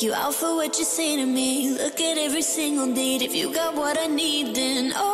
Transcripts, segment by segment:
You out for what you say to me. Look at every single date. If you got what I need, then oh,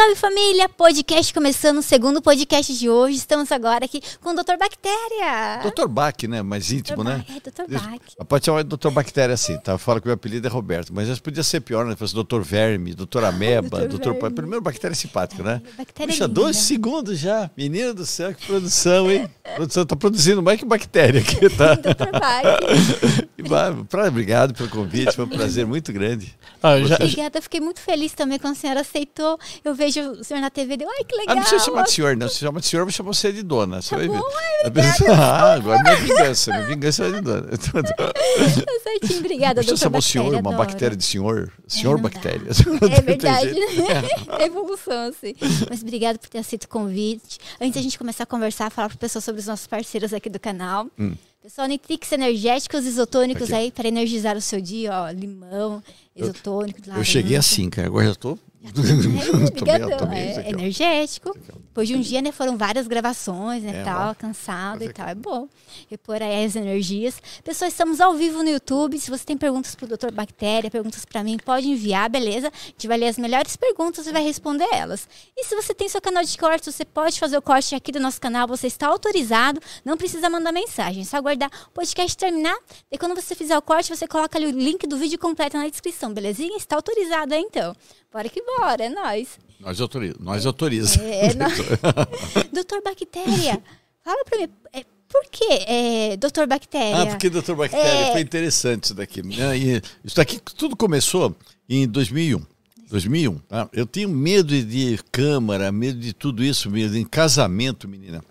Salve, família! Podcast começando o segundo podcast de hoje. Estamos agora aqui com o Dr. Bactéria. Dr. Bach, né? Mais íntimo, Dr. né? É, Dr. Bach. Pode chamar de Dr. Bactéria assim, tá? Fala que o meu apelido é Roberto, mas podia ser pior, né? Fosse Dr. Verme, Dr. Ameba, Dr. Dr. Verme. Primeiro Bactéria simpático, né? Bactéria Puxa, linda. dois segundos já. Menina do céu, que produção, hein? Produção tá produzindo mais que bactéria aqui, tá? Dr. Pra- Obrigado pelo convite, foi um prazer muito grande. Ah, já- Obrigada, eu fiquei muito feliz também quando a senhora aceitou. Eu vejo o senhor na TV, deu, ai que legal. Ah, não precisa chamar de senhor, não. Se chama de senhor, eu vou chamar você de dona. Você Tá vai bom, ver. A pessoa- ah, agora minha vingança. Minha vingança é de dona. Tá certinho, obrigada, eu Dr. chamar o senhor, uma bactéria de senhor. Senhor não dá. bactéria. É verdade, é evolução, assim. Mas obrigado por ter aceito o convite. Antes da gente começar a conversar, falar para pessoas sobre os nossos parceiros aqui do canal. Pessoal, Nitrix energéticos isotônicos Hum. Aqui. aí para energizar o seu dia, ó, limão, isotônico, Eu cheguei assim, cara. Agora já tô É, é energético. Depois de um dia, né, foram várias gravações, né, É, tal, ó. cansado e tal. É bom repor aí as energias. Pessoal, estamos ao vivo no YouTube. Se você tem perguntas pro Dr. Bactéria, perguntas para mim, pode enviar, beleza? A gente vai ler as melhores perguntas e vai responder elas. E se você tem seu canal de cortes, você pode fazer o corte aqui do nosso canal. Você está autorizado, não precisa mandar mensagem. É só aguardar o podcast terminar. E quando você fizer o corte, você coloca ali o link do vídeo completo na descrição, belezinha? Está autorizado aí, então. Bora que bora, é. Nós autoriza. Nós autoriza. É, não- Doutor Bactéria, fala pra mim, é, por que é, Doutor Bactéria? Ah, porque, doutor Bactéria, É. foi interessante isso daqui. E Isso daqui tudo começou em 2001. 2001, tá? Eu tinha medo de câmara, medo de tudo isso mesmo, em casamento, menina.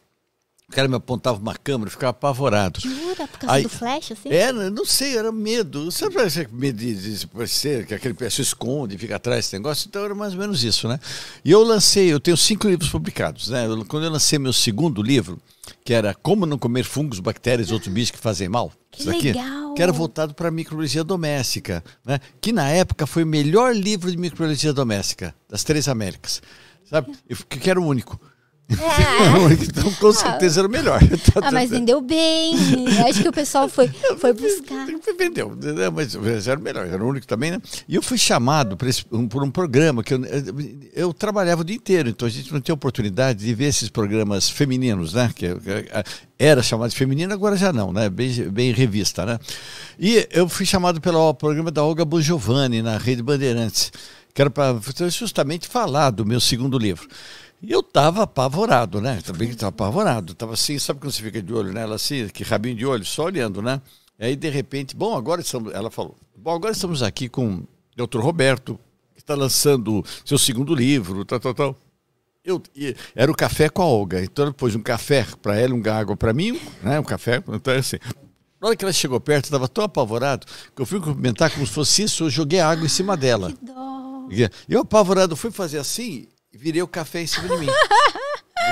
O cara me apontava uma câmera, eu ficava apavorado. Jura? Por causa Aí- do flash, assim? Era, não sei, era medo. Sabe medo de, de parecer que aquele pessoa esconde, fica atrás desse negócio? Então era mais ou menos isso, né? E eu lancei, eu tenho cinco livros publicados, né? Eu- Quando eu lancei meu segundo livro, que era Como Não Comer Fungos, Bactérias e Outros Bichos que Fazem Mal, Que isso aqui, legal! que era voltado para a microbiologia doméstica, né? Que na época foi o melhor livro de microbiologia doméstica das três Américas, sabe? Que era o único. Então, com certeza era o melhor. Ah, mas vendeu bem. Acho que o pessoal foi, foi buscar. Vendeu, né? mas mas era o melhor, era o único também, né? E eu fui chamado por, esse- um, por um programa que eu, eu trabalhava o dia inteiro, então a gente não tinha oportunidade de ver esses programas femininos, né? Que, que era chamado de feminino, agora já não, né? Bem, bem revista, né? E eu fui chamado pelo programa da Olga Bongiovanni na Rede Bandeirantes, que era para justamente falar do meu segundo livro. E eu tava apavorado, né? Também estava apavorado. Tava assim, sabe quando você fica de olho nela assim, que rabinho de olho, só olhando, né? Aí de repente, bom, agora estamos, ela falou, bom, agora estamos aqui com o Dr. Roberto, que está lançando seu segundo livro, tal, tal, tal. Eu, era o café com a Olga. Então depois um café para ela, um água para mim, né? Um café, então assim. Na hora que ela chegou perto, eu estava tão apavorado que eu fui cumprimentar como se fosse isso, eu joguei água em cima dela. Dó. E eu apavorado fui fazer assim virei o café em cima de mim.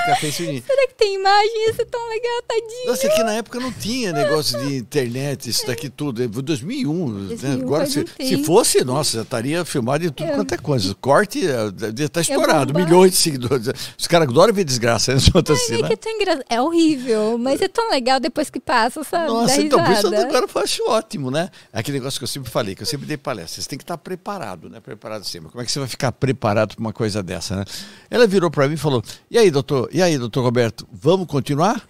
Café. Será que tem imagem? Isso é tão legal, tadinho. Nossa, aqui na época não tinha negócio de internet, isso daqui tudo. É 2001. né? 2001 Agora, se, se fosse, nossa, já estaria filmado de tudo quanto é coisa. Corte, devia estar estourado, milhões de seguidores. Os caras adoram ver desgraça, né? Só assim, É né? é engraçado. É horrível, mas é tão legal depois que passa, sabe? Nossa, Dá então por isso agora eu acho ótimo, né? Aquele negócio que eu sempre falei, que eu sempre dei palestra. Você tem que estar preparado, né? Preparado sempre. Como é que você vai ficar preparado para uma coisa dessa, né? Ela virou para mim e falou: E aí, doutor? E aí, doutor Roberto? Vamos continuar?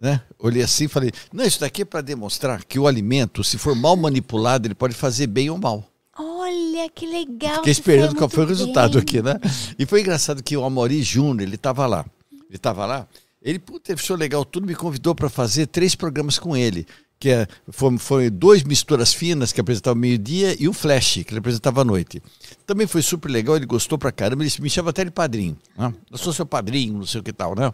Né? Olhei assim e falei: Não, isso daqui é para demonstrar que o alimento, se for mal manipulado, ele pode fazer bem ou mal. Olha, que legal. Fiquei esperando saiu qual foi o resultado bem. aqui, né? E foi engraçado que o Amori Júnior, ele estava lá. Ele estava lá. Ele, puta, achou legal tudo, me convidou para fazer três programas com ele. Que é, foi, foi dois misturas finas que apresentava meio-dia e o Flash, que ele apresentava à noite. Também foi super legal, ele gostou pra caramba, ele me chama até de padrinho. Né? Eu sou seu padrinho, não sei o que tal, né?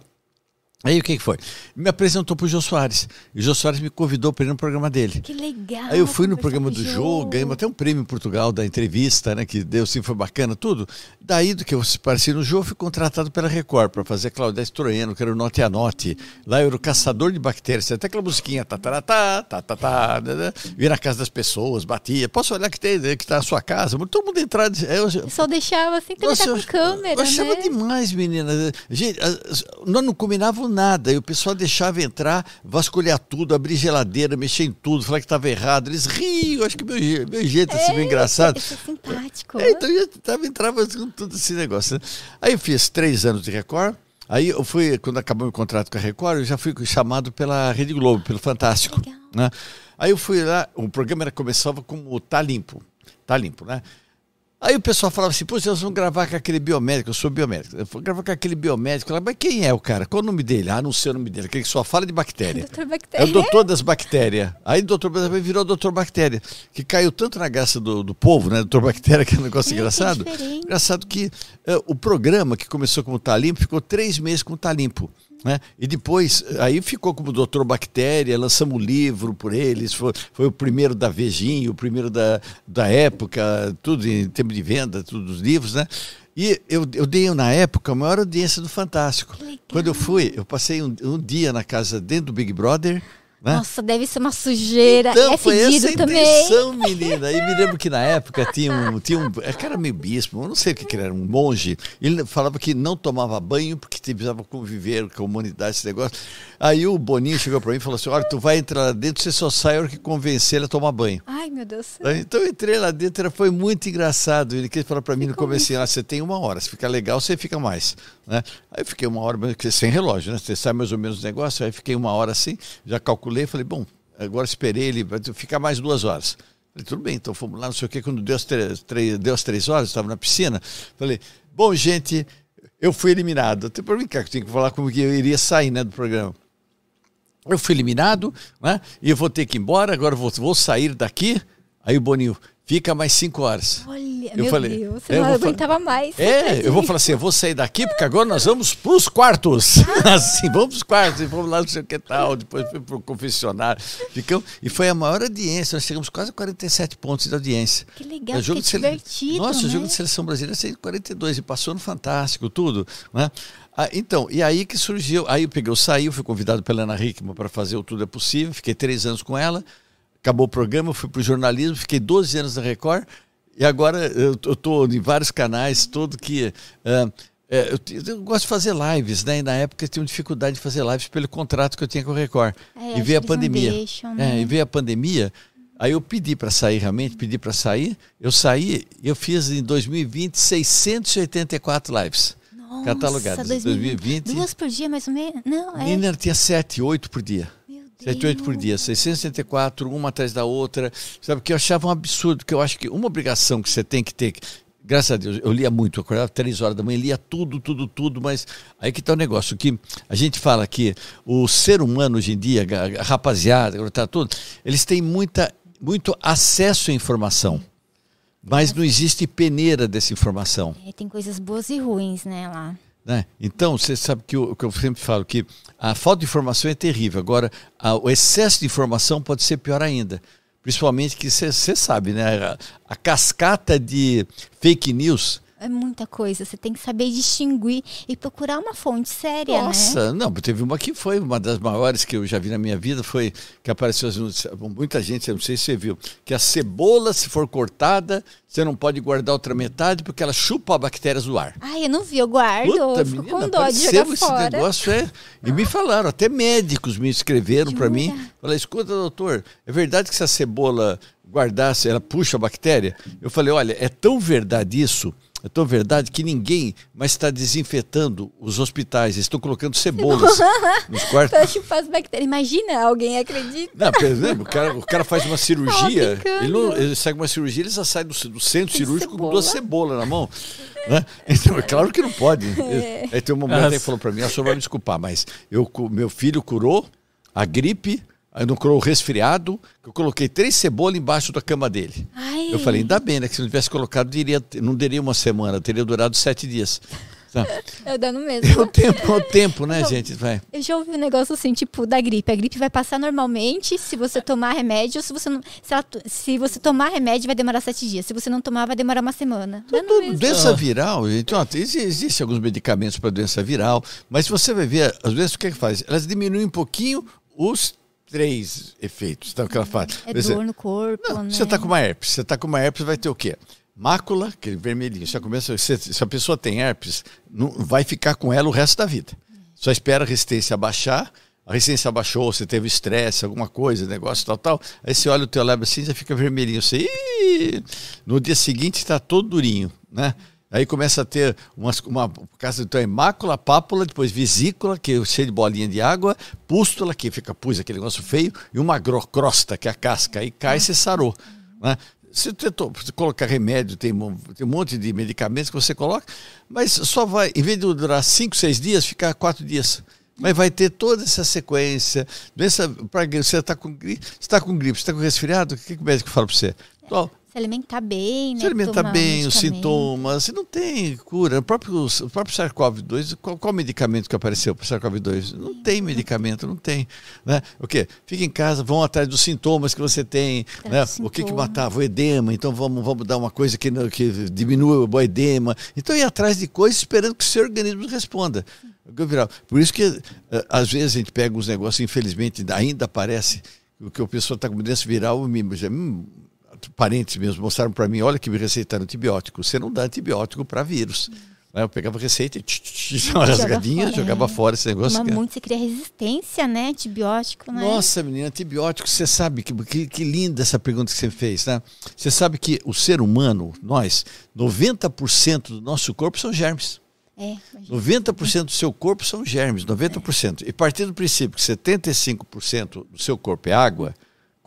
Aí o que, que foi? Me apresentou pro Jô Soares. E o Jô Soares me convidou para ir no programa dele. Que legal. Aí eu fui no programa do o jogo, ganhamos até um prêmio em Portugal da entrevista, né? Que deu sim, foi bacana, tudo. Daí do que eu apareci no jogo, fui contratado pela Record para fazer Claudete Troiano, que era o Note a Note. Lá eu era o caçador de bactérias, até aquela musiquinha, tataratá, tatatá, né, né? ia na casa das pessoas, batia. Posso olhar que tem, né, que tá a sua casa? Todo mundo entrar. Eu, O pessoal deixava assim, que ele tá eu- com câmera, eu achava né? demais, menina. Gente, nós não combinávamos nada. E o pessoal deixava entrar, vasculhar tudo, abrir geladeira, mexer em tudo, falar que estava errado. Eles riam, acho que meu, meu jeito assim, meio engraçado. Isso é simpático. É, então eu já tava, entrava com tudo esse negócio. né? Aí eu fiz três anos de Record. Aí eu fui, quando acabou meu contrato com a Record, eu já fui chamado pela Rede Globo, pelo Fantástico. Legal. Né? Aí eu fui lá, o programa era, começava como Tá Limpo. Tá Limpo, né? Aí o pessoal falava assim, pô, nós vamos gravar com aquele biomédico, eu sou biomédico. Eu vou gravar com aquele biomédico lá, mas quem é o cara? Qual o nome dele? Ah, não sei o nome dele, aquele que só fala de bactéria. Doutor É o Bactéria. doutor das bactérias. Aí o doutor Bactéria virou doutor Bactéria, que caiu tanto na graça do, do povo, né? Doutor Bactéria, que é um negócio É, engraçado. Engraçado que eh, o programa que começou como Tá Limpo ficou três meses com Tá Limpo. Né? E depois, aí ficou como Doutor Bactéria, lançamos um livro por eles, foi, foi o primeiro da Vejinho, o primeiro da, da época, tudo em termos de venda, tudo os livros, né? E eu, eu dei, na época, a maior audiência do Fantástico. Quando eu fui, eu passei um, um dia na casa dentro do Big Brother, Né? Nossa, deve ser uma sujeira. Então, é foi essa a também. intenção, menina. E me lembro que na época tinha um, tinha um cara meio bispo, eu não sei o que, que ele era, um monge. Ele falava que não tomava banho porque precisava conviver com a humanidade, esse negócio. Aí o Boninho chegou para mim e falou assim: Olha, tu vai entrar lá dentro, você só sai a hora que convencer ele a tomar banho. Ai, meu Deus. Então eu entrei lá dentro, era- foi muito engraçado. Ele quis falar para mim no começo, ah, você tem uma hora, se ficar legal, você fica mais. Né? Aí fiquei uma hora, sem relógio, né? Você sabe mais ou menos o negócio, aí fiquei uma hora assim, já calculei, falei, bom, agora esperei ele vai ficar mais duas horas. Falei, tudo bem, então fomos lá, não sei o que, quando deu as três, três- deu as três horas, estava na piscina, falei, bom, gente, eu fui eliminado. Até para cara, que tinha que falar como que eu iria sair né, do programa. Eu fui eliminado, né? E eu vou ter que ir embora, agora vou, vou sair daqui. Aí o Boninho, fica mais cinco horas. Olha, Eu meu falei, Deus. Você eu não aguentava mais. É, eu vou falar assim, eu vou sair daqui porque agora nós vamos pros quartos. assim, vamos pros quartos, e vamos lá, não sei o que tal, depois fui pro confessionário. Ficamos, e foi a maior audiência, nós chegamos quase a 47 pontos de audiência. Que legal, É, jogo que sele- divertido, Nossa, o né? jogo de seleção brasileira saiu 42 e passou no Fantástico, tudo. Né? Ah, então, e aí que surgiu, aí eu peguei, eu saí, eu fui convidado pela Ana Hickman para fazer o Tudo é Possível, fiquei três anos com ela, acabou o programa, fui para o jornalismo, fiquei 12 anos na Record, e agora eu estou em vários canais, tudo que... ah, é, eu, eu gosto de fazer lives, né? E na época eu tinha dificuldade de fazer lives pelo contrato que eu tinha com a Record. É, e veio a pandemia. deixam, É, né? e veio a pandemia, aí eu pedi para sair realmente, pedi para sair, eu saí, eu fiz em 2020 684 lives Nossa, catalogadas. Em 2020, Duas por dia, mais ou menos? Não, é. menina tinha 7, 8 por dia. 7, 8 por dia, 664, uma atrás da outra. Sabe, que eu achava um absurdo, que eu acho que uma obrigação que você tem que ter. Graças a Deus, eu lia muito, eu acordava três horas da manhã, lia tudo, tudo, tudo, mas aí que está o negócio, que a gente fala que o ser humano hoje em dia, a rapaziada, tá tudo, eles têm muita, muito acesso à informação, mas não existe peneira dessa informação. É, tem coisas boas e ruins, né, lá. Né? Então, você sabe que eu, que eu sempre falo que a falta de informação é terrível. Agora, a- o excesso de informação pode ser pior ainda. Principalmente que você você sabe, né? A, a cascata de fake news. É muita coisa. Você tem que saber distinguir e procurar uma fonte séria, né? Nossa, não, teve uma que foi uma das maiores que eu já vi na minha vida, foi que apareceu muita gente, eu não sei se você viu, que a cebola, se for cortada, você não pode guardar outra metade porque ela chupa bactérias do ar. Ai, eu não vi, eu guardo. Puta, eu fico menina, com dó de jogar esse fora. negócio é. E me falaram, até médicos me escreveram para mim. Falaram, escuta, doutor, é verdade que se a cebola guardasse, ela puxa a bactéria? Eu falei, olha, é tão verdade isso, é tão verdade que ninguém mais está desinfetando os hospitais. Eles estão colocando cebolas nos quartos. Imagina, alguém acredita. Não, por exemplo, o cara, o cara faz uma cirurgia, ele, não, ele segue uma cirurgia, ele já sai do, do centro Tem cirúrgico com cebola. duas cebolas na mão. Né? Então, é claro que não pode. É. Aí tem uma mulher que falou para mim, a senhora vai me desculpar, mas eu, meu filho curou a gripe, aí não curou o resfriado, que eu coloquei três cebolas embaixo da cama dele. Ai. Eu falei, ainda bem, né? Que se não tivesse colocado, diria, não daria uma semana, teria durado sete dias. Tá? Eu dando É o mesmo. tempo, é o tempo, né, gente? Vai. Eu já ouvi um negócio assim, tipo, da gripe. A gripe vai passar normalmente se você tomar remédio. Se você não. Se, ela to- se você tomar remédio, vai demorar sete dias. Se você não tomar, vai demorar uma semana. Dando Tudo, mesmo. doença viral, gente, ó, exi- existem alguns medicamentos para doença viral, mas se você vai ver, às vezes o que, é que faz? Elas diminuem um pouquinho os três efeitos tá, que ela faz. É exemplo, dor no corpo, não, né? Você está com uma herpes, você está com uma herpes, vai ter o quê? Mácula, aquele vermelhinho. Você começa, se, se a pessoa tem herpes, não vai ficar com ela o resto da vida. Só espera a resistência abaixar. A resistência abaixou, você teve estresse, alguma coisa, negócio tal, tal. Aí você olha o teu lábio assim, já fica vermelhinho. Você, "Ih!" no dia seguinte está todo durinho, né? Aí começa a ter umas, uma casa então é mácula, pápula, depois vesícula, que é cheio de bolinha de água, pústula, que fica pus, aquele negócio feio, e uma crosta, que é a casca. Aí cai e você sarou. Né? Você tentou colocar remédio, tem, tem um monte de medicamentos que você coloca, mas só vai, em vez de durar 5, 6 dias, ficar 4 dias. Mas vai ter toda essa sequência. Doença, pra, você está com gripe, está com gripe, está com resfriado, o que, que o médico fala para você? Se alimentar bem, né? se alimentar tomar bem, os sintomas, você não tem cura. O próprio, o próprio SARS-CoV-2, qual, qual medicamento que apareceu para o SARS-CoV-2? Não tem medicamento, não tem. Né? O quê? Fica em casa, vão atrás dos sintomas que você tem. Tá, Né? O que, que matava? O edema, então vamos, vamos dar uma coisa que, que diminua o edema. Então ir atrás de coisas esperando que o seu organismo responda. Por isso que, eh, às vezes, a gente pega uns negócios, infelizmente, ainda aparece o que o pessoa está com doença viral, me, hum, parentes mesmo mostraram para mim, olha que me receitaram antibiótico. Você não dá antibiótico para vírus. Hum. Eu pegava receita e tch, tch, tch, uma rasgadinha, fora, jogava é. fora esse negócio. Mas muito você cria resistência, né? Antibiótico, né? Nossa, menina, antibiótico, você sabe que, que, que, linda essa pergunta que você fez, né? Você sabe que o ser humano, nós, 90% do nosso corpo são germes. É, 90% do seu corpo são germes, 90%. É. E partindo do princípio que 75% do seu corpo é água,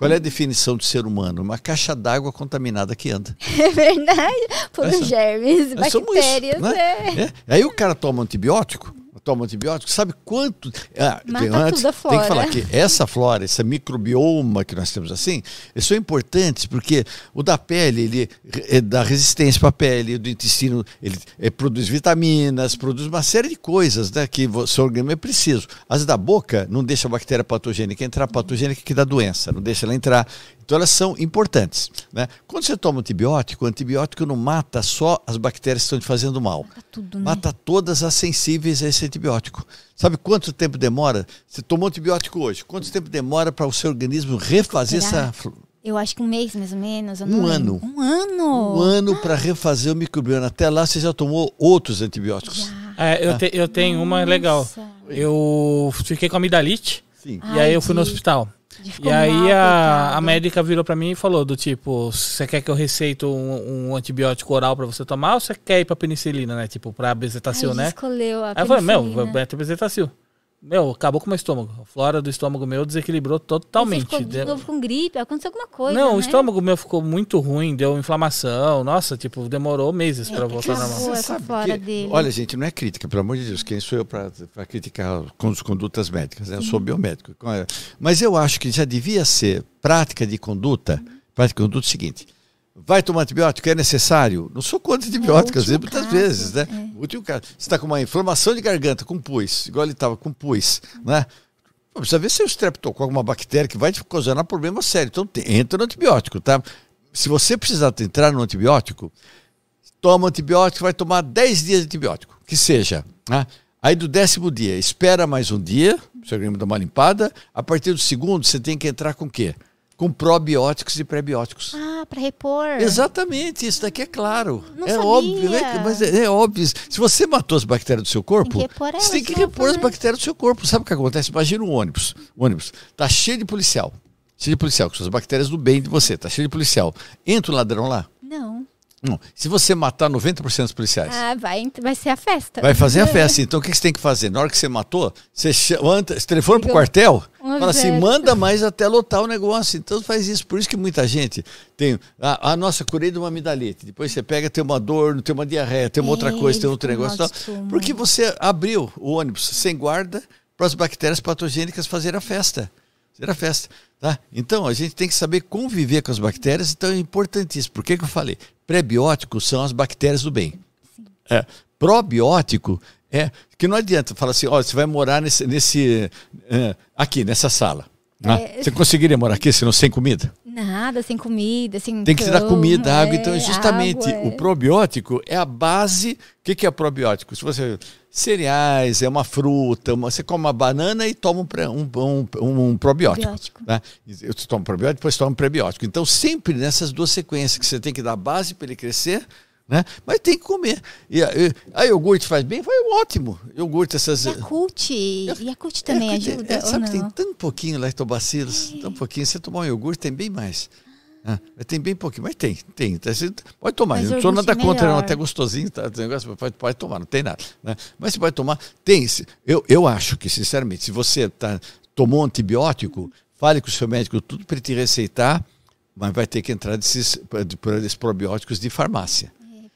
qual é a definição de ser humano? Uma caixa d'água contaminada que anda. É verdade, por germes, bactérias. Isso, né? é. É. Aí o cara toma antibiótico, toma antibiótico, sabe quanto. Ah, Mata tem, antes, tudo tem que falar que essa flora, essa microbioma que nós temos assim, eles são importantes porque o da pele, ele é, dá resistência para a pele, o do intestino, ele é, produz vitaminas, produz uma série de coisas né, que o seu organismo é preciso. As da boca não deixa a bactéria patogênica entrar, patogênica que dá doença, não deixa ela entrar. Então elas são importantes. Né? Quando você toma antibiótico, o antibiótico não mata só as bactérias que estão te fazendo mal. Mata tudo, né? Mata todas as sensíveis a esse antibiótico. Sabe quanto tempo demora? Você tomou antibiótico hoje. Quanto tempo demora para o seu organismo refazer Será? essa. Eu acho que um mês, mais ou menos. Um ano. Um ano. Um ano para refazer o microbioma. Até lá você já tomou outros antibióticos. É, eu, te, eu tenho Nossa. uma legal. Eu fiquei com amidalite. Sim. E Ai, aí eu fui no hospital. E aí a, a médica virou para mim e falou do tipo, você quer que eu receito um, um antibiótico oral para você tomar ou você quer ir pra penicilina, né? Tipo, pra bezetacil, né? escolheu a Aí eu falei, meu, bezetacil. Meu, acabou com o meu estômago. A flora do estômago meu desequilibrou totalmente. Você ficou deu... com gripe, aconteceu alguma coisa. Não, né? o estômago meu ficou muito ruim, deu inflamação. Nossa, tipo, demorou meses é, para voltar na mão. Flora dele. Olha, gente, não é crítica, pelo amor de Deus. Quem sou eu para criticar as condutas médicas? Né? Eu sou biomédico. Mas eu acho que já devia ser prática de conduta. Prática de conduta é o seguinte Vai tomar antibiótico? É necessário? Não sou contra antibióticos, é muitas caso, vezes, né? É. Último caso. Você está com uma inflamação de garganta, com pus, igual ele estava com pus, né? Precisa ver se é o streptococcus, alguma bactéria que vai te causar problema sério. Então, entra no antibiótico, tá? Se você precisar entrar no antibiótico, toma antibiótico, vai tomar 10 dias de antibiótico, que seja. Né? Aí do décimo dia, espera mais um dia, seu organismo dá uma limpada. A partir do segundo, você tem que entrar com o quê? Com probióticos e prebióticos. Ah, para repor. Exatamente, isso daqui é claro. Não é sabia. óbvio, né? mas é, é, óbvio. Se você matou as bactérias do seu corpo, tem você tem que repor as bactérias do seu corpo. Sabe o que acontece? Imagina um ônibus. O ônibus tá cheio de policial. Cheio de policial, com suas bactérias do bem de você, tá cheio de policial. Entra um ladrão lá? Não. Se você matar 90% dos policiais. Ah, vai, vai ser a festa. Vai fazer a festa. Então o que você tem que fazer? Na hora que você matou, você, chama, você telefona para o quartel, um fala assim, manda mais até lotar o negócio. Então faz isso. Por isso que muita gente tem. A, a nossa, curei de uma amidalite. Depois você pega, tem uma dor, tem uma diarreia, tem uma outra coisa, tem outro negócio. Tal, porque você abriu o ônibus sem guarda para as bactérias patogênicas fazerem a festa. A festa. Tá? Então, a gente tem que saber conviver com as bactérias, então é importantíssimo. Por que, que eu falei? Prebióticos são as bactérias do bem. É, probiótico é que não adianta falar assim, olha, você vai morar nesse, nesse uh, aqui, nessa sala. Né? É... Você conseguiria morar aqui se não sem comida? Nada, sem comida, sem Tem que te dar comida, água. Então, é, então, justamente, água, é... o probiótico é a base. O que, que é probiótico? Se você cereais, é uma fruta, uma, você come uma banana e toma um, um, um, um probiótico. probiótico. Né? Eu tomo probiótico, depois tomo um prebiótico. Então, sempre nessas duas sequências que você tem que dar base para ele crescer, né? Mas tem que comer. E a, a iogurte faz bem, foi ótimo. Iogurte, essas. Yakult. Yakult também é, ajuda. É, sabe que tem tão pouquinho lactobacilos, é. tão pouquinho. Você tomar um iogurte, tem bem mais. Ah, tem bem pouquinho, mas tem, tem. Pode tomar. Mas não sou nada contra, não. Até gostosinho, tá? negócio, pode, pode tomar, não tem nada. Né? Mas você pode tomar. Tem. Eu, eu acho que, sinceramente, se você tá, tomou um antibiótico, fale com o seu médico tudo para ele te receitar, mas vai ter que entrar desses, desses probióticos de farmácia.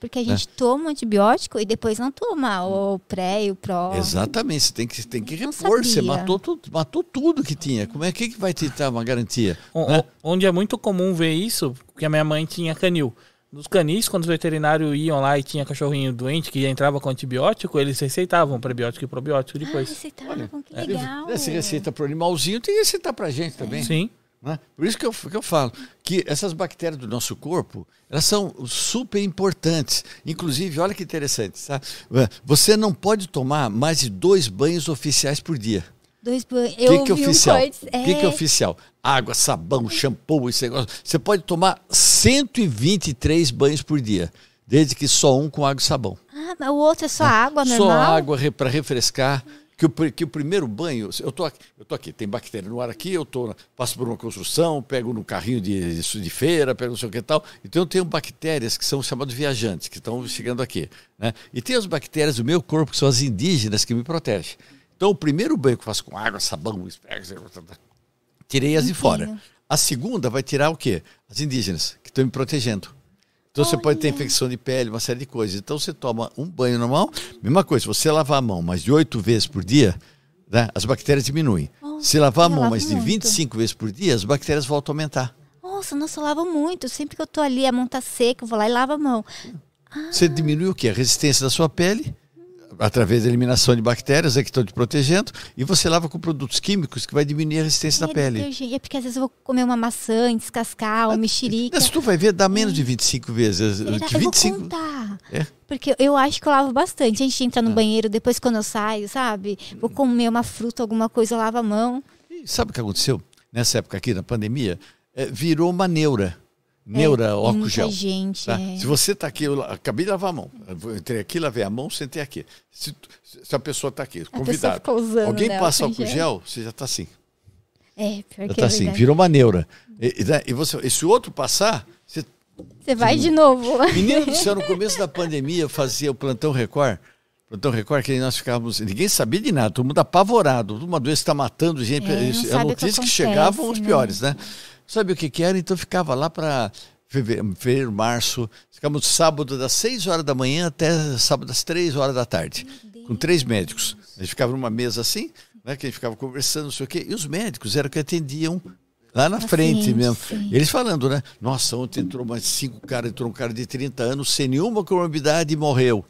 Porque a né? gente né? toma antibiótico e depois não toma o pré e o pró. Exatamente, você tem que, tem que repor. Você matou tudo, matou tudo que tinha. Como é que, que vai te dar uma garantia? O, né? Onde é muito comum ver isso, porque a minha mãe tinha canil. Nos canis, quando os veterinários iam lá e tinha cachorrinho doente que entrava com antibiótico, eles receitavam prebiótico e probiótico depois. Ah, receitavam, que legal. É, se receita para o animalzinho, tem que receitar para a gente também. Sim. Né? Por isso que eu, que eu falo que essas bactérias do nosso corpo, elas são super importantes. Inclusive, olha que interessante, sabe? você não pode tomar mais de dois banhos oficiais por dia. Dois banhos. Que, que, é oficial? O é... que, que é oficial? Água, sabão, shampoo, esse negócio. Você pode tomar 123 banhos por dia, desde que só um com água e sabão. Ah, mas o outro é só água normal? Só água para refrescar que o, que o primeiro banho, eu tô aqui, eu tô aqui, tem bactéria no ar aqui, eu tô, passo por uma construção, pego no carrinho de, de feira, pego não sei o que tal. Então eu tenho bactérias que são chamadas viajantes, que estão chegando aqui. Né? E tem as bactérias do meu corpo, que são as indígenas, que me protegem. Então o primeiro banho que eu faço com água, sabão, tirei as de fora. A segunda vai tirar o quê? As indígenas, que estão me protegendo. Então Olha. você pode ter infecção de pele, uma série de coisas. Então você toma um banho normal, mesma coisa, se você lavar a mão mais de oito vezes por dia, né, as bactérias diminuem. Se lavar a mão mais muito. de 25 vezes por dia, as bactérias voltam a aumentar. Nossa, nossa, eu lavo muito. Sempre que eu tô ali, a mão tá seca, eu vou lá e lavo a mão. Ah. Você diminui o quê? A resistência da sua pele através da eliminação de bactérias é que estão te protegendo, e você lava com produtos químicos que vai diminuir a resistência é da pele. É porque às vezes eu vou comer uma maçã, descascar, uma mexerica. Mas tu vai ver, dá menos de 25 vezes. Será? De 25... Eu vou contar. É? Porque eu acho que eu lavo bastante. A gente entra no ah. banheiro, depois quando eu saio, sabe? Vou comer uma fruta, alguma coisa, eu lavo a mão. E sabe o que aconteceu? Nessa época aqui, na pandemia, é, virou uma neura. Neura, é, álcool gel. Gente, tá? é. Se você está aqui, eu acabei de lavar a mão. Eu entrei aqui, lavei a mão, sentei aqui. Se, se a pessoa está aqui, convidado. Alguém né, passa álcool gel, gel, você já está assim. É, pior já que tá é assim, virou uma neura. E, e, né, você, e se o outro passar, você. Você vai de novo. Menino do céu, no começo da pandemia, eu fazia o plantão Record. Plantão Record, que nós ficávamos. Ninguém sabia de nada, todo mundo apavorado. Uma doença está matando gente. É, a notícia que, que chegavam os piores, né? Sabe o que, que era? Então ficava lá para fevereiro, março. Ficamos sábado das 6 horas da manhã até sábado das 3 horas da tarde. Com três médicos. A gente ficava numa mesa assim, né, que a gente ficava conversando, não sei o quê. E os médicos eram que atendiam lá na frente mesmo. Sim. Eles falando, né? Nossa, ontem entrou mais cinco caras, entrou um cara de 30 anos sem nenhuma comorbidade e morreu.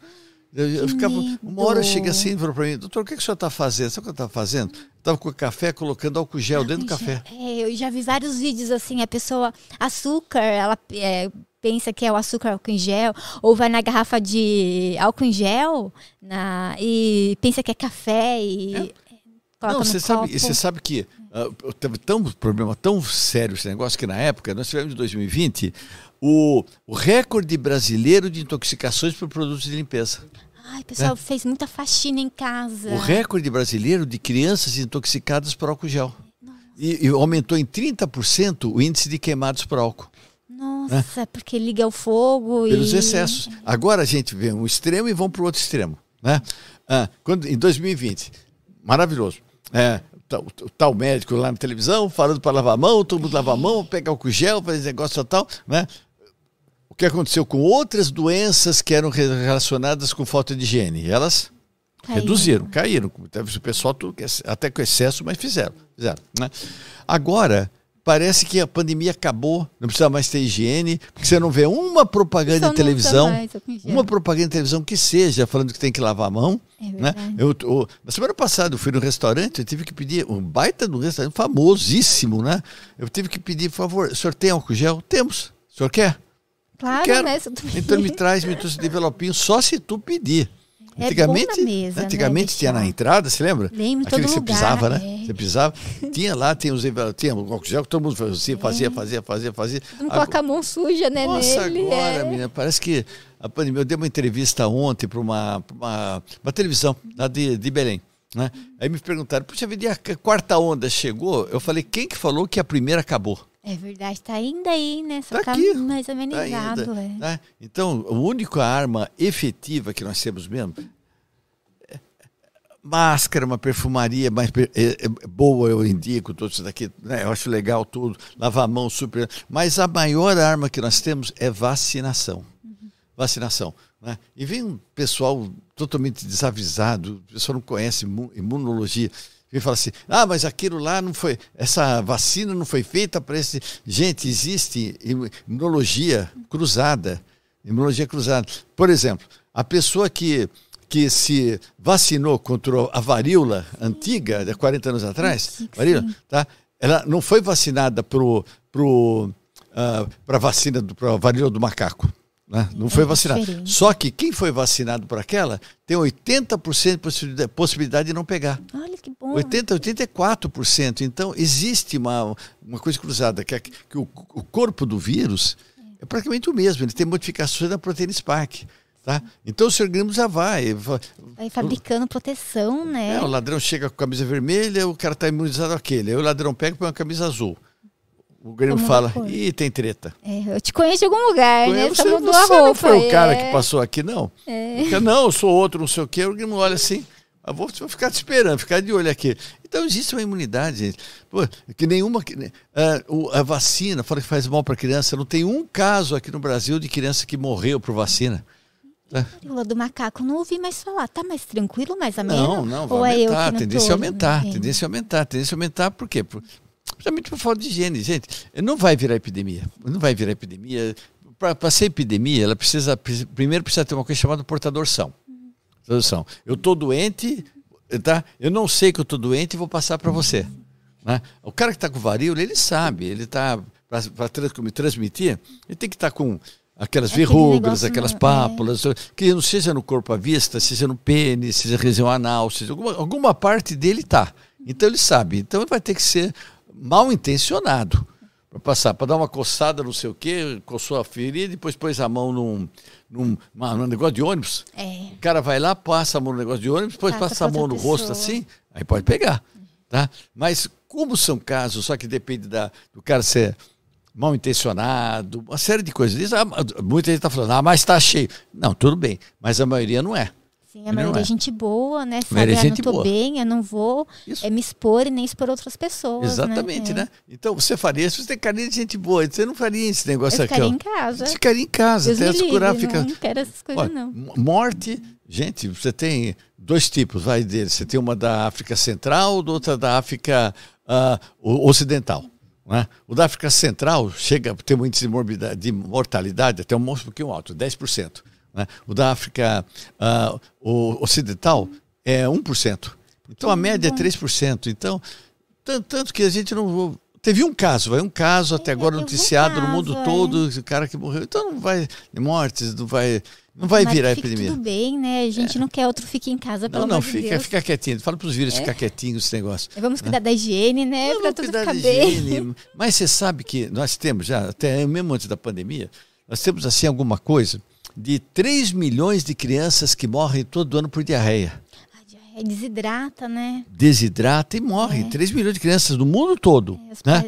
Eu, eu ficava, uma hora chega assim e falou para mim, doutor, o que, que o senhor está fazendo? Sabe o que eu estava fazendo? Estava com café, colocando álcool gel dentro do café. É, eu já vi vários vídeos assim, a pessoa, açúcar, ela é, pensa que é o açúcar álcool em gel, ou vai na garrafa de álcool em gel na, e pensa que é café e é. Não, você sabe, você sabe que uh, teve tão problema tão sério esse negócio que na época, nós tivemos em 2020 o, o recorde brasileiro de intoxicações por produtos de limpeza. Ai, pessoal né? fez muita faxina em casa. O recorde brasileiro de crianças intoxicadas por álcool gel. E, e, aumentou em 30% o índice de queimados por álcool. Nossa, né? porque liga o fogo Pelos e... excessos. Agora a gente vê um extremo e vão para o outro extremo. Né? Ah, quando, em 2020, maravilhoso. É, tal, tal médico lá na televisão falando para lavar a mão, todo mundo lava a mão, pega álcool gel, faz negócio tal, né? O que aconteceu com outras doenças que eram relacionadas com falta de higiene. Elas caíram. reduziram, caíram. O pessoal tudo, até com excesso, mas fizeram. fizeram né? Agora, parece que a pandemia acabou, não precisa mais ter higiene, porque você não vê uma propaganda em televisão, uma propaganda em televisão que seja falando que tem que lavar a mão. É né? eu, eu, na semana passada eu fui no restaurante, eu tive que pedir, um baita do restaurante famosíssimo, né? Eu tive que pedir, por favor, o senhor tem álcool gel? Temos. O senhor quer? Claro, quero. né? Então me traz, me trouxe de envelopinho só se tu pedir. É antigamente, mesa, antigamente né? tinha na entrada, você lembra? Lembro, Aquele que você lugar, pisava, né? É. Você pisava. tinha lá, tinha os tinha o álcool gel que todo mundo fazia, é. fazia, fazia, fazia, fazia. Não coloca a mão suja, né, Nossa, nele. agora, é. menina, parece que a pandemia, eu dei uma entrevista ontem para uma, uma, uma televisão lá de, de Belém. Né? Aí me perguntaram, puxa vida, a quarta onda chegou? Eu falei, quem que falou que a primeira acabou? É verdade, está ainda aí, né? Só tá, tá mais amenizado. Tá é. Né? Então, a única arma efetiva que nós temos mesmo é máscara, uma perfumaria mais é, é boa, eu indico, tudo isso daqui, né? eu acho legal tudo, lavar a mão super. Mas a maior arma que nós temos é vacinação. Uhum. Vacinação. Né? E vem um pessoal totalmente desavisado, o pessoal não conhece imunologia e fala assim: ah, mas aquilo lá não foi, essa vacina não foi feita para esse. Gente, existe imunologia cruzada. Imunologia cruzada. Por exemplo, a pessoa que, que se vacinou contra a varíola antiga, de 40 anos atrás, varíola, tá? ela não foi vacinada pro, pro, uh, para vacina para varíola do macaco. Né? Não foi é vacinado. Diferente. Só que quem foi vacinado por aquela tem 80% de possibilidade de não pegar. Olha que bom. 80, 84%. Então, existe uma, uma coisa cruzada, que, é, que o, o corpo do vírus é praticamente o mesmo. Ele tem modificações na proteína Spike. Tá? Então o seu organismo já vai. Vai fabricando proteção, né? É, o ladrão chega com camisa vermelha, o cara está imunizado àquele. Aí o ladrão pega e põe uma camisa azul. O Grêmio fala, ih, tem treta. É, eu te conheço de algum lugar, né? Você, mudou você a roupa. não foi é. o cara que passou aqui, não? É. Porque, não, eu sou outro, não sei o quê. O Grêmio olha assim, eu vou, vou ficar te esperando, ficar de olho aqui. Então existe uma imunidade, gente. Pô, que nenhuma. Uh, a vacina, fala que faz mal para criança. Não tem um caso aqui no Brasil de criança que morreu por vacina. É. do macaco, não ouvi mais falar. Tá mais tranquilo, mais ameno? Não, não, vai Ou aumentar. É eu que tendência a aumentar, tendência a aumentar, tendência a aumentar. Por quê? Por, Principalmente por falta de higiene. Gente, não vai virar epidemia. Não vai virar epidemia. Para ser epidemia, ela precisa. Primeiro precisa ter uma coisa chamada portador são. Tradução. Eu estou doente, tá? Eu não sei que eu estou doente e vou passar para você. Né? O cara que está com varíola, ele sabe, ele está. Para transmitir, ele tem que estar tá com aquelas é verrugas, aquelas não, pápulas, é. que não seja no corpo à vista, seja no pênis, seja região anal, seja alguma, alguma parte dele está. Então ele sabe. Então vai ter que ser mal intencionado para passar, para dar uma coçada, não sei o quê, coçou a ferida, depois pôs a mão num, num, num negócio de ônibus. É. O cara vai lá, passa a mão no negócio de ônibus, depois passa, passa a mão no pessoa. rosto assim, aí pode pegar. Tá? Mas como são casos, só que depende da, do cara ser mal intencionado, uma série de coisas. Ah, muita gente está falando, ah, mas está cheio. Não, tudo bem, mas a maioria não é. Sim, a maioria é gente boa, né? Sabe, ah, não tô boa. bem, eu não vou é, me expor e nem expor outras pessoas. Né? Exatamente, né? É. né? Então você faria se você tem carinho de gente boa. Você não faria esse negócio aqui. Ficaria em casa. Você ficaria em casa, Deus até se curar, fica. Não quero essas coisas, Olha, não. Morte, gente, você tem dois tipos, vai dele. Você tem uma da África Central, outra da África uh, Ocidental. Né? O da África Central chega a ter um índice de, de mortalidade até um pouquinho alto, 10%. Né? O da África uh, o ocidental é 1%. Então a média é 3%. Então, tanto, tanto que a gente não. Teve um caso, vai um caso até agora noticiado no mundo todo, o cara que morreu. Então não vai mortes, não vai, não vai Mas virar epidemia. Tudo bem, né? A gente é. não quer outro fique em casa, pelo não, não, amor fica, de Deus. fica quietinho. Fala para os vírus é. ficar quietinho esse negócio. Vamos cuidar né? da higiene, né? Para tudo ficar bem. Mas você sabe que nós temos já, até mesmo antes da pandemia, nós temos assim alguma coisa de 3 milhões de crianças que morrem todo ano por diarreia. A diarreia desidrata, né? Desidrata e morre. É. 3 milhões de crianças do mundo todo. É, né?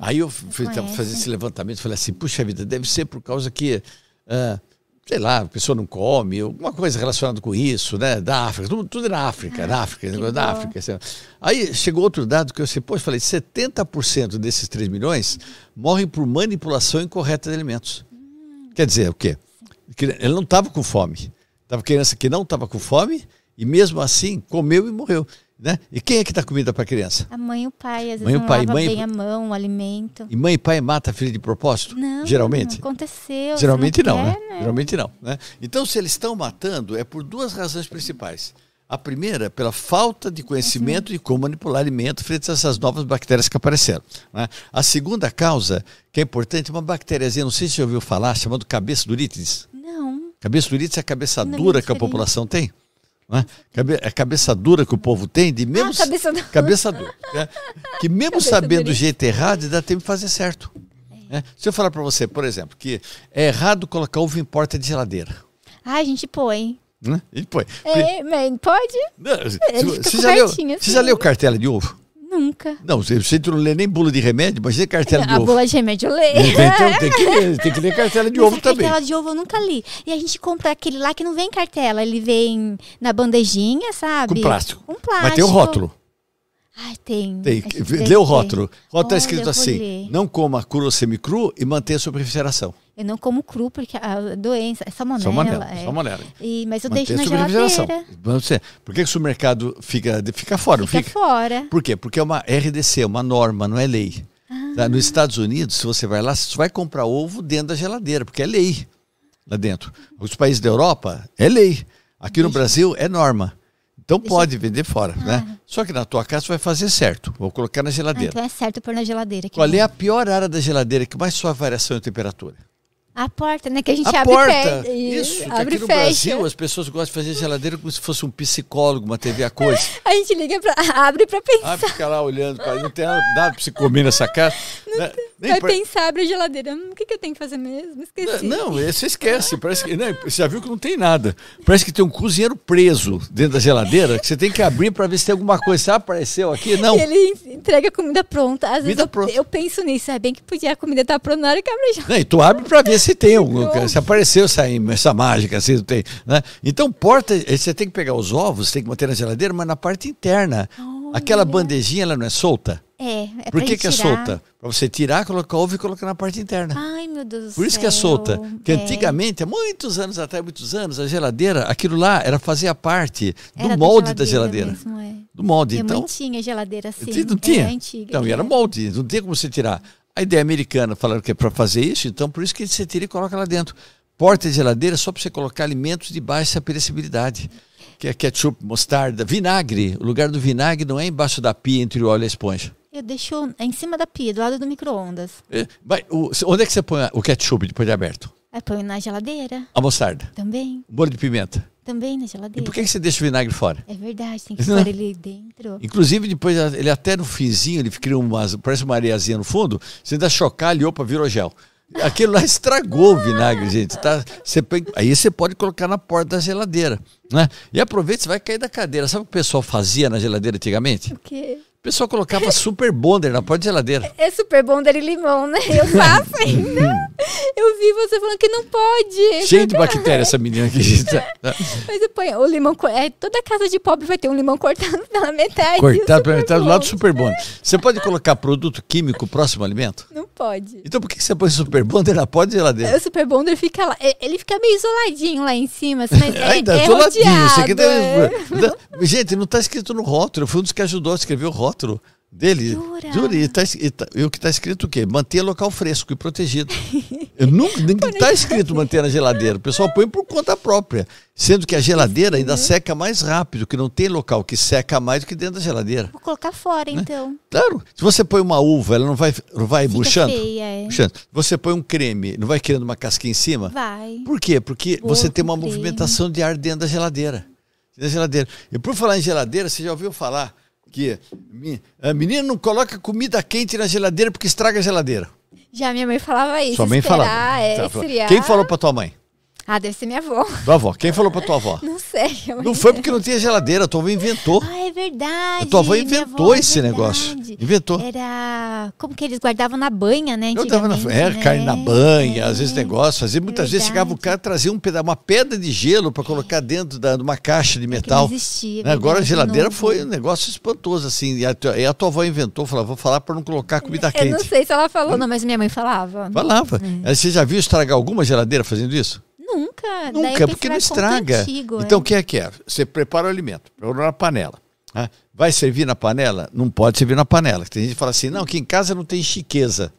Aí eu fui fazer esse levantamento e falei assim, puxa vida, deve ser por causa que, uh, sei lá, a pessoa não come, alguma coisa relacionada com isso, né? Da África, tudo, tudo é na África, ah, na África, negócio da África. Assim. Aí chegou outro dado que eu sei, pô, eu falei, 70% desses 3 milhões morrem por manipulação incorreta de alimentos. Hum. Quer dizer, o quê? Ele não estava com fome. Estava criança que não estava com fome e mesmo assim comeu e morreu. Né? E quem é que dá comida para a criança? A mãe e o pai, às vezes mãe, não pai, lava mãe, bem a mão, o alimento. E mãe e pai mata a filha de propósito? Não, geralmente. Não aconteceu. Geralmente não, não quer, né? né? Geralmente não. Né? Então, se eles estão matando, é por duas razões principais. A primeira, pela falta de conhecimento de como manipular alimento frente a essas novas bactérias que apareceram. Né? A segunda causa, que é importante, uma bactériazinha, não sei se você ouviu falar, chamada cabeça durítides. Cabeça dura é a cabeça não dura que a população tem. Não é? é a cabeça dura que o povo tem, de mesmo. Ah, cabeça dura. Cabeça dura. É, que mesmo cabeça sabendo o jeito errado, dá tempo de fazer certo. É. Se eu falar para você, por exemplo, que é errado colocar ovo em porta de geladeira. Ah, a gente põe. Né? A gente põe. É, mas pode? Não, você, já leu, assim. você já leu cartela de ovo? Nunca. Não, você, você não lê nem bula de remédio, mas lê cartela de a ovo. A bula de remédio eu leio. Então tem que ler, tem que ler cartela de mas ovo também. Cartela de ovo eu nunca li. E a gente compra aquele lá que não vem cartela, ele vem na bandejinha, sabe? Com plástico. Com plástico. Mas tem o rótulo. Ai, tem. Tem. Lê o rótulo. O rótulo está escrito assim: ler. não coma cru ou semicru e mantenha a sua. Eu não como cru porque a doença é salmonela. Salmonela. É. salmonela. E, mas eu Manter deixo na geladeira. Você, por que, que o supermercado fica, fica fora? Fica, fica fora. Por quê? Porque é uma RDC, uma norma, não é lei. Ah. Tá? Nos Estados Unidos, se você vai lá, você vai comprar ovo dentro da geladeira, porque é lei lá dentro. Os países da Europa, é lei. Aqui no Brasil, é norma. Então Deixa pode eu... vender fora, né? ah. né? Só que na tua casa vai fazer certo. Vou colocar na geladeira. Ah, então é certo pôr na geladeira. Qual é a pior área da geladeira que mais sofre variação de temperatura? A porta, né? Que a gente a abre porta. Isso, que aqui no Brasil as pessoas gostam de fazer geladeira como se fosse um psicólogo, uma TV a coisa. a gente liga pra. abre pra pensar. Abre, fica lá olhando, não tem nada pra você comer nessa casa. Não né? Vai pra... pensar, abre a geladeira. Hum, o que, que eu tenho que fazer mesmo? Esqueci. Não, você esquece. Parece que, né, você já viu que não tem nada. Parece que tem um cozinheiro preso dentro da geladeira que você tem que abrir para ver se tem alguma coisa. Você apareceu aqui? Não. E ele entrega a comida pronta. Às comida vezes eu, eu, penso nisso. É bem que podia a comida estar tá pronta na hora que abre a geladeira. Não, e tu abre para ver se tem algum. Se apareceu essa, essa mágica, não tem. Né? Então, porta, você tem que pegar os ovos, tem que manter na geladeira, mas na parte interna. Oh, Aquela bandejinha, ela não é solta? É, é Por que, que é solta? Para você tirar, colocar ovo e colocar na parte interna. Ai, meu Deus Por isso céu. que é solta. Que é. antigamente, há muitos anos atrás, muitos anos, a geladeira, aquilo lá era fazer parte do era molde da geladeira. Da geladeira. Mesmo, é. Do molde, Minha então. Mãe tinha geladeira assim. Não tinha? Era antiga. Então, era molde, não tinha como você tirar. A ideia americana falaram que é para fazer isso, então por isso que você tira e coloca lá dentro. Porta de geladeira só para você colocar alimentos de baixa perecibilidade que é ketchup, mostarda, vinagre. O lugar do vinagre não é embaixo da pia entre o óleo e a esponja. Eu deixo em cima da pia, do lado do micro-ondas. É, onde é que você põe o ketchup depois de aberto? Aí põe na geladeira. A mostarda? Também. O molho de pimenta? Também na geladeira. E por que você deixa o vinagre fora? É verdade, tem que pôr ele dentro. Inclusive, depois, ele até no finzinho, ele cria umas, parece uma areiazinha no fundo, você ainda chocar ali, opa, virou gel. Aquilo lá estragou o vinagre, gente. Tá? Você, aí você pode colocar na porta da geladeira. Né? E aproveita, você vai cair da cadeira. Sabe o que o pessoal fazia na geladeira antigamente? O quê? O pessoal colocava super bonder na porta da geladeira. É super bonder e limão, né? Eu faço ainda. eu vi você falando que não pode. É Cheio de bactéria essa menina aqui. Mas eu ponho o limão. É, toda casa de pobre vai ter um limão cortado pela metade. Cortado pela metade do lado do super bonder. Você pode colocar produto químico próximo ao alimento? Não pode. Então por que você põe super bonder na porta da geladeira? O super bonder fica lá. Ele fica meio isoladinho lá em cima. Mas é, Ainda, é isoladinho. Isso aqui tá... Gente, não está escrito no rótulo. Foi um dos que ajudou a escrever o rótulo rótulo dele. Jura? Jura e, tá, e, tá, e o que está escrito o quê? Manter local fresco e protegido. Eu nunca, ninguém está escrito manter na geladeira. O pessoal põe por conta própria. Sendo que a geladeira ainda seca mais rápido, que não tem local que seca mais do que dentro da geladeira. Vou colocar fora, né? então. Claro. Se você põe uma uva, ela não vai, não vai Fica murchando? Feia, é. murchando. Você põe um creme, não vai criando uma casquinha em cima? Vai. Por quê? Porque você tem uma creme. movimentação de ar dentro da geladeira. Da geladeira. E por falar em geladeira, você já ouviu falar que a menina não coloca comida quente na geladeira porque estraga a geladeira. Já minha mãe falava isso. Sua mãe falava. É, Quem falou para tua mãe? Ah, deve ser minha avó. Tua avó. Quem falou pra tua avó? Não sei. Não foi porque não tinha geladeira. A tua avó inventou. Ah, é verdade. A tua avó inventou avó, é esse é negócio. Inventou. Era. Como que eles guardavam na banha, né? Eu tava na. É, né? carne na banha, é. às vezes negócio. Fazia, muitas verdade. vezes chegava o cara trazia um peda uma pedra de gelo para colocar dentro da, de uma caixa de metal. É não existia. Né? Agora a geladeira foi um negócio espantoso, assim. E a, e a tua avó inventou, falou: vou falar para não colocar comida quente. Eu não sei se ela falou, não, mas minha mãe falava. Falava. É. Você já viu estragar alguma geladeira fazendo isso? Nunca. Nunca, porque não estraga. Então, o é. que é que é? Você prepara o alimento, prepara na panela. Né? Vai servir na panela? Não pode servir na panela. Tem gente que fala assim, não, aqui em casa não tem chiqueza.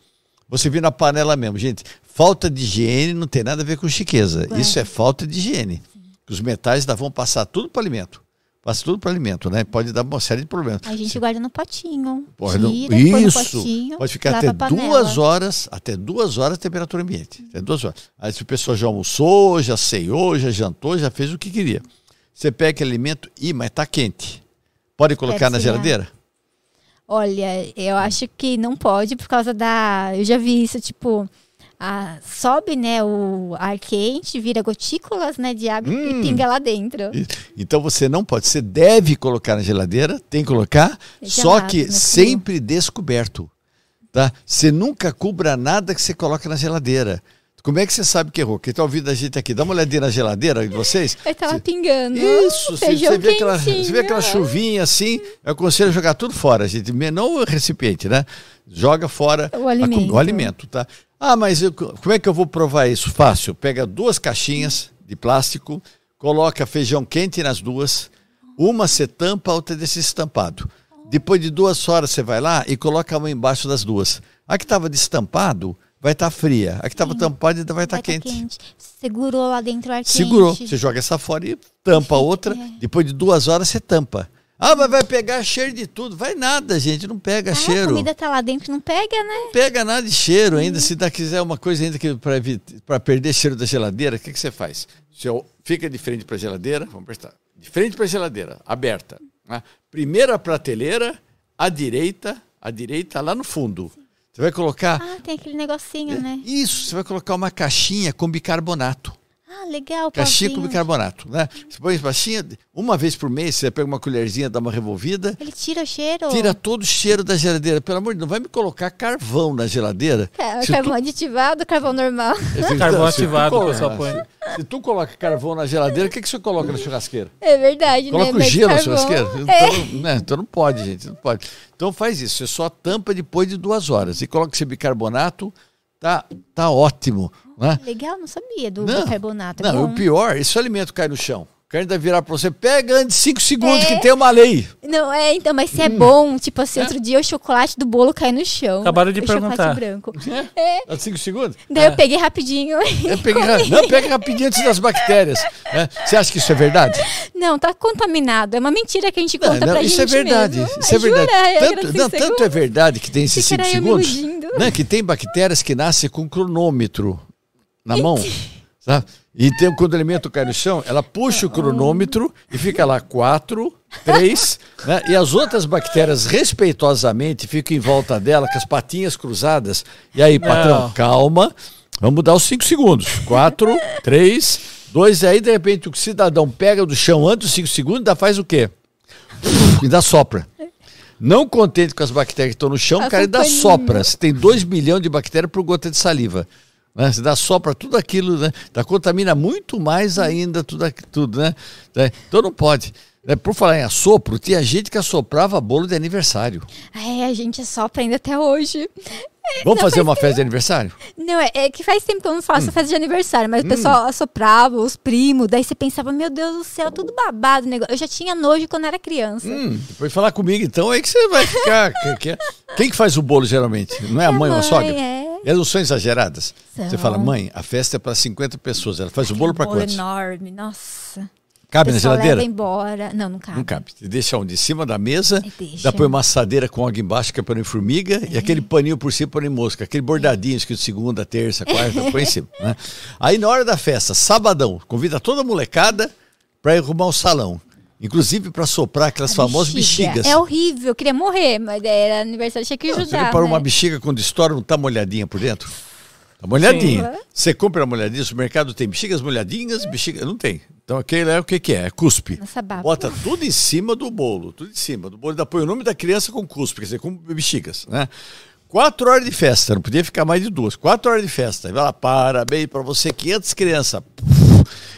Vou servir na panela mesmo. Gente, falta de higiene não tem nada a ver com chiqueza. Ué. Isso é falta de higiene. Os metais vão passar tudo para o alimento. Passa tudo para alimento, né? Pode dar uma série de problemas. A gente guarda no potinho. Pode, tira, isso. Potinho, pode ficar até duas horas, até duas horas temperatura ambiente. Até duas horas. Aí se a pessoa já almoçou, já ceiou, já jantou, já fez o que queria. Você pega aquele alimento e, mas está quente. Pode colocar na geladeira? Olha, eu acho que não pode por causa da. Eu já vi isso, tipo a, sobe né, o ar quente, vira gotículas né, de água hum. e pinga lá dentro. Então você não pode, você deve colocar na geladeira, tem que colocar, só que sempre descoberto. Tá? Você nunca cubra nada que você coloca na geladeira. Como é que você sabe que errou? Quem está ouvindo a gente aqui, dá uma olhadinha na geladeira de vocês. Vai estar pingando. Isso, você, você, vê aquela, você vê aquela chuvinha assim, eu aconselho jogar tudo fora, gente. Não o recipiente, né? Joga fora o alimento. A, o alimento, tá? Ah, mas eu, como é que eu vou provar isso? Fácil. Pega duas caixinhas de plástico, coloca feijão quente nas duas, uma você tampa, a outra desse estampado. Depois de duas horas você vai lá e coloca uma embaixo das duas. A que estava destampado, vai estar tá fria. A que estava tampada ainda vai estar tá quente. quente. Segurou lá dentro o ar Segurou. Quente. Você joga essa fora e tampa a outra. É. Depois de duas horas você tampa. Ah, mas vai pegar cheiro de tudo. Vai nada, gente, não pega ah, cheiro. A comida tá lá dentro, não pega, né? Não pega nada de cheiro ainda. Se dá, quiser uma coisa ainda para perder cheiro da geladeira, o que, que você faz? Você fica de frente para a geladeira, vamos prestar. De frente para a geladeira, aberta. Né? Primeira prateleira, à direita, à direita, lá no fundo. Você vai colocar. Ah, tem aquele negocinho, é, né? Isso, você vai colocar uma caixinha com bicarbonato. Ah, legal. Caixinha com bicarbonato, né? Você põe baixinha, uma vez por mês, você pega uma colherzinha, dá uma revolvida. Ele tira o cheiro? Tira todo o cheiro da geladeira. Pelo amor de Deus, não vai me colocar carvão na geladeira. É, carvão tu... aditivado, carvão normal. carvão ativado, o pessoal põe. Se tu coloca carvão na geladeira, o que, que você coloca na churrasqueira? É verdade, coloca né? Coloca o gelo na churrasqueira? É. Então, né? então não pode, gente, não pode. Então faz isso, você só tampa depois de duas horas. E coloca esse bicarbonato, tá, tá ótimo. Né? Legal, não sabia do não, bicarbonato. É não, bom. o pior, esse alimento cai no chão. O cara ainda virar pra você, pega antes de 5 segundos é... que tem uma lei. Não, é, então, mas se é hum. bom, tipo assim, é? outro dia o chocolate do bolo cai no chão. Acabaram de o perguntar. chocolate branco. É? 5 segundos? Daí eu é. peguei rapidinho. Eu peguei, não, pega rapidinho antes das bactérias. É. Você acha que isso é verdade? Não, tá contaminado. É uma mentira que a gente conta não, não, pra isso gente é verdade. Mesmo. Isso é verdade. Tanto, não, tanto é verdade que tem esses 5 segundos. Né, que tem bactérias que nascem com cronômetro na mão. Sabe? E tem, quando o alimento cai no chão, ela puxa o cronômetro e fica lá quatro, três, né? e as outras bactérias respeitosamente ficam em volta dela com as patinhas cruzadas. E aí, patrão, Não. calma, vamos dar os cinco segundos. Quatro, três, dois, e aí de repente o cidadão pega do chão antes dos cinco segundos, ainda faz o quê? E dá sopra. Não contente com as bactérias que estão no chão, o cara ainda sopra. Você tem dois bilhões de bactérias por gota de saliva. Né? Você dá sopra tudo aquilo, né? Da contamina muito mais ainda tudo, tudo né? É, então não pode. É, por falar em assopro, tinha gente que assoprava bolo de aniversário. É, a gente assopra ainda até hoje. Vamos não, fazer uma festa de aniversário? Não, é, é, que faz tempo que eu não faço hum. festa de aniversário, mas hum. o pessoal assoprava, os primos, daí você pensava, meu Deus do céu, tudo babado. Negócio. Eu já tinha nojo quando era criança. Hum, depois falar comigo, então, aí que você vai ficar. Quem que faz o bolo geralmente? Não é a mãe, mãe ou a sogra? É. Elas não são exageradas. São. Você fala, mãe, a festa é para 50 pessoas. Ela faz o bolo para quantos? enorme, nossa. Cabe na geladeira? leva embora. Não, não cabe. Não cabe. Deixa onde? Em cima da mesa, Deixa. dá põe uma assadeira com água embaixo, que é para formiga, é. e aquele paninho por cima para mosca. Aquele bordadinho escrito segunda, terça, quarta, põe em cima. Né? Aí na hora da festa, sabadão, convida toda a molecada para ir arrumar o salão. Inclusive para soprar aquelas famosas bexiga. bexigas. É horrível, queria morrer, mas era aniversário, tinha que ajudar. Você reparou né? uma bexiga quando estoura, não tá molhadinha por dentro? Tá molhadinha. Sim. Você compra molhadinha, o supermercado tem bexigas molhadinhas, bexiga. Não tem. Então aquele é o que, que é? É cuspe. Bota tudo em cima do bolo, tudo em cima do bolo. Ainda põe o nome da criança com cuspe, quer dizer, com bexigas, né? Quatro horas de festa, não podia ficar mais de duas. Quatro horas de festa. Vai lá, parabéns para você, 500 crianças.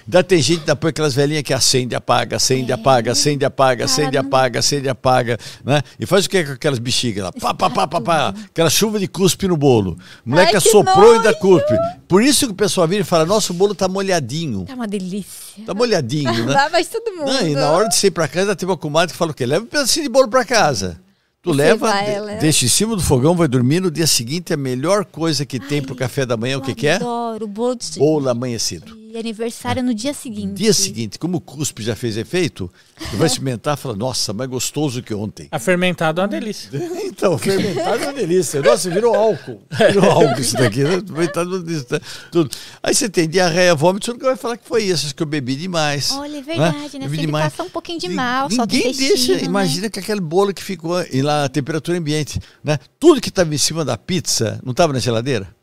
Ainda tem gente que põe aquelas velhinhas que acende, apaga, acende, é. apaga, acende, apaga, acende, apaga, acende, apaga, né? E faz o que com aquelas bexigas lá? Pá, pá, pá, pá, pá. Aquela chuva de cuspe no bolo. O moleque assoprou e ainda cuspe. Por isso que o pessoal vira e fala, nosso bolo tá molhadinho. Tá uma delícia. Tá molhadinho, né? Lá vai todo mundo. Não, e na hora de sair pra casa, tem uma comadre que fala o quê? Leva um pedacinho de bolo pra casa. Tu Você leva, vai, deixa em cima do fogão, vai dormir. No dia seguinte, a melhor coisa que Ai, tem pro café da manhã, o que, que é? Adoro, bolo de... Bolo amanhecido. E aniversário no dia seguinte. No dia seguinte, como o cuspe já fez efeito, tu vai experimentar e fala, nossa, mais gostoso que ontem. A fermentado é uma delícia. então, fermentado é uma delícia. Nossa, virou álcool. Virou álcool isso daqui, né? Fermentado né? tudo. Aí você tem diarreia, vômito, você nunca vai falar que foi isso, acho que eu bebi demais. Olha, é né? verdade, né? né? Você demais. passa um pouquinho de mal, Ninguém deixa, né? imagina que aquele bolo que ficou lá, a temperatura ambiente, né? Tudo que estava em cima da pizza, não estava na geladeira?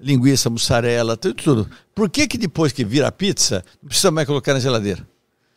Linguiça, mussarela, tudo, tudo. Por que que depois que vira a pizza, não precisa mais colocar na geladeira?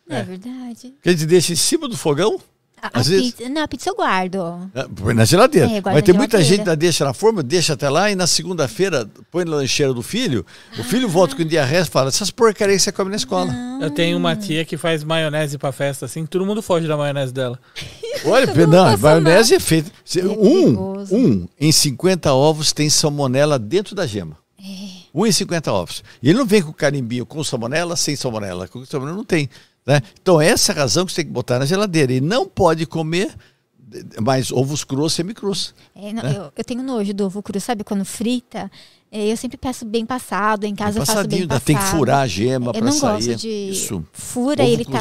É, é verdade. Porque a gente deixa em cima do fogão, a, Às a vezes... pizza, não, a pizza eu guardo. É, põe na geladeira. É, Mas tem muita gente que deixa na forma, deixa até lá e na segunda-feira põe na lancheira do filho. O ah. filho volta com diarreia e fala: essas porcarias você come na escola. Não. Eu tenho uma tia que faz maionese pra festa assim, todo mundo foge da maionese dela. Olha, não, maionese é feita. É um, um em 50 ovos tem salmonela dentro da gema. É. Um em 50 ovos. E ele não vem com carimbinho com salmonela, sem salmonela. Com salmonela não tem. Né? Então, essa é a razão que você tem que botar na geladeira. E não pode comer mas ovos crus, semicrus. É, né? eu, eu, tenho nojo do ovo cru, sabe? Quando frita, é, eu sempre peço bem passado, em casa eu faço bem passado. Tem que furar a gema para sair. Eu não gosto de... Isso. Fura ovo ele tá...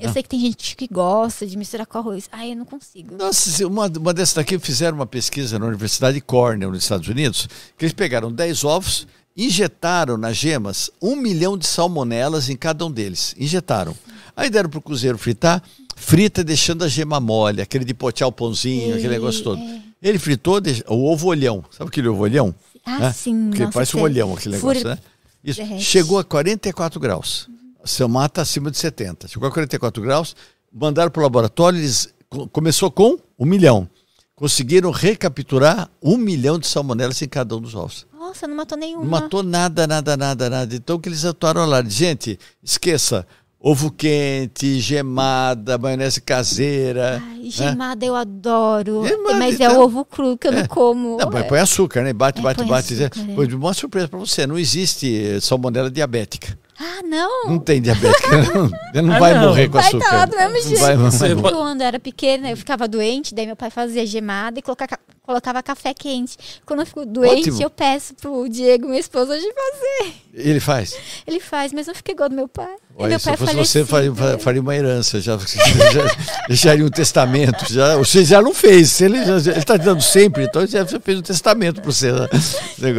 Eu sei que tem gente que gosta de misturar com arroz. Ah, eu não consigo. Nossa, uma, uma dessas daqui fizeram uma pesquisa na Universidade Cornell, nos Estados Unidos, que eles pegaram 10 ovos, injetaram nas gemas um milhão de salmonelas em cada um deles. Injetaram. Aí deram para o cozinheiro fritar, frita deixando a gema mole, aquele de potear o pãozinho, aquele negócio todo. É. Ele fritou o ovo olhão. Sabe aquele ovo olhão? Ah, né? sim. Porque nossa, parece um olhão aquele negócio, Fura... né? Isso. Chegou a 44 graus. Seu mata acima de 70. Chegou a 44 graus, mandaram para o laboratório, eles começou com um milhão. Conseguiram recapturar um milhão de salmonelas em cada um dos ovos. Nossa, não matou nenhuma. Não matou nada, nada, nada, nada. Então que eles atuaram lá. Gente, esqueça ovo quente, gemada, maionese caseira. Ai, né? gemada né? eu adoro. Gemada, mas então, é o ovo cru que eu é. não como. Não, põe açúcar, né? Bate, é, bate, bate. Açúcar, é. Uma surpresa para você, não existe salmonela diabética. Ah, não? Não tem diabética. não, não ah, vai não. morrer com vai açúcar. Vai estar do mesmo jeito. Vai, vai, vai. Quando eu era pequena, eu ficava doente, daí meu pai fazia gemada e colocava, colocava café quente. Quando eu fico doente, Ótimo. eu peço pro Diego, meu esposo, de fazer. Ele faz? Ele faz, mas não fica igual do meu pai. Olha, meu se pai fosse você, faria, faria, uma herança, já, já deixaria um testamento. Já, você já não fez, se ele está dando sempre, então já fez um testamento para você. Né? É,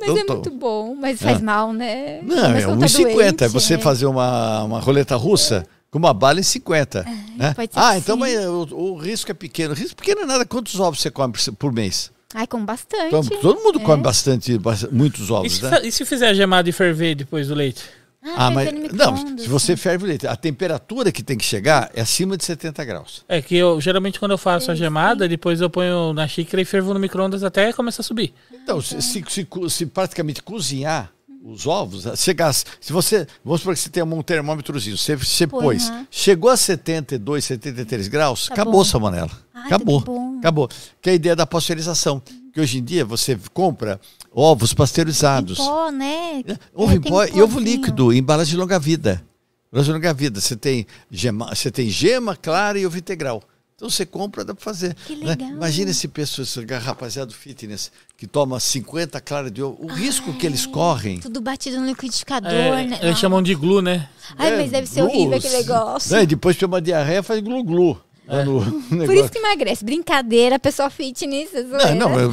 mas então, é muito bom, mas faz é. mal, né? Não, mas é 1,50. É você é. fazer uma, uma roleta russa com uma bala em 50. É, né? Ah, então mas, o, o, risco é pequeno. O risco pequeno é nada. Quantos ovos você come por mês? Ai, com bastante. Então, todo mundo é. come bastante, muitos ovos, e se, né? E se fizer a gemada e ferver depois do leite? Ah, ah mas não, se você ferve o leite, a temperatura que tem que chegar é acima de 70 graus. É que eu geralmente quando eu faço a gemada, depois eu ponho na xícara e fervo no micro-ondas até começar a subir. Então, se, se, se, se praticamente cozinhar os ovos, chegar, se você, vamos supor que você tem um termômetrozinho, você, você pôs, chegou a 72, 73 graus, tá acabou bom. salmonela. Ai, acabou, acabou. Que é a ideia da pasteurização. Que hoje em dia você compra ovos pasteurizados. Em pó, né? É, ovo é, em pó e ovo líquido, embalagem de longa vida. Embalagem de longa vida. Você tem gema, você tem gema clara e ovo integral. Então você compra, dá para fazer. Que né? legal. Né? Imagina esse pessoal, esse rapaziada do fitness que toma 50 claras de ovo. O Ai, risco que eles correm. Tudo batido no liquidificador, é, né? Eles chamam de glu, né? Ai, é, mas deve ser horrível aquele negócio. Né? Depois tem uma diarreia, faz glu-glu. É. Por isso que emagrece. Brincadeira, pessoal fitness. Não, não, eu,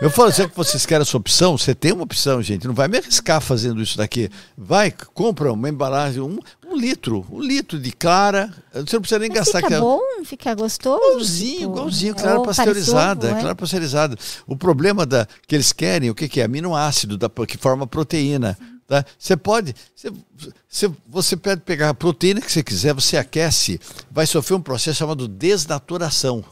eu falo, se vocês querem essa opção, você tem uma opção, gente. Não vai me arriscar fazendo isso daqui. Vai, compra uma embalagem, um, um litro, um litro de clara. Você não precisa nem Mas gastar fica bom, fica gostoso. Igualzinho, tipo, igualzinho, clara pasteurizada, é? clara pasteurizada. O problema da, que eles querem, o que, que é? Aminoácido, da, que forma proteína. Tá? Você pode, você, você, você pode pegar a proteína que você quiser, você aquece, vai sofrer um processo chamado desnaturação.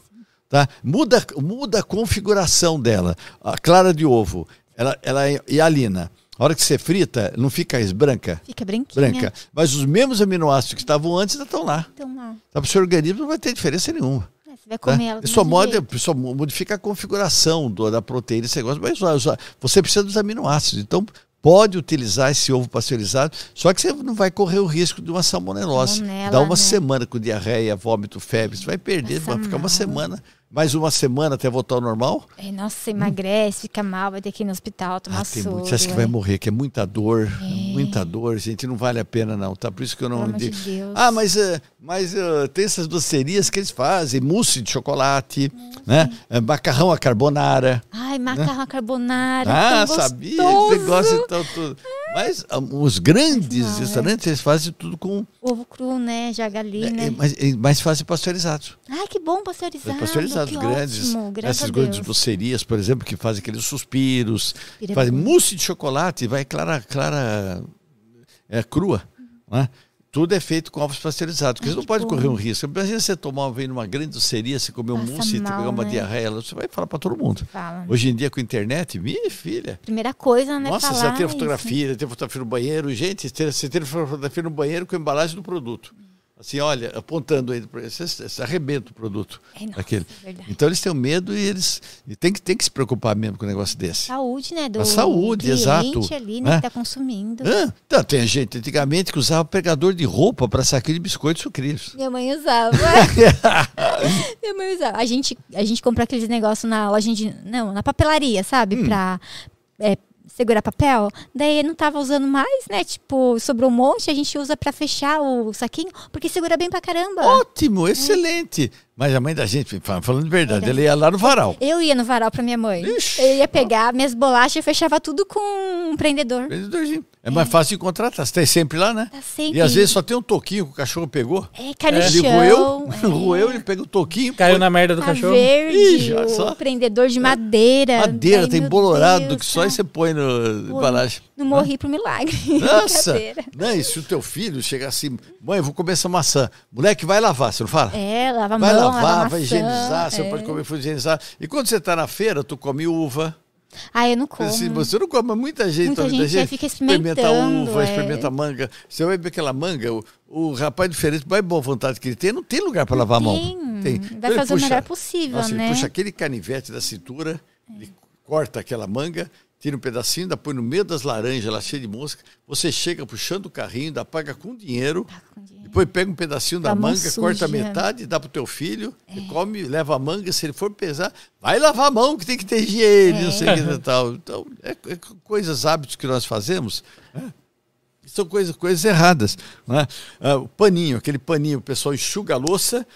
Tá? Muda, muda a configuração dela. A clara de ovo, ela, ela é hialina. A hora que você frita, não fica branca? Fica branquinha. Branca. Mas os mesmos aminoácidos que estavam antes ainda estão lá. Estão lá. Tá? Para o seu organismo não vai ter diferença nenhuma. É, você vai comer tá? ela. Só, moda, só modifica a configuração do, da proteína, esse negócio, mas você precisa dos aminoácidos. Então, pode utilizar esse ovo pasteurizado, só que você não vai correr o risco de uma salmonelose. Salmonela, Dá uma né? semana com diarreia, vômito, febre, você vai perder, vai ficar uma semana mais uma semana até voltar ao normal? É, nossa, emagrece, fica mal, vai ter que ir no hospital, tomar ah, soro. Você acha que vai morrer, que é muita dor, é. muita dor, gente, não vale a pena não, tá? Por isso que eu não... De Deus. Ah, mas, uh, mas uh, tem essas docerias que eles fazem, mousse de chocolate, hum, né? Uh, macarrão à carbonara. Ai, macarrão né? à carbonara, Ah, sabia? Você gosta então tudo. Mas um, os grandes não, restaurantes, é. eles fazem tudo com... Ovo cru, né? Já galinha. É, é, mas, é, mas fazem pasteurizados. Ah, que bom, pasteurizado. É pasteurizado grandes, ótimo, essas grandes docerias, por exemplo, que fazem aqueles suspiros, fazem mousse de chocolate, vai clara, clara é, crua, né? Tudo é feito com ovos pasteurizados, porque você não pode bom. correr um risco. Imagina você tomar vem numa grande doceria, você comer um mousse e pegar uma né? diarreia, você vai falar para todo mundo. Fala. Hoje em dia com a internet, minha filha. Primeira coisa, né? Nossa, você tem fotografia, tem fotografia no banheiro, gente, você tem fotografia no banheiro com a embalagem do produto. Assim, olha, apontando aí, você, você arrebenta o produto. É, nossa, aquele. é então eles têm medo e eles e tem, que, tem que se preocupar mesmo com um negócio desse. Saúde, né? Do a saúde, cliente exato. ali, né? né? Que tá consumindo. Ah, então, tem gente antigamente que usava pegador de roupa para saquinho de biscoitos sucrilhos. Minha mãe usava. Minha mãe usava. A gente, a gente comprou aqueles negócios na loja de. Não, na papelaria, sabe? Hum. Pra é, segurar papel. Daí não tava usando mais, né? Tipo, sobrou um monte, a gente usa pra fechar o saquinho, porque segura bem pra caramba. Ótimo, excelente. Mas a mãe da gente, fa- falando de verdade, Era. ela ia lá no varal. Eu ia no varal pra minha mãe. Ixi. Eu ia pegar minhas bolachas e fechava tudo com um prendedor. Vendedorzinho. É mais fácil de contratar. Você tem sempre lá, né? Tá sempre. E às vezes só tem um toquinho que o cachorro pegou. É, cai no Ele chão. roeu, é. roeu, ele pega o toquinho. Caiu põe- na merda do Tá cachorro. verde, Ih, olha só. o prendedor de madeira. Madeira, Daí, tem bolorado Deus, que só tá. e você põe no embalagem. Não morri pro milagre. Nossa! Não, e se o teu filho chegar assim, mãe, eu vou comer essa maçã. Moleque, vai lavar, você não fala? É, lava a Vai mão, lavar, lava vai maçã, higienizar, você é. pode comer fruta higienizada. E quando você está na feira, tu come uva. Ah, eu não como. Assim, você não come, muita gente, Muita gente, é, fica experimentando, uva, é. experimenta manga. Você vai ver aquela manga, o, o rapaz diferente, mais boa vontade que ele tem, não tem lugar para lavar a mão. Tem. Então Vai ele fazer o melhor possível, Nossa, né? Ele puxa aquele canivete da cintura, ele corta aquela manga, tira um pedacinho, ainda põe no meio das laranjas, lá cheia de mosca. Você chega puxando o carrinho, ainda paga com dinheiro. com dinheiro. Depois pega um pedacinho da Da manga, corta a suja. metade, dá pro teu filho, É. come, leva a manga, se ele for pesar, vai lavar a mão, que tem que ter higiene, não sei o que e tal. Então, é, é coisas, hábitos que nós fazemos, né? são coisas, coisas erradas. Né? Ah, o paninho, aquele paninho, o pessoal enxuga a louça,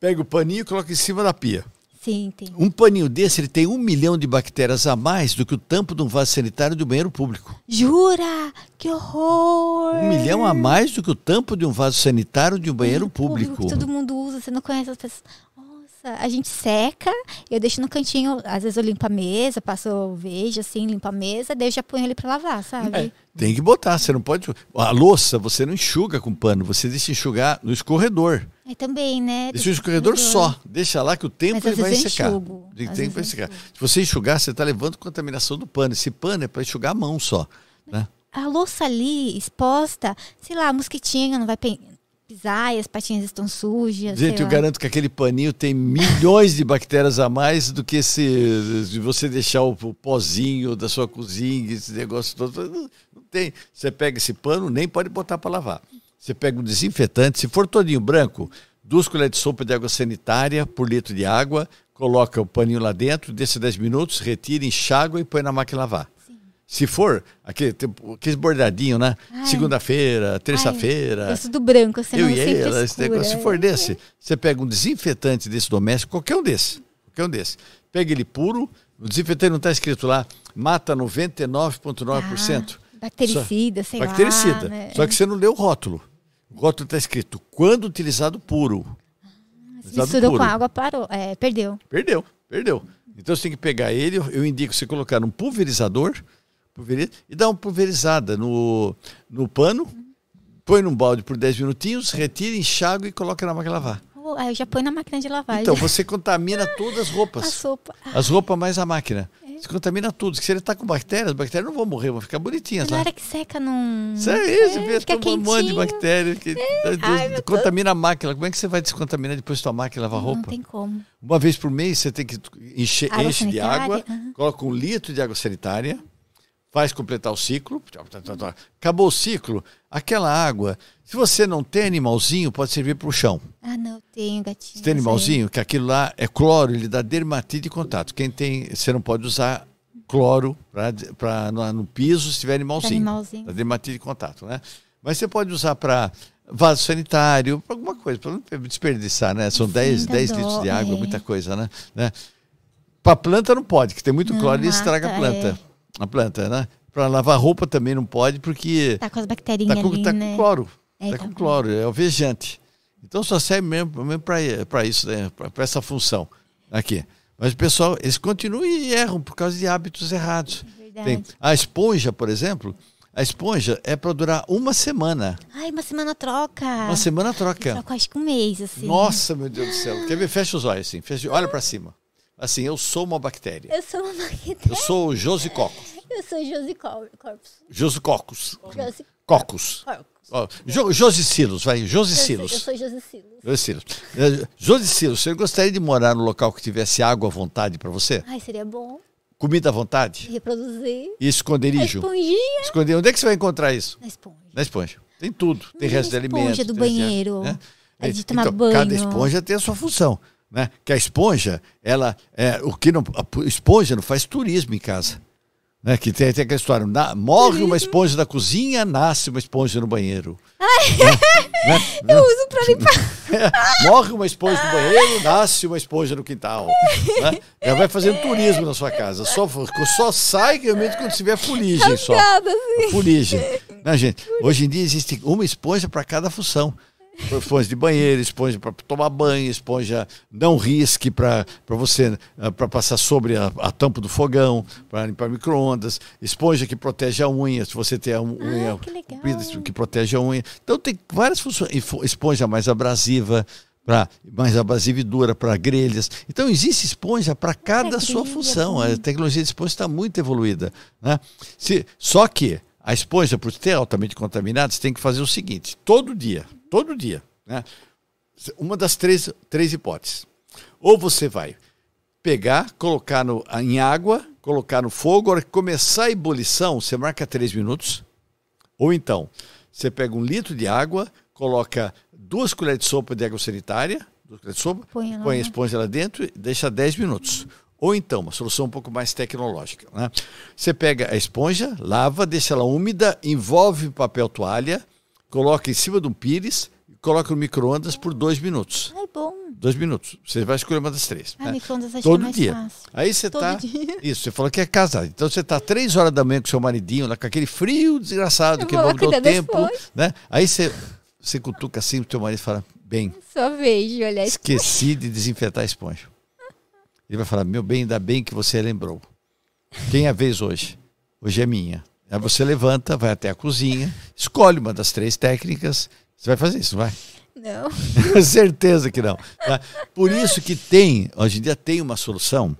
pega o paninho e coloca em cima da pia. Sim, tem. Um paninho desse, ele tem um milhão de bactérias a mais do que o tampo de um vaso sanitário de um banheiro público. Jura? Que horror! Um milhão a mais do que o tampo de um vaso sanitário de um banheiro público. que todo mundo usa, você não conhece as pessoas. Nossa, a gente seca, eu deixo no cantinho, às vezes eu limpo a mesa, passo o vejo assim, limpo a mesa, daí eu já ponho ele pra lavar, sabe? É. Tem que botar, você não pode. A louça você não enxuga com pano, você deixa enxugar no escorredor. Aí também, né? Deixa o escorredor só, deixa lá que o tempo ele vai secar. enxugo, às tempo vai secar. Se você enxugar, você está levando contaminação do pano. Esse pano é para enxugar a mão só. Né? A louça ali exposta, sei lá, a mosquitinha não vai pisar e as patinhas estão sujas. Gente, eu lá. garanto que aquele paninho tem milhões de bactérias a mais do que de você deixar o, o pozinho da sua cozinha, esse negócio todo. Não, não tem. Você pega esse pano, nem pode botar para lavar. Você pega um desinfetante, se for todinho branco, duas colheres de sopa de água sanitária por litro de água, coloca o paninho lá dentro, deixa 10 minutos, retira, enxágua e põe na máquina lavar. Se for aquele, aqueles bordadinho, né? Segunda-feira, terça-feira. Sou do branco, você Eu não e ela, esse negócio, se for desse, você pega um desinfetante desse doméstico, qualquer um desse, qualquer um desse, pega ele puro, o desinfetante não está escrito lá, mata 99,9%. Ah, bactericida, sei Bactericida. lá. né? Só que você não leu o rótulo. O rótulo está escrito quando utilizado puro. Utilizado Misturou puro. com água, parou. É, perdeu. Perdeu, perdeu. Então você tem que pegar ele, eu indico você colocar num pulverizador pulveriza, e dar uma pulverizada no, no pano, põe num balde por 10 minutinhos, retira, enxágua e coloca na máquina de lavar. Aí eu já põe na máquina de lavagem. Então, você contamina todas as roupas. sopa. As roupas mais a máquina. É. Você contamina tudo. Se ele está com bactérias, as bactérias não vão morrer, vão ficar bonitinhas Na lá. hora que seca não. Isso é isso, é, fica um monte de quentinho. bactéria que Ai, meu contamina a máquina. Como é que você vai descontaminar depois tua máquina lavar Não roupa? tem como. Uma vez por mês você tem que encher, Água enche de sanitária, água, aham. coloca um litro de água sanitária, faz completar o ciclo. Acabou o ciclo, aquela água. Se você não tem animalzinho, pode servir para o chão. Ah, não, tenho gatinho. Se tem animalzinho, que aquilo lá é cloro, ele dá dermatite de contato. Quem tem, você não pode usar cloro para no, no piso se tiver animalzinho. animalzinho. Dá dermatite de contato, né? Mas você pode usar para vaso sanitário, pra alguma coisa, para não desperdiçar, né? São Sim, 10, dá 10 dó, litros de água, é. muita coisa, né? né? Para planta não pode, que tem muito Não, cloro e estraga a planta. A planta, né? Para lavar roupa também não pode, porque Tá com as bacterinhas Tá com, ali, tá né? com cloro. É, tá tá com cloro, é alvejante. Então só serve mesmo, mesmo para isso, né? para essa função aqui. Mas o pessoal, eles continuam e erram por causa de hábitos errados. Verdade. Tem, a esponja, por exemplo, a esponja é para durar uma semana. Ai, uma semana troca. Uma semana troca. Acho que um mês, assim. Nossa, meu Deus do céu. Quer ver? Fecha os olhos assim. Fecha, olha para cima. Assim, eu sou uma bactéria. Eu sou uma Eu sou o Josicocos. Eu sou Josi Cor- Corpus. Josicocos. Josi Cocos. Corpus. Ó, jo, Josi Silos, vai, Josi Silos. Eu sou Josi Silos. Josi Silos. Eh, Josi Silos, você gostaria de morar num local que tivesse água à vontade para você? Ai, seria bom. Comida à vontade? Reproduzir. E esconderijo? Esponjinha. Esconder. Onde é que você vai encontrar isso? Na esponja. Na esponja. Tem tudo. Tem resto de alimentos. esponja do tem- banheiro. né? É de tomar então, banho. Cada esponja tem a sua função. Né? Que a esponja, ela é o que não, a esponja não faz turismo em casa. Né? Que tem, tem aquela história, na- morre uma esponja da cozinha, nasce uma esponja no banheiro. Né? Né? Eu uso pra limpar. É, morre uma esponja no banheiro, nasce uma esponja no quintal. Né? Ela vai fazendo turismo na sua casa. Só, só sai realmente quando tiver fuligem só. Assim. Fuligem. Né, gente? Hoje em dia existe uma esponja para cada função. Esponja de banheiro, esponja para tomar banho, esponja não risque para você para passar sobre a, a tampa do fogão, para limpar micro-ondas, esponja que protege a unha, se você tem a unha Ah, que que protege a unha. Então tem várias funções. Esponja mais abrasiva, para mais abrasiva e dura para grelhas. Então existe esponja para cada sua grelha, função. A tecnologia de esponja está muito evoluída. Né? Se, só que a esponja, por ser altamente contaminada, você tem que fazer o seguinte: todo dia, todo dia, né? uma das três, três hipóteses. Ou você vai pegar, colocar no, em água, colocar no fogo, a hora que começar a ebulição, você marca três minutos. Ou então, você pega um litro de água, coloca duas colheres de sopa de água sanitária, duas colheres de sopa, Põe põe a esponja lá dentro e deixa 10 minutos. Ou então, uma solução um pouco mais tecnológica. Né? Você pega a esponja, lava, deixa ela úmida, envolve papel toalha, coloca em cima de um pires e coloca no micro-ondas por dois minutos. Ai, bom. Dois minutos. Você vai escolher uma das três. Ai, né? micro-ondas acho que é Todo mais dia. fácil. Aí você Todo tá. dia. Isso, você falou que é casado. Então você tá três horas da manhã com seu maridinho, lá com aquele frio desgraçado, Eu que não deu tempo. Né? Aí você, você cutuca assim, o teu marido fala: bem, Só vejo, olha esqueci de desinfetar a esponja. Ele vai falar: meu bem, ainda bem que você lembrou. Quem é a vez hoje? Hoje é minha. Aí você levanta, vai até a cozinha, escolhe uma das três técnicas. Você vai fazer isso, não vai? Não. Certeza que não. Por isso que tem, hoje em dia tem uma solução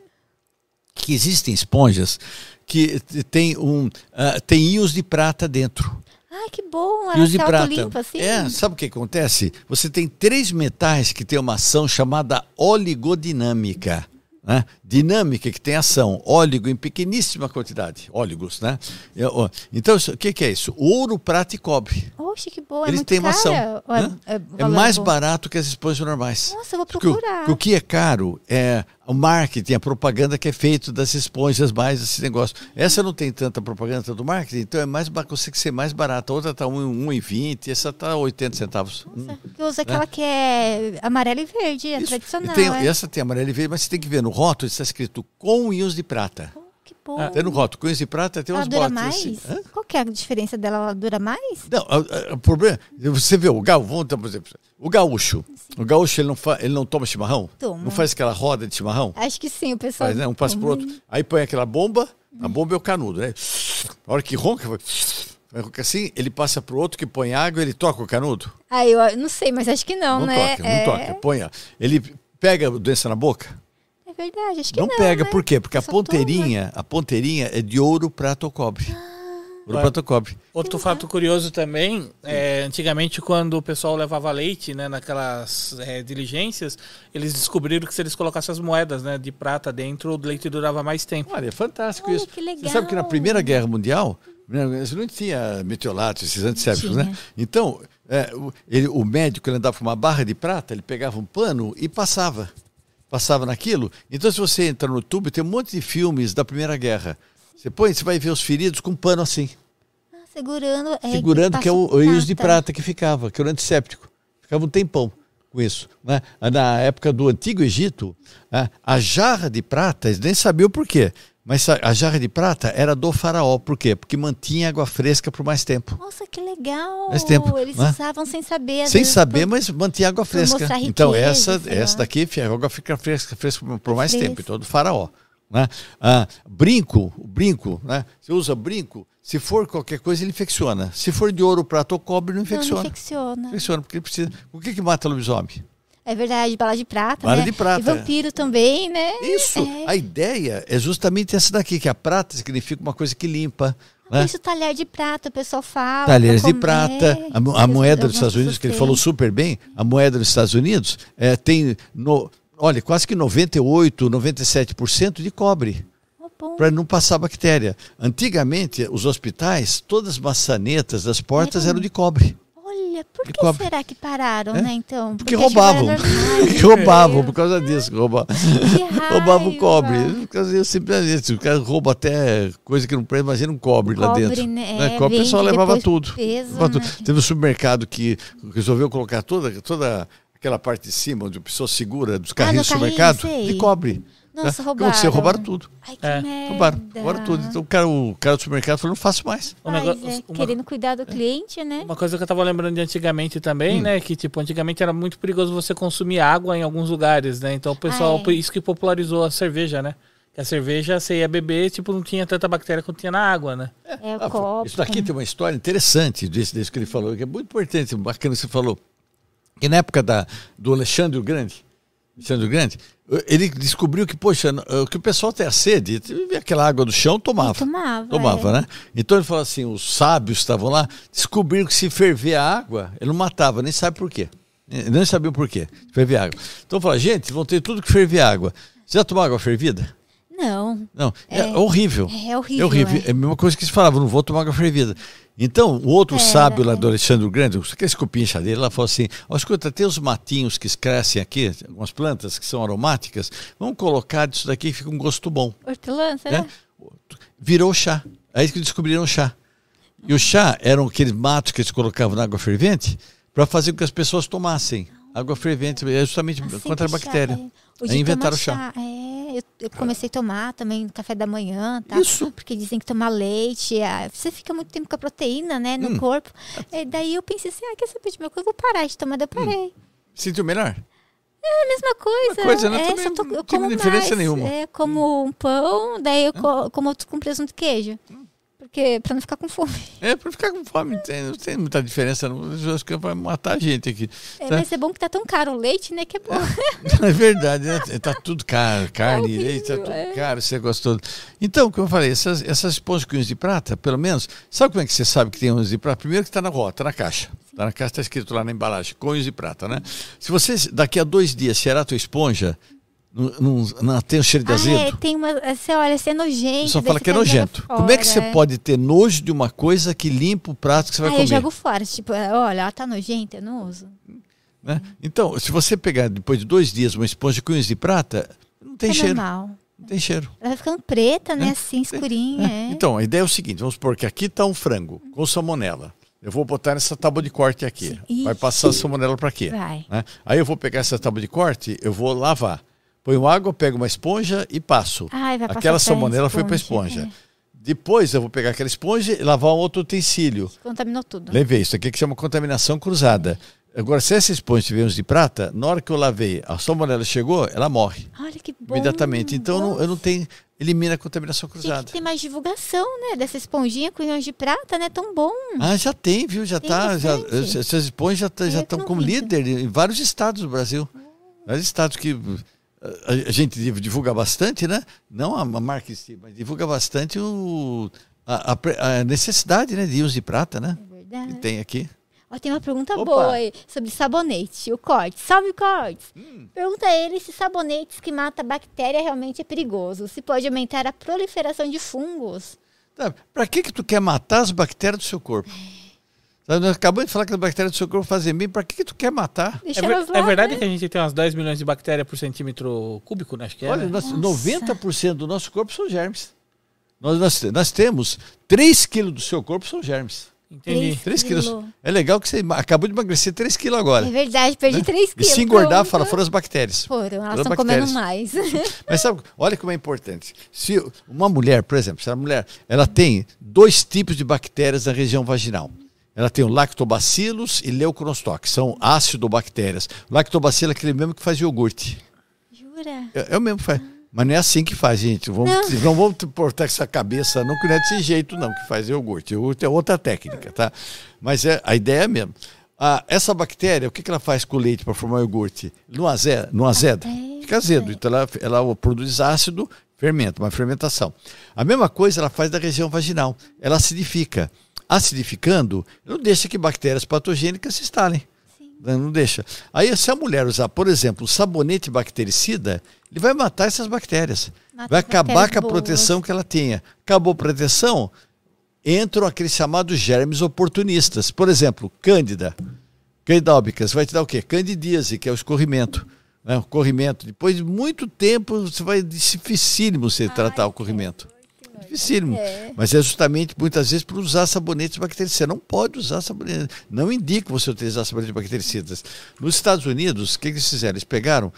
que existem esponjas que tem um ah, tem íons de prata dentro. Ai, que bom. Ela se prata. autolimpa, assim. É, sabe o que acontece? Você tem três metais que têm uma ação chamada oligodinâmica. Né? Dinâmica que tem ação, óligo em pequeníssima quantidade, óligos, né? É, Então, o que, que é isso? Ouro, prata e cobre. Oxe, que boa. É Eles muito têm uma ação. é- né? é É mais bom? barato que as esponjas normais. Nossa, eu vou Porque o- procurar. o que é caro é o marketing, a propaganda que é feito das esponjas mais esse negócio. Essa não tem tanta propaganda do marketing, então é mais consegue ser mais barata. A outra está 1,20, essa está 80 centavos. Hum. Eu uso aquela que é amarela e verde, é Isso. tradicional. E tem- é. Essa tem amarelo e verde, mas você tem que ver no rótulo, está escrito com íons de prata. Oh, que bom. Tem no rótulo, com íons de prata tem ela umas dura botas mais? assim. Qual que é a diferença dela? Ela dura mais? Não, a- a- o problema, você vê o gaúcho, vamos dar, por exemplo, o gaúcho, o gaúcho ele não, fa, ele não toma chimarrão? Toma. Não faz aquela roda de chimarrão? Acho que sim, o pessoal. Faz, né? Um passa pro outro. Aí põe aquela bomba, a bomba é o canudo, né? A hora que ronca, vai, assim, ele passa pro outro que põe água, ele toca o canudo? Ah, eu não sei, mas acho que não, Não né? toca, não é... toca. Põe, ele pega a doença na boca? Verdade, acho que Não, não. pega, né? por quê? Porque a toma. ponteirinha, a ponteirinha é de ouro, prata ou cobre. Ouro, prata ou cobre. Outro fato curioso também, é, antigamente quando o pessoal levava leite, né, naquelas é, diligências, eles descobriram que se eles colocassem as moedas, né, de prata dentro, o leite durava mais tempo. Olha, é fantástico Olha, isso. que Você sabe que na. Primeira Guerra Mundial, né, não tinha meteolatos, esses antissépticos, né? Então, é, o, ele- o médico ele andava com uma barra de prata, ele pegava um pano e passava. Passava naquilo. Então, se você entra no YouTube, tem um monte de filmes da Primeira Guerra. Você põe, você vai ver os feridos com um pano assim, Ah, segurando. É, segurando que é o, o íons de prata que ficava, que era o antisséptico. Ficava um tempão com isso. Né? Na época do Antigo Egito, né, a jarra de prata, eles nem sabiam o porquê, mas a jarra de prata era do faraó. Por quê? Porque mantinha água fresca por mais tempo. Nossa, que legal. Mais tempo, Eles né? usavam sem saber. Sem saber, por- mas mantinha água fresca. Então riqueza, essa, sei essa lá. daqui, a água fica fresca, fresca por- mais Fresca. tempo, então do faraó. Né? Ah, brinco, brinco, né? Você usa brinco, se for qualquer coisa, ele infecciona. Se for de ouro, prata ou cobre, não Não, não infecciona. infecciona. Porque ele precisa. O que, que mata lobisomem? É verdade, bala de prata, Bala né? de prata. E vampiro também, né? Isso. É. A ideia é justamente essa daqui, que a prata significa uma coisa que limpa, Né? Isso talher de prata, o pessoal fala. Talheres de prata. A, a moeda dos Estados Unidos, que ele falou super bem, a moeda dos Estados Unidos é, tem, no, olha, quase que 98, 97% de cobre. Para não passar bactéria. Antigamente, os hospitais, todas as maçanetas das portas eram de cobre. Olha, por que cobre. será que pararam, é? né, então? Porque, Porque roubavam. Roubavam, por causa disso. Roubavam, roubavam cobre. Por causa disso, simplesmente. O cara rouba até coisa que não presta, imagina um cobre, cobre lá dentro. Né? né? É, cobre, o pessoal levava tudo. Peso, levava tudo. Né? Teve um supermercado que resolveu colocar toda, toda aquela parte de cima, onde o pessoal segura dos carrinhos ah, do supermercado, de cobre. Nossa, roubaram. Você roubaram tudo. Ai, que é. merda. Roubaram, roubaram tudo. Então o cara, o cara do supermercado falou, não faço mais. negócio, é, uma, querendo cuidar do cliente, né? Uma coisa que eu tava lembrando de antigamente também, hum. né? Que, tipo, antigamente era muito perigoso você consumir água em alguns lugares, né? Então o pessoal, ah, é. isso que popularizou a cerveja, né? Que a cerveja, você ia beber, tipo, não tinha tanta bactéria quanto tinha na água, né? É, o ah, copo. Isso daqui tem uma história interessante desse, desse que ele falou, que é muito importante, bacana que você falou. Que na época da, do Alexandre o Grande, Alexandre o Grande, ele descobriu que, poxa, que o pessoal tem a sede, aquela água do chão, tomava. tomava, tomava é. né? Então ele falou assim: os sábios estavam lá, descobriram que se ferver a água, ele não matava, nem sabe por quê. Nem sabiam por quê, ferver água. Então falou, gente, vão ter tudo que ferver água. Você já tomou água fervida? Não. Não, é, é horrível. É horrível. É horrível. É. é a mesma coisa que se falava, não vou tomar água fervida. Então, o outro é, sábio lá do Alexandre Grande, aquele cupincha dele, ela falou assim: oh, escuta, tem os matinhos que crescem aqui, algumas plantas que são aromáticas, vamos colocar disso daqui que fica um gosto bom. Hortelã, será? É? Virou chá. Aí que descobriram o chá. E o chá eram aqueles matos que eles colocavam na água fervente para fazer com que as pessoas tomassem. Água fervente é justamente assim contra a bactéria. Chá, é. Inventaram o chá. chá. É eu, eu comecei a tomar também café da manhã, tá? Isso. Porque dizem que tomar leite, ah, você fica muito tempo com a proteína, né, no hum. corpo. E daí eu pensei assim, ah, quer saber de meu corpo? Eu vou parar de tomar, daí eu parei. Hum. Sentiu melhor? É a mesma coisa. Uma coisa, né? É, Também tô, não tive diferença mais, nenhuma. É, como um pão, daí eu hum. como outro com presunto e queijo. Hum. Porque, pra não ficar com fome. É, pra ficar com fome, não tem, não tem muita diferença. Não. Acho que vai matar a gente aqui. É, tá? Mas é bom que tá tão caro o leite, né? Que é bom. É, é verdade, né? Tá tudo caro. Carne, é leite, tá tudo é. caro, você gostou. Então, como eu falei, essas, essas esponjas com de prata, pelo menos, sabe como é que você sabe que tem unhas de prata? Primeiro que tá na rota, tá na caixa. Tá na caixa, tá escrito lá na embalagem, com unhas de prata, né? Se você, daqui a dois dias, cheirar a tua esponja, não, não, tem o cheiro de azedo? Ah, é, tem uma. Você olha, você é nojento. Só fala que é nojento. Fora, Como é que você é. pode ter nojo de uma coisa que limpa o prato que você vai ah, comer? eu jogo fora. Tipo, olha, ela tá nojenta, eu não uso. Né? Então, se você pegar depois de dois dias uma esponja com unhas de prata, não tem é cheiro. Normal. Não tem cheiro. Ela vai ficando preta, né? É. Assim, escurinha. É. Então, a ideia é o seguinte: vamos supor que aqui está um frango com salmonela. Eu vou botar nessa tábua de corte aqui. Sim. Vai passar a salmonela para quê? Vai. Né? Aí eu vou pegar essa tábua de corte, eu vou lavar. Ponho água, pego uma esponja e passo. Ai, Aquela salmonela foi para a esponja. É. Depois eu vou pegar aquela esponja e lavar um outro utensílio. Contaminou tudo. Levei. Isso aqui que chama contaminação cruzada. Agora, se essa esponja tiver uns de prata, na hora que eu lavei, a salmonela chegou, ela morre. Olha que bom. Imediatamente. Então, não, eu não tenho. Elimina a contaminação cruzada. Tem que ter mais divulgação, né? Dessa esponjinha com íons de prata, né? Tão bom. Ah, já tem, viu? Já tem tá. Já, essas esponjas já tá, estão como líder em vários estados do Brasil. Vários estados que a, gente divulga bastante, né? Não a, marca em si, mas divulga bastante o, a, a, necessidade né, de uso de prata, né? É verdade. Que tem aqui. Ó, tem uma pergunta Opa. boa aí sobre sabonete, o corte. Salve, cortes! Hum. Pergunta a ele se sabonetes que matam bactéria realmente é perigoso. Se pode aumentar a proliferação de fungos. Tá, Para que, que tu quer matar as bactérias do seu corpo? Nós acabamos de falar que as bactérias do seu corpo fazem bem, para que, que tu quer matar? É, ver, lá, é, verdade né? que a gente tem umas 10 milhões de bactérias por centímetro cúbico, né? Acho que é. Olha, nós, 90% do nosso corpo são germes. Nós, nós, nós temos 3 quilos do seu corpo são germes. Entendi. 3 quilos. É legal que você acabou de emagrecer 3 quilos agora. É verdade, perdi né? 3 quilos. E se engordar, fala, foram as bactérias. Foram, elas estão comendo mais. Mas sabe, olha como é importante. Se uma mulher, por exemplo, se a mulher ela tem dois tipos de bactérias na região vaginal. Ela tem o lactobacillus e leuconostoc, são ácido-bactérias. O lactobacillus é aquele mesmo que faz iogurte. Jura? É, é o mesmo que faz. Mas não é assim que faz, gente. Vamos, não. não vamos portar essa cabeça, não, que não é desse jeito, não, que faz iogurte. Iogurte é outra técnica, tá? Mas é, a ideia é mesmo. Ah, essa bactéria, o que, que ela faz com o leite para formar iogurte? No, azeda, no azeda, fica azedo. Então ela, ela produz ácido fermento, uma fermentação. A mesma coisa ela faz da região vaginal. Ela acidifica. Acidificando, não deixa que bactérias patogênicas se instalem. Né, não deixa. Aí, se a mulher usar, por exemplo, sabonete bactericida, ele vai matar essas bactérias. Mata vai acabar com a boas. proteção que ela tenha. Acabou a proteção, entram aqueles chamados germes oportunistas. Por exemplo, Cândida. Cândida albicans vai te dar o quê? Candidíase, que é o escorrimento. Né? O corrimento. Depois de muito tempo, você vai dificílimo você Ai, tratar o corrimento. Dificílimo. É. Mas é justamente muitas vezes por usar sabonetes bactericidas. Você não pode usar sabonetes. Não indica você utilizar sabonetes bactericidas. Nos Estados Unidos, o que, que eles fizeram? Eles pegaram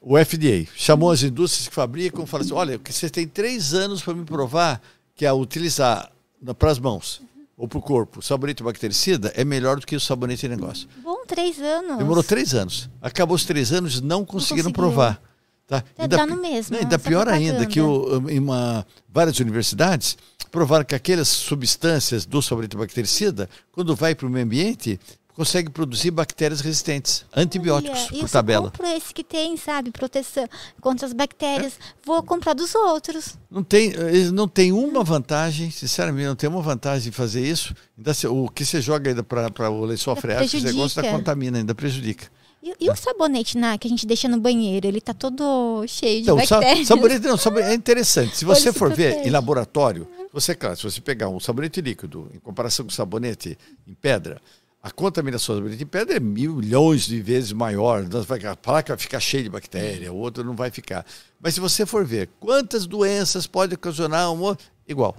o FDA, chamou as indústrias que fabricam e falou assim: olha, você tem três anos para me provar que a utilizar para as mãos ou para o corpo sabonete bactericida é melhor do que o sabonete de negócio. Bom, três anos. Demorou três anos. Acabou os três anos não conseguiram não provar. Tá? É ainda, no mesmo. ainda pior ainda, que o, em uma, várias universidades provaram que aquelas substâncias do sabonete bactericida, quando vai para o meio ambiente, consegue produzir bactérias resistentes, antibióticos Olha, por tabela. Eu compro esse que tem, sabe, proteção contra as bactérias. É. Vou comprar dos outros. Não tem, não tem uma vantagem, sinceramente, não tem uma vantagem de fazer isso. O que você joga ainda para o lençol freático, esse negócio ainda contamina, ainda prejudica. E, e, o sabonete na, que a gente deixa no banheiro, ele tá todo cheio de então, bactérias. Sabonete não, sabonete é interessante. Se você for ver em laboratório, você, claro, se você pegar um sabonete líquido em comparação com sabonete em pedra, a contaminação da de pedra é milhões de vezes maior. A placa vai ficar cheia de bactéria, o outro não vai ficar. Mas se você for ver quantas doenças pode ocasionar um igual.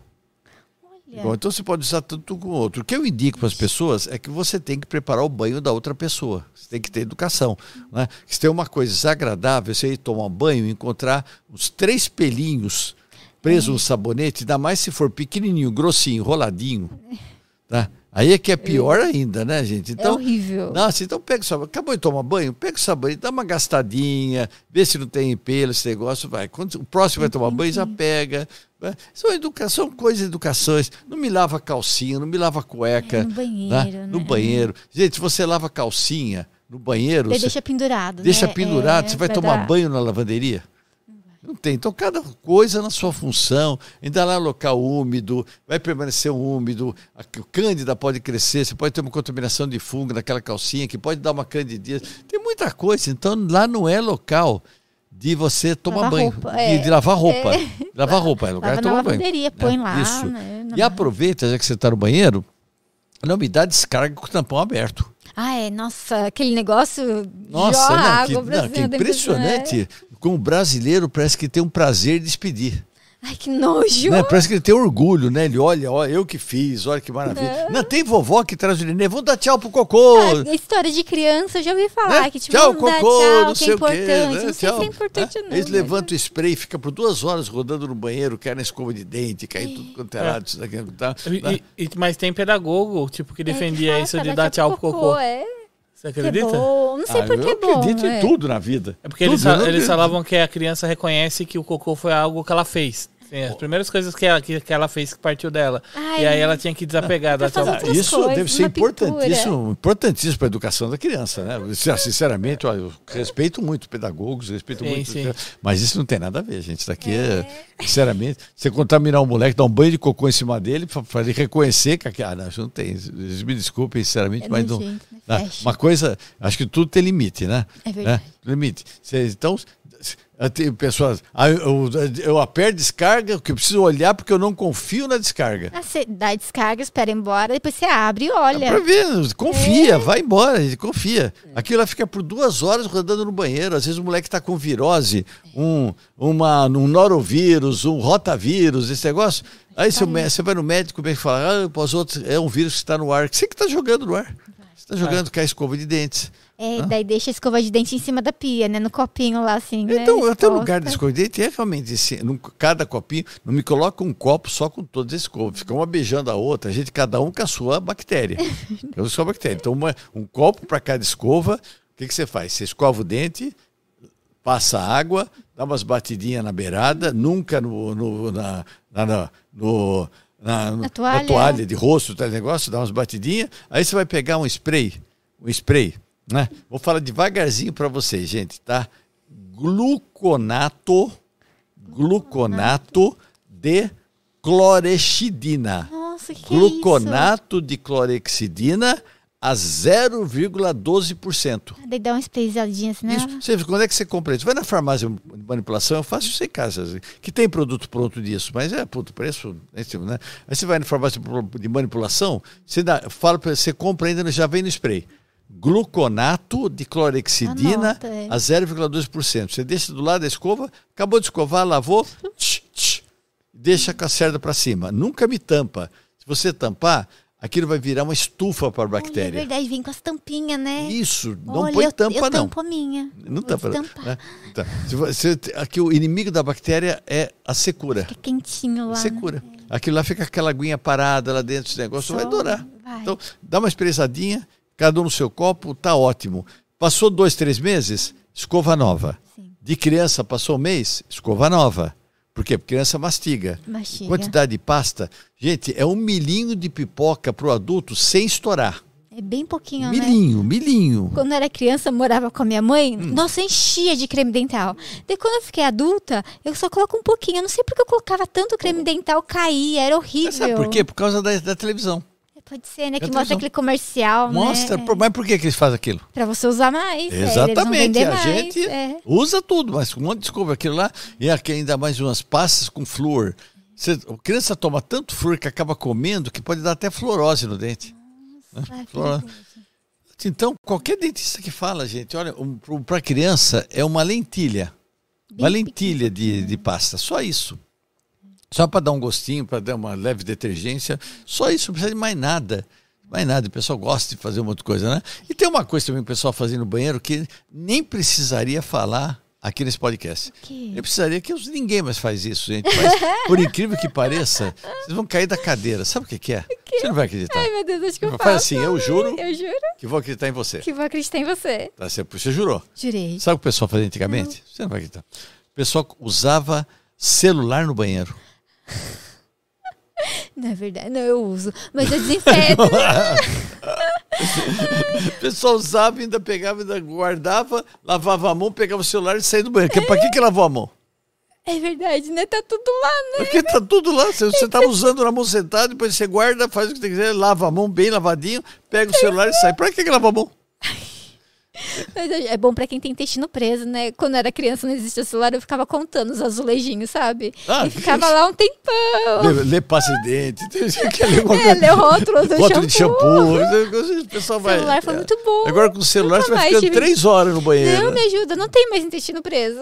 Igual. Então você pode usar tanto com o outro. O que eu indico para as pessoas é que você tem que preparar o banho da outra pessoa. Você tem que ter educação. Né? Se tem uma coisa desagradável, você ir tomar um banho e encontrar os três pelinhos presos no sabonete, ainda mais se for pequenininho, grossinho, enroladinho. Tá? Aí é que é pior ainda, né, gente? Então, é horrível. Nossa, então pega o sabão. Acabou de tomar banho? Pega o sabão, dá uma gastadinha, vê se não tem pelo, esse negócio, vai. Quando o próximo vai tomar banho, já pega. Né? São, educação, coisas de educações. Não me lava calcinha, não me lava cueca. É, no banheiro. Né? né? No banheiro. Gente, você lava calcinha no banheiro. Você deixa pendurado. Deixa né? pendurado. É, você vai tomar dar... banho na lavanderia? Não tem. Então, cada coisa na sua função. Ainda lá local úmido, vai permanecer úmido, o cândida pode crescer, você pode ter uma contaminação de fungo naquela calcinha que pode dar uma candidíase. Tem muita coisa. Então, lá não é local de você tomar lavar banho, roupa, de, é, de, lavar roupa. É. Lavar roupa, é lugar Lava de tomar banho. Lavanderia, põe né? lá. Isso. Né? E aproveita, já que você está no banheiro, não me dá descarga com o tampão aberto. Ah, é, nossa, aquele negócio nossa, não, água que, não, que impressionante. Né? com o brasileiro parece que tem um prazer de despedir. Ai, que nojo! Né? Parece que ele tem orgulho, né? Ele olha, olha, eu que fiz, olha que maravilha. Não, não tem vovó que traz o neném, vamos dar tchau pro cocô. Ah, história de criança, eu já ouvi falar né? que tipo, tchau, cocô, tchau, não sei que é importante. Quê, né? Não sei tchau. se é importante não. Eles levantam o spray e ficam por duas horas rodando no banheiro, querem escova de dente, cai tudo quanto é lado. Isso daqui, tá, e, e, mas tem pedagogo, tipo, que defendia é, isso de dar tchau pro cocô. cocô. É. Você acredita? É bom. Não sei ah, por que é bom. Eu acredito é. em tudo na vida. É porque tudo, eles, eles falavam que a criança reconhece que o cocô foi algo que ela fez. Sim, as primeiras coisas que ela, que, que ela fez que partiu dela. Ai, e aí ela tinha que desapegar da ah, Isso coisas, deve ser importantíssimo, importantíssimo para a educação da criança, né? Sinceramente, eu respeito muito pedagogos, respeito sim, muito. Sim. Mas isso não tem nada a ver, gente. Isso daqui é, é sinceramente, você contaminar um moleque, dar um banho de cocô em cima dele, para ele reconhecer que ah, não, não tem. Me desculpem, sinceramente, é mas não. Jeito, né? Ah, uma coisa, acho que tudo tem limite, né? É verdade. Né? Limite. Então, tem pessoas, eu, eu aperto descarga, que eu preciso olhar porque eu não confio na descarga. Ah, você dá descarga, espera embora, depois você abre e olha. É pra ver, confia, é. vai embora, confia. Aquilo lá fica por duas horas rodando no banheiro. Às vezes o moleque está com virose, um, uma, um norovírus, um rotavírus, esse negócio. Aí você, você vai no médico e fala, ah, os outros, é um vírus que está no ar. Você que está jogando no ar. Você está jogando com a escova de dentes. É, daí deixa a escova de dente em cima da pia, né? No copinho lá, assim. Né? Então, né? até o lugar de escova de dente é realmente assim, no, cada copinho, não me coloca um copo só com todas as escovas. Fica uma beijando a outra, a gente, cada um com a sua bactéria. com a sua bactéria. Então, uma, um copo para cada escova, o que, que você faz? Você escova o dente, passa água, dá umas batidinhas na beirada, nunca no, no, na, na, no, na, na, toalha. na toalha de rosto, tal negócio, dá umas batidinhas. Aí você vai pegar um spray, um spray né? Vou falar devagarzinho para vocês, gente, tá? Gluconato Gluconato de clorexidina. Nossa, que Gluconato de clorexidina a 0,12%. Daí dá uma sprayzadinha assim, né? Isso. Você, quando é que você compra isso? Vai na farmácia de manipulação, eu faço isso em casa. assim, Que tem produto pronto disso, mas é, puto, preço. Né? Aí você vai na farmácia de manipulação, você dá, fala você compra ainda, já vem no spray. Gluconato de clorexidina Anota, é. a 0,2%. Você deixa do lado da escova, acabou de escovar, lavou, tch, tch, deixa com a cerda para cima. Nunca me tampa. Se você tampar, aquilo vai virar uma estufa para a Olha, é bactéria. verdade, vem com as tampinhas, né? Isso, não Olha, põe eu, tampa eu não. tampo a minha. Não Vou tampa. né? Tá. Se você- aqui o inimigo da bactéria é a secura. Fica quentinho lá. secura. Aquilo lá fica aquela aguinha parada lá dentro desse negócio, Só vai durar. vai. Então, dá uma espreitadinha, cada um no seu copo, tá ótimo. Passou dois, três meses, escova nova. Sim. De criança, passou um mês, escova nova. Por quê? Porque criança mastiga. Mastiga. Quantidade de pasta. Gente, é um milhinho de pipoca pro adulto sem estourar. É bem pouquinho, né? Milhinho, milhinho. Quando eu era criança, eu morava com a minha mãe, Hum. nossa, enchia de creme dental. Daí quando eu fiquei adulta, eu só coloco um pouquinho. Eu não sei porque eu colocava tanto creme dental, caía, era horrível. Mas sabe por quê? Por causa da, da televisão. Pode ser, né? Que É mostra aquele comercial, Mostra, né? mas por que, que eles fazem aquilo? Pra você usar mais. é, Exatamente, vender a mais, gente é. usa tudo, mas um monte de escova aquilo lá, e aqui ainda mais umas pastas com flúor. Você, a criança toma tanto flúor que acaba comendo que pode dar até fluorose no dente. Flora- beleza. Então, qualquer dentista que fala, gente, olha, um, para criança é uma lentilha. uma Bem lentilha de, de pasta, só isso. Só para dar um gostinho, para dar uma leve detergência, só isso, não precisa de mais nada. Mais nada, o pessoal gosta de fazer uma outra coisa, né? E tem uma coisa também que o pessoal fazia no banheiro que nem precisaria falar aqui nesse podcast. quê? Nem precisaria, que ninguém mais faz isso, gente. Mas, por incrível que pareça, vocês vão cair da cadeira. Sabe o que, que é? Você não vai acreditar. Ai, meu Deus, acho que eu Faz faço. assim, eu juro Eu juro que vou acreditar em você. que vou acreditar em você. Tá, você, você jurou. Jurei. Sabe o que o pessoal fazia antigamente? Você não vai acreditar. O pessoal usava celular no banheiro. Não é verdade. Não, eu uso. Mas eu desinfeto. O pessoal usava, ainda pegava, ainda guardava, lavava a mão, pegava o celular e saía do banheiro. Que- Pra que, que lavou a mão? é verdade, né? Tá tudo lá, né? Porque tá tudo lá. Você, você tá usando na mão sentada, depois você guarda, faz o que você quiser, lava a mão bem lavadinho, pega o celular e sai. Pra que, que lava a mão? Mas é é bom pra quem tem intestino preso, né? Quando eu era criança, não existia celular, eu ficava contando os azulejinhos, sabe? Ah, e ficava lá um tempão. Lê, lê passa de dente, É, o rótulo do Rótulo de shampoo. shampoo. O pessoal O vai. celular foi é. muito bom. Agora com o celular Nunca você vai ficando tive- três horas no banheiro. Não, me ajuda, não tem mais intestino preso.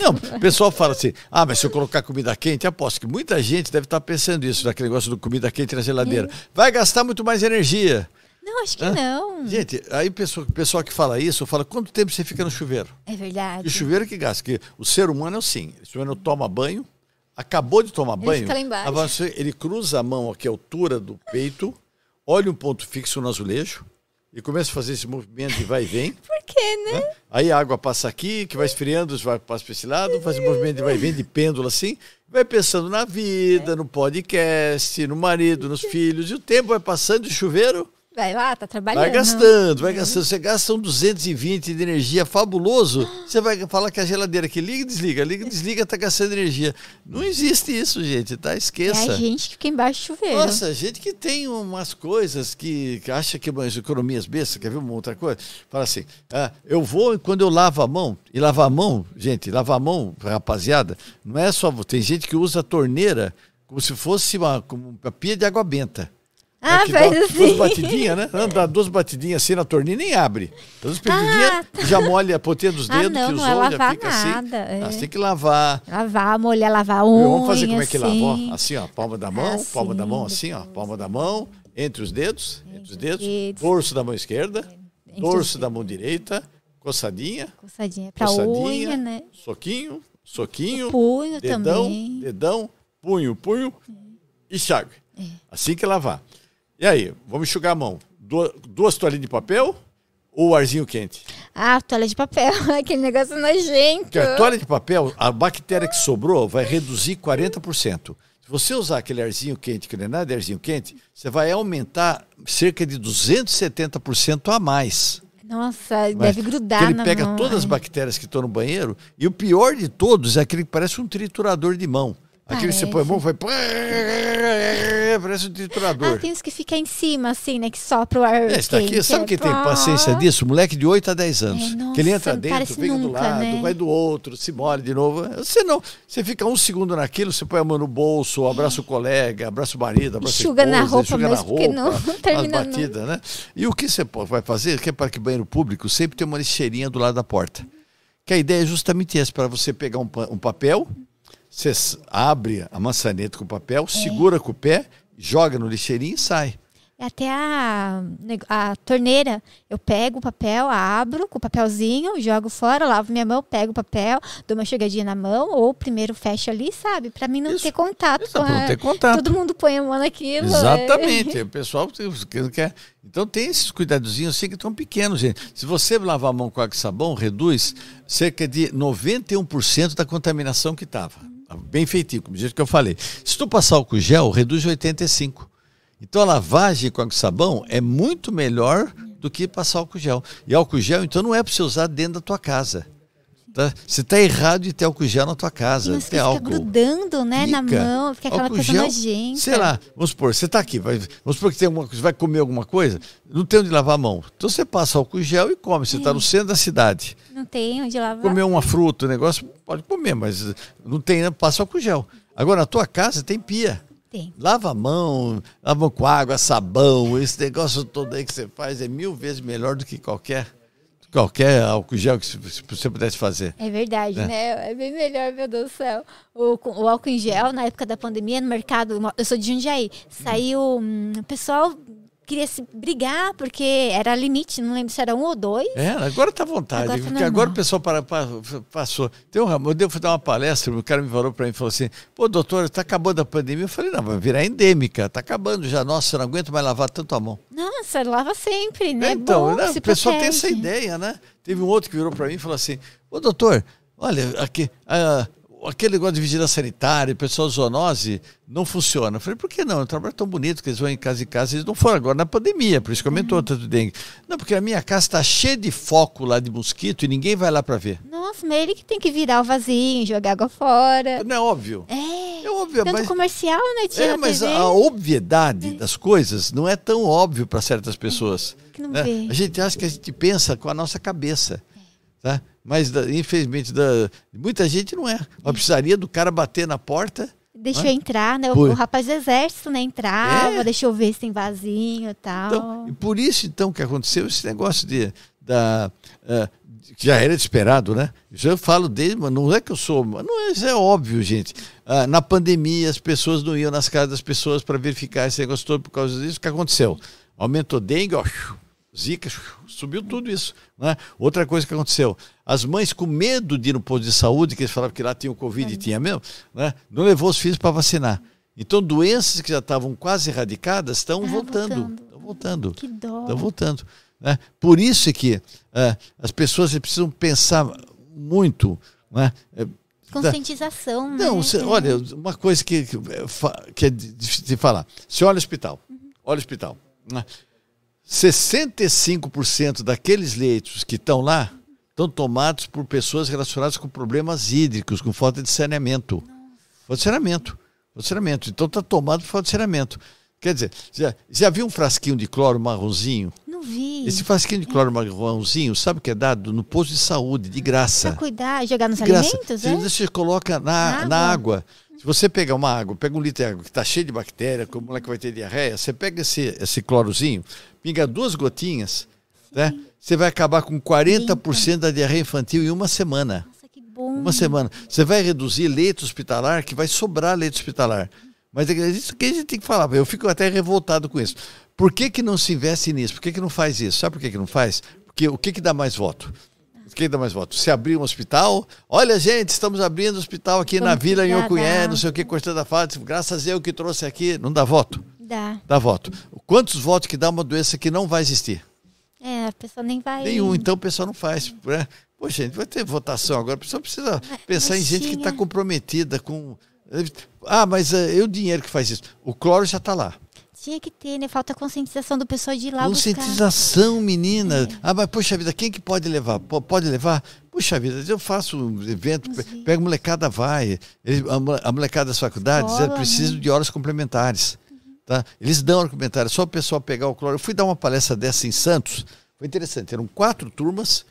Não, o pessoal fala assim: ah, mas se eu colocar comida quente, aposto que muita gente deve estar pensando isso, daquele negócio do comida quente na geladeira. Vai gastar muito mais energia. Não, acho que Hã? não. Gente, aí o pessoal, o pessoal que fala isso, fala: quanto tempo você fica no chuveiro? É E verdade. o chuveiro que gasta, que o ser humano é assim: o ser humano toma banho, acabou de tomar Ele banho, fica lá embaixo. avançou, ele cruza a mão aqui à altura do peito, olha um ponto fixo no azulejo e começa a fazer esse movimento de vai e vem. Por quê, né? Aí a água passa aqui, que vai esfriando, vai passa para esse lado, faz um movimento de vai e vem de pêndulo assim, vai pensando na vida, no podcast, no marido, nos filhos, e o tempo vai passando de chuveiro, Vai lá, tá trabalhando. vai gastando, vai gastando. Você gasta um 220 de energia fabuloso, você vai falar que a geladeira que liga e desliga, liga e desliga, tá gastando energia. Não existe isso, gente, tá? É Esqueça. a gente que fica embaixo do chuveiro. Nossa, gente que tem umas coisas que, que acha que umas economias bestas, quer ver uma outra coisa? Fala assim, ah, eu vou quando eu lavo a mão, e lavar a mão, gente, lavar a mão, rapaziada, não é só, tem gente que usa a torneira como se fosse uma, como uma pia de água benta. Ah, É que dá faz duas assim. batidinhas, né? Não, Dá duas batidinhas assim na torneira e nem abre. Duas batidinhas, já molha a pontinha dos Ah, dedos não, que não é já fica nada, assim. é. Ah, você tem que lavar. Lavar, molhar, lavar a unha. Vamos fazer como é que lava, assim. ó. Assim, ó, palma da mão, Assim, palma da mão, assim, ó, palma da mão, entre os dedos, entre os dedos, dedos. dorso da mão esquerda, Entre dorso da mão direita, coçadinha, Coçadinha pra coçadinha, unha, né? soquinho, soquinho, Punho dedão, também. dedão, punho, punho e enxágue. É. Assim que lavar. E aí, vamos enxugar a mão. Du- Duas toalhinhas de papel ou arzinho quente? Ah, toalha de papel. Aquele negócio nojento. Porque a toalha de papel, a bactéria que sobrou vai reduzir 40%. Se você usar aquele arzinho quente, que não é nada de arzinho quente, você vai aumentar cerca de 270% a mais. Nossa, deve grudar ele na pega mão. todas as bactérias que estão no banheiro e o pior de todos é aquele que parece um triturador de mão. Aquele que você põe a mão vai. Parece um triturador. Ah, tem os que ficam em cima, assim, né? Que sopra o ar. É, está aqui. quente, Sabe é. quem tem paciência disso? Moleque de 8 a 10 anos. É, nossa, que ele entra dentro, parece fica do nunca, lado, né? vai do outro, se molha de novo. Você não. Você fica um segundo naquilo, você põe a mão no bolso, abraça o colega, abraça o marido, abraça Enxuga esposa, na roupa enxuga na mesmo, porque roupa, não termina as batidas, né? E o que você vai fazer, que é para que banheiro público sempre tem uma lixeirinha do lado da porta. Que a ideia é justamente essa, para você pegar um, um papel, você abre a maçaneta com o papel, segura com o pé, joga no lixeirinho e sai. Até a, a torneira, eu pego o papel, abro com o papelzinho, jogo fora, lavo minha mão, pego o papel, dou uma chegadinha na mão, ou primeiro fecho ali, sabe? Pra mim não Isso. ter contato Isso, com não a- ter contato. Todo mundo põe a mão naquilo. é. Exatamente. O pessoal que não quer. Então tem esses cuidadozinhos assim que estão pequenos, gente. Se você lavar a mão com água e sabão, reduz cerca de 91% da contaminação que estava. Bem feitinho, como jeito que eu falei. Se tu passar álcool gel, reduz 85%. Então a lavagem com água e sabão é muito melhor do que passar álcool gel. E álcool gel, então, não é para você usar dentro da tua casa. Tá? Você está errado de ter álcool gel na tua casa. Mas ter fica álcool. grudando, né, na Fica. mão, fica aquela Álcool coisa gel, nojenta. Sei lá, vamos supor, você está aqui, vai, vamos supor que tem alguma coisa, vai comer alguma coisa, não tem onde lavar a mão. Então você passa álcool gel e come. Você está no centro da cidade. Não tem onde lavar. Comer uma fruta, um negócio, pode comer, mas não tem, né? passa álcool gel. Agora, na tua casa tem pia. Tem. Lava a mão, lava com água, sabão, esse negócio todo aí que você faz é mil vezes melhor do que qualquer, qualquer álcool gel que você pudesse fazer. É verdade, né? É bem melhor, meu Deus do céu. O, o álcool em gel, na época da pandemia, no mercado, eu sou de Jundiaí, saiu. hum, O pessoal queria se brigar, porque era limite, não lembro se era um ou dois. É, agora está à vontade, Agora tá porque agora o pessoal para, pa- passou. Tem um, eu devo dar uma palestra, o cara me falou para mim, falou assim, pô, doutor, está acabando a pandemia. Eu falei, não, vai virar endêmica, está acabando já. Nossa, eu não aguento mais lavar tanto a mão. Nossa, lava sempre, né? É, então, né, o pessoal tem essa ideia, né? Teve um outro que virou para mim e falou assim, ô doutor, olha, aqui, aquele negócio de vigilância sanitária, pessoal zoonose, não funciona. Eu falei, por que não? É um trabalho tão bonito que eles vão em casa em casa, eles não foram agora na pandemia, por isso que aumentou Uhum. tanto dengue. Não, porque a minha casa está cheia de foco lá de mosquito e ninguém vai lá para ver. Nossa, mas ele que tem que virar o vasinho, jogar água fora. Não é óbvio. É. É óbvio, Tanto mas, comercial, né? Tinha é, mas TV, a obviedade das coisas não é tão óbvio para certas pessoas. que não né? vê. A gente acha que a gente pensa com a nossa cabeça. Tá? Mas, da- infelizmente, da, muita gente não é. A precisaria do cara bater na porta. Deixou Hã? entrar, né? O, Por- o rapaz do exército, né? Entrava, É. deixou ver se tem vasinho e tal. Então, e por isso, então, que aconteceu esse negócio de, da, ah, que já era esperado, né? Eu falo desde, mas não é que eu sou, mas não é, isso é óbvio, gente. Ah, na pandemia, as pessoas não iam nas casas das pessoas para verificar esse negócio todo por causa disso. O que aconteceu? Aumentou dengue, ó, zika, subiu tudo isso. Né? Outra coisa que aconteceu, as mães com medo de ir no posto de saúde, que eles falavam que lá tinha o Covid e tinha mesmo, né? não levou os filhos para vacinar. Então, doenças que já estavam quase erradicadas estão Ah, voltando. voltando. Estão voltando. Que dó. Estão voltando. Né? Por isso é que ah, as pessoas precisam pensar muito. Né? É, Conscientização, né? não, você- É. olha, uma coisa que, que, é que é difícil de falar. Você olha o hospital, olha o hospital. Né? 65% daqueles leitos que estão lá estão tomados por pessoas relacionadas com problemas hídricos, com falta de saneamento. Falta de saneamento. Falta de saneamento. Então está tomado por falta de saneamento. Quer dizer, já, já viu um frasquinho de cloro marronzinho? Não vi. Esse frasquinho de cloro marronzinho, sabe o que é dado? No posto de saúde, de graça. Pra cuidar, jogar nos De graça. alimentos, Você, é? você coloca na, Na na água. água. Se você pegar uma água, pega um litro de água que está cheio de bactéria, como o moleque vai ter diarreia, você pega esse, esse clorozinho, pinga duas gotinhas, né? Você vai acabar com 40% da diarreia infantil em uma semana. Nossa, que bom. Uma semana. Você vai reduzir leito hospitalar, que vai sobrar leito hospitalar. Mas é isso que a gente tem que falar. Eu fico até revoltado com isso. Por que, que não se investe nisso? Por que, que não faz isso? Sabe por que, que não faz? Porque o que, que dá mais voto? O que dá mais voto? Se abrir um hospital, olha gente, estamos abrindo um hospital aqui na Vila da- não sei o que, cortando a face, graças a eu que trouxe aqui, não dá voto? Dá. Dá voto. Quantos votos que dá uma doença que não vai existir? É, a pessoa nem vai. Nenhum, então o pessoal não faz. Né? Poxa, gente, vai ter votação agora, a pessoa precisa pensar em gente que está comprometida com. Ah, mas eh, é o dinheiro que faz isso. O cloro já está lá. Tinha que ter, né? Falta conscientização do pessoal de ir lá Conscientização, buscar. menina. É. Ah, mas poxa vida, quem que pode levar? Pode levar? Puxa vida, eu faço um evento, pega a molecada, vai. A molecada das faculdades, Escola, né? de horas complementares. Tá? Eles dão complementares, só o pessoal pegar o cloro. Eu fui dar uma palestra dessa em Santos, foi interessante. Eram quatro turmas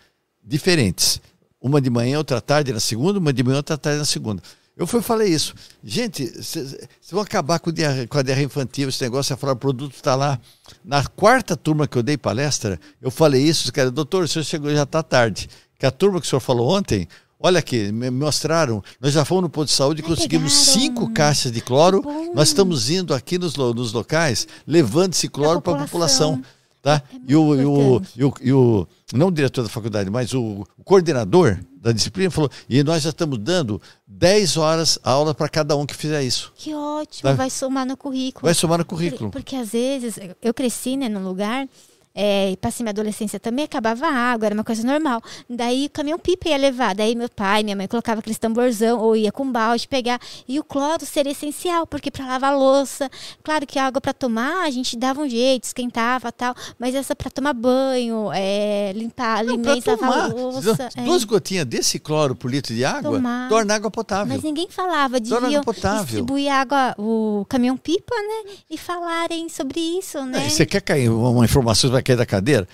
diferentes. Uma de manhã, outra tarde na segunda, uma de manhã, outra tarde na segunda. Eu fui falei isso. Gente, vocês vão acabar com, com a diarreia infantil, esse negócio, falar o produto está lá. Na quarta turma que eu dei palestra, eu falei isso, os caras, doutor, o senhor chegou já está tarde. Que a turma que o senhor falou ontem, olha aqui, me mostraram, nós já fomos no posto de saúde e conseguimos pegaram. cinco caixas de cloro. Nós estamos indo aqui nos, nos locais, levando esse cloro para a população. Tá? É e, o, e, o, e, o, e o, não o diretor da faculdade, mas o, o coordenador da disciplina falou, e nós já estamos dando 10 horas aula para cada um que fizer isso. Que ótimo, tá? vai somar no currículo. Vai somar no currículo. Porque, porque às vezes eu cresci né, num lugar é, passei minha adolescência também, acabava a água, era uma coisa normal. Daí o caminhão-pipa ia levar. Daí meu pai, minha mãe colocava aquele tamborzão, ou ia com balde pegar. E o cloro seria essencial, porque para lavar louça, claro que a água para tomar, a gente dava um jeito, esquentava tal. Mas essa para tomar banho, é, limpar alimentos, lavar louça. Duas é. gotinhas desse cloro por litro de água tomar. torna água potável. Mas ninguém falava, deviam distribuir água, o caminhão-pipa, né? E falarem sobre isso, né? Você quer cair uma informação vai cair da cadeira.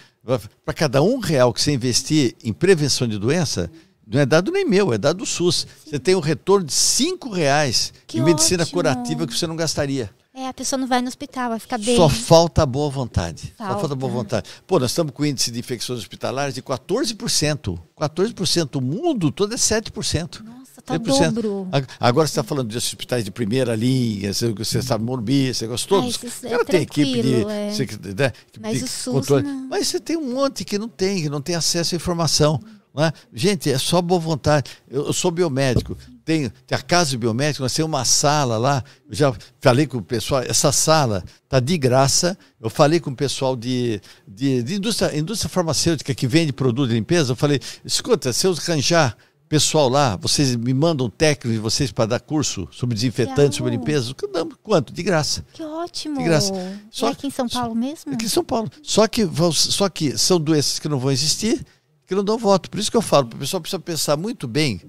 Para cada um real que você investir em prevenção de doença, não é dado nem meu, é dado do SUS. Você tem um retorno de cinco reais que em medicina ótimo. curativa que você não gastaria. É, a pessoa não vai no hospital, vai ficar bem. Só falta boa vontade. Falta. Só falta boa vontade. Pô, nós estamos com índice de infecções hospitalares de 14%. 14%. O mundo todo é 7%. Nossa. Tá dobro. Agora você está falando de hospitais de primeira linha, você, você sabe Morbi, você gostou? Ah, é Ela tem equipe de, é. você, né, Mas de o SUS controle. Não. Mas você tem um monte que não tem, que não tem acesso à informação. É? Gente, é só boa vontade. Eu, eu sou biomédico, tem, tem a casa de biomédico, nós temos uma sala lá. Eu já falei com o pessoal, essa sala está de graça. Eu falei com o pessoal de, de, de indústria, indústria farmacêutica que vende produto de limpeza. Eu falei: escuta, se eu arranjar pessoal lá, vocês me mandam técnicos de vocês para dar curso sobre desinfetantes, sobre limpeza? Quanto? De graça. Que ótimo. De graça. Só, é aqui em São Paulo mesmo? Aqui em São Paulo. Só que, só que são doenças que não vão existir, que não dão voto. Por isso que eu falo, o pessoal precisa pensar muito bem,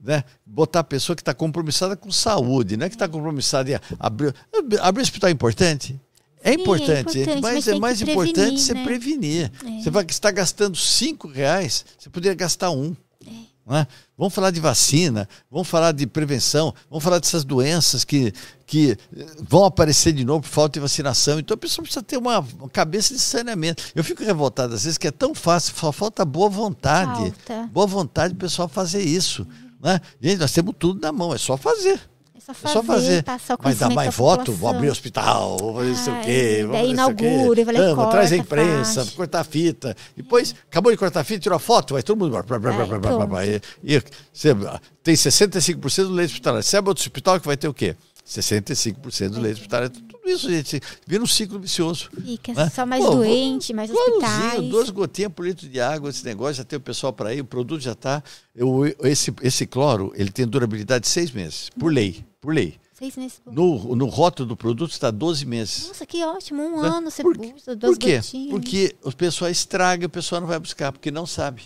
né? Botar a pessoa que está compromissada com saúde, não é que está compromissada em abrir. Abrir hospital é importante? É, Sim, importante, é importante, mas, mas é mais importante você né? prevenir. É. Você vai estar gastando cinco reais, você poderia gastar um. É? Vamos falar de vacina, vamos falar de prevenção, vamos falar dessas doenças que, que vão aparecer de novo por falta de vacinação. Então a pessoa precisa ter uma, uma cabeça de saneamento. Eu fico revoltado às vezes que é tão fácil, só falta boa vontade. Falta. Boa vontade do pessoal fazer isso. Né? Gente, nós temos tudo na mão, é só fazer. É só fazer, é só fazer. passar o Mas dá mais voto, vou abrir hospital, vou fazer isso o quê. Daí inaugura, e vai lá corta, Traz a imprensa, cortar a fita. Depois, acabou de cortar a fita, tirou a foto, vai todo mundo embora. e, e, tem 65% do leite hospitalar. Você abre outro hospital que vai ter o quê? 65% do leite hospitalar. Tudo isso, gente, vira um ciclo vicioso. Fica né? só mais Pô, doente, mais hospitais. Duas gotinhas por litro de água, esse negócio, já tem o pessoal para ir, o produto já está. Esse, esse cloro, ele tem durabilidade de seis meses, por lei por lei. Seis meses. No, no rótulo do produto está 12 meses. Nossa, que ótimo. Um ano você por, usa, duas Por quê? Gotinhas. Porque o pessoal estraga, o pessoal não vai buscar, porque não sabe.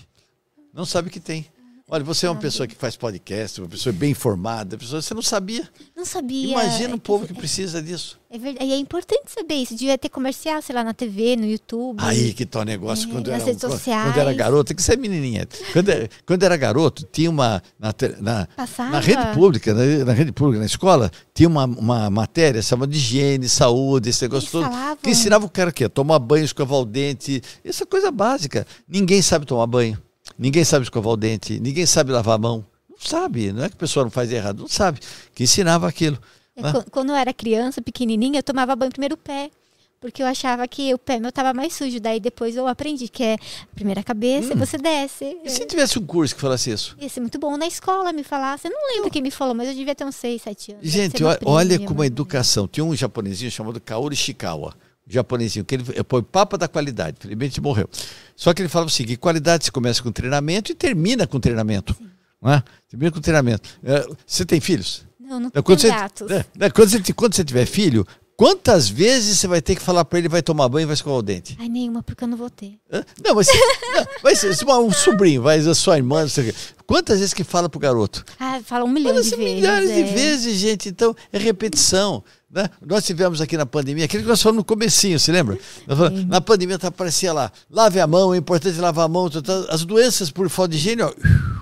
Não sabe que tem. Olha, você é uma pessoa que faz podcast, uma pessoa bem informada, pessoa, você não sabia. Não sabia. Imagina um povo que precisa disso. É verdade. E é importante saber isso. Devia ter comercial, sei lá, na TV, no YouTube. Aí que tal tá o negócio. É, quando, nas era, redes sociais. quando era garoto, que você é menininha. Quando, quando era garoto, tinha uma. Na, na, na rede pública, na, na, rede pública, na escola, tinha uma, uma matéria chamada de higiene, saúde, esse negócio Eles todo. Falavam. Que ensinava o cara o quê? Tomar banho, escovar o dente. Essa é coisa básica. Ninguém sabe tomar banho. Ninguém sabe escovar o dente, ninguém sabe lavar a mão. Não sabe, não é que a pessoa não faz errado, não sabe. Que ensinava aquilo. É, né? Quando eu era criança, pequenininha, eu tomava banho primeiro o pé. Porque eu achava que o pé meu estava mais sujo. Daí depois eu aprendi que é a primeira cabeça hum. e você desce. E se tivesse um curso que falasse isso? Ia ser muito bom na escola me falasse. Eu não lembro quem me falou, mas eu devia ter uns 6, 7 anos. Gente, olha como a educação. Tinha um japonesinho chamado Kaori Shikawa japonesinho, que ele foi papa da qualidade, felizmente morreu. Só que ele falava o seguinte: qualidade se começa com treinamento e termina com treinamento. Não é? Termina com treinamento. É, você tem filhos? Não, não é, quando você, gatos. É, é, quando, você, quando você tiver filho, Quantas vezes você vai ter que falar para ele vai tomar banho e vai escovar o dente? Ai, nenhuma, porque eu não vou ter. Não, mas não, vai ser um sobrinho, vai a sua irmã, não sei o quê. Quantas vezes que fala pro garoto? Ah, fala um milhão fala de vezes. milhares é. de vezes, gente. Então, é repetição. Né? Nós tivemos aqui na pandemia, aquilo que nós falamos no comecinho, se lembra? Falamos, na pandemia tá, aparecia lá, lave a mão, é importante lavar a mão. Tá, tá, as doenças por falta de higiene, ó,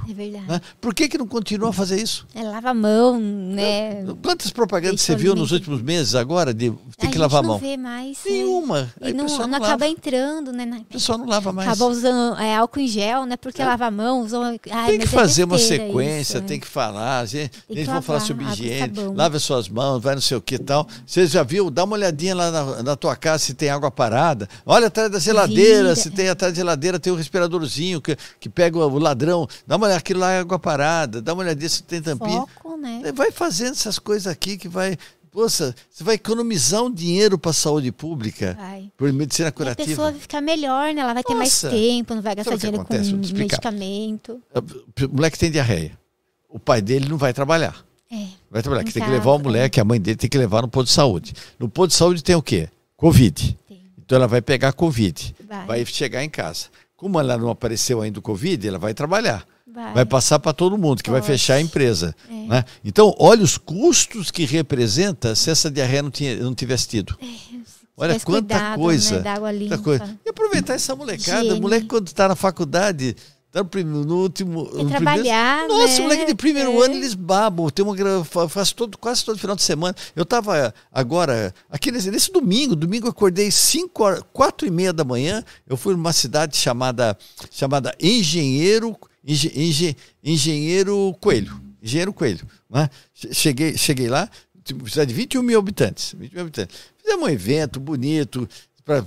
É verdade. né? Por que, que não continua a fazer isso? É, lava a mão, né? Quantas propagandas você Isso viu nos últimos meses agora de tem a que lavar a não mão? vê mais. né? Nenhuma. E não, não não acaba entrando, né? O pessoal não lava mais. Acaba usando é, álcool em gel, né? Porque lava a mão, usa... Ai, Tem que é fazer uma besteira sequência, isso, tem é. que falar. A gente, que a gente vai falar lavar, sobre e higiene, lave as suas mãos, vai não sei o que e tal. Você já viu? Dá uma olhadinha lá na, na tua casa se tem água parada. Olha atrás da geladeira, Vira, se é. tem atrás da geladeira, tem um respiradorzinho que, que pega o ladrão. Dá uma olhada, aquilo lá é água parada. Dá uma olhadinha se tem tampinha. Foco, né? Vai fazendo essas coisas aqui que vai. Poxa, você vai economizar um dinheiro para a saúde pública Vai. por medicina E a curativa. pessoa vai ficar melhor, né? Ela vai ter mais Nossa. tempo, não vai gastar dinheiro acontece? Com medicamento. O moleque tem diarreia. O pai dele não vai trabalhar. É. Vai trabalhar, que tem que casa, levar o moleque, a mãe dele tem que levar no posto de saúde. No posto de saúde tem o quê? Covid. Tem. Então ela vai pegar Covid. Vai. Vai chegar em casa. Como ela não apareceu ainda o Covid, ela vai trabalhar. Vai. Vai passar para todo mundo, que vai Pode. fechar a empresa. É. né? Então, olha os custos que representa se essa diarreia não, tinha, não tivesse tido. Olha Tivesse quanta cuidado, coisa. né, da água quanta coisa. E aproveitar essa molecada. Higiene. O moleque, quando está na faculdade, tá no, no último. no primeiro- trabalhar, Nossa, né? moleque de primeiro É. ano, eles babam. Tem uma, gra- fa- faço todo, quase todo final de semana. Eu estava agora, aqui nesse, nesse domingo, domingo eu acordei 5 horas, 4 e meia da manhã. Eu fui numa cidade chamada, chamada Engenheiro, Engen- Engen- Engenheiro Coelho. Engenheiro Coelho. Né? Che- Cheguei, cheguei lá, tipo, cidade de 21 mil habitantes. 21 mil habitantes. Fizemos um evento bonito. Pra-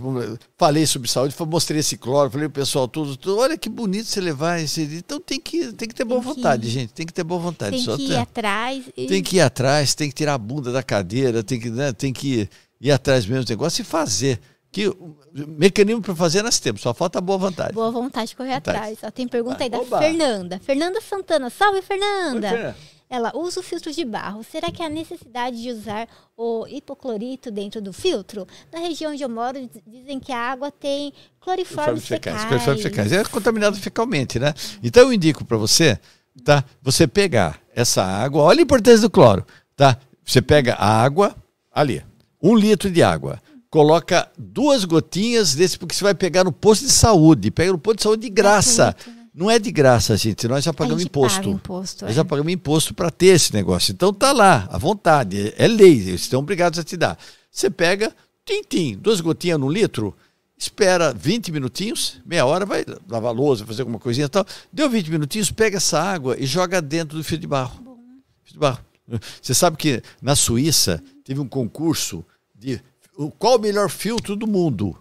falei sobre saúde, mostrei esse cloro, falei pro pessoal tudo, tudo, olha que bonito você levar esse. Então tem que, tem que ter boa que vontade, gente. Tem que ter boa vontade. Tem Só que ir atrás. e- tem que ir atrás, tem que tirar a bunda da cadeira, tem que, né, tem que ir atrás mesmo do negócio e fazer. Que o mecanismo para fazer nós temos, só falta boa vontade. Boa vontade de correr Vontade. atrás. Ó, tem pergunta aí da Oba. Fernanda. Fernanda Santana. Salve, Fernanda. Oi, Fernanda. Ela usa o filtro de barro. Será que há necessidade de usar o hipoclorito dentro do filtro? Na região onde eu moro, diz- dizem que a água tem cloriformes fecais. Cloriformes fecais. É contaminado fecalmente, né? Então eu indico para você, tá? Você pegar essa água, olha a importância do cloro, tá? Você pega a água, ali, um litro de água, coloca duas gotinhas desse, porque você vai pegar no posto de saúde, pega no posto de saúde de graça. Não é de graça, gente, nós já pagamos imposto. paga imposto, Nós é. já pagamos imposto para ter esse negócio. Então tá lá, à vontade, é lei, eles estão obrigados a te dar. Você pega, tim-tim, duas gotinhas no litro, espera 20 minutinhos, meia hora, vai lavar a louça, fazer alguma coisinha e tal. Deu 20 minutinhos, pega essa água e joga dentro do fio de barro. Fio de barro. Você sabe que na Suíça teve um concurso de qual o melhor filtro do mundo.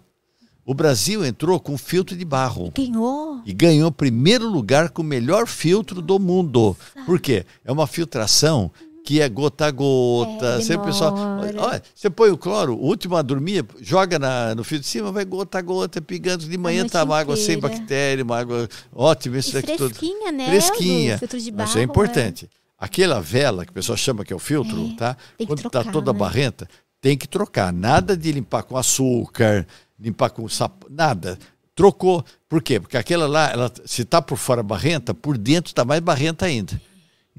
O Brasil entrou com filtro de barro Ganhou. e ganhou primeiro lugar com o melhor filtro do mundo. Por quê? É uma filtração que é gota a gota. É, Sempre pessoal, olha, você põe o cloro, o último a dormir, joga na, no fio de cima, vai gota a gota, pingando. De manhã tá uma água sem bactéria, uma água ótima. Isso E daqui tudo. fresquinha, né? Fresquinha. Barro, é importante. Aquela vela que o pessoal chama que é o filtro, É, tá? Quando trocar, tá toda né? barrenta, tem que trocar. Nada de limpar com açúcar, limpar com sapo, nada. Trocou. Por quê? Porque aquela lá, ela, se tá por fora barrenta, por dentro tá mais barrenta ainda.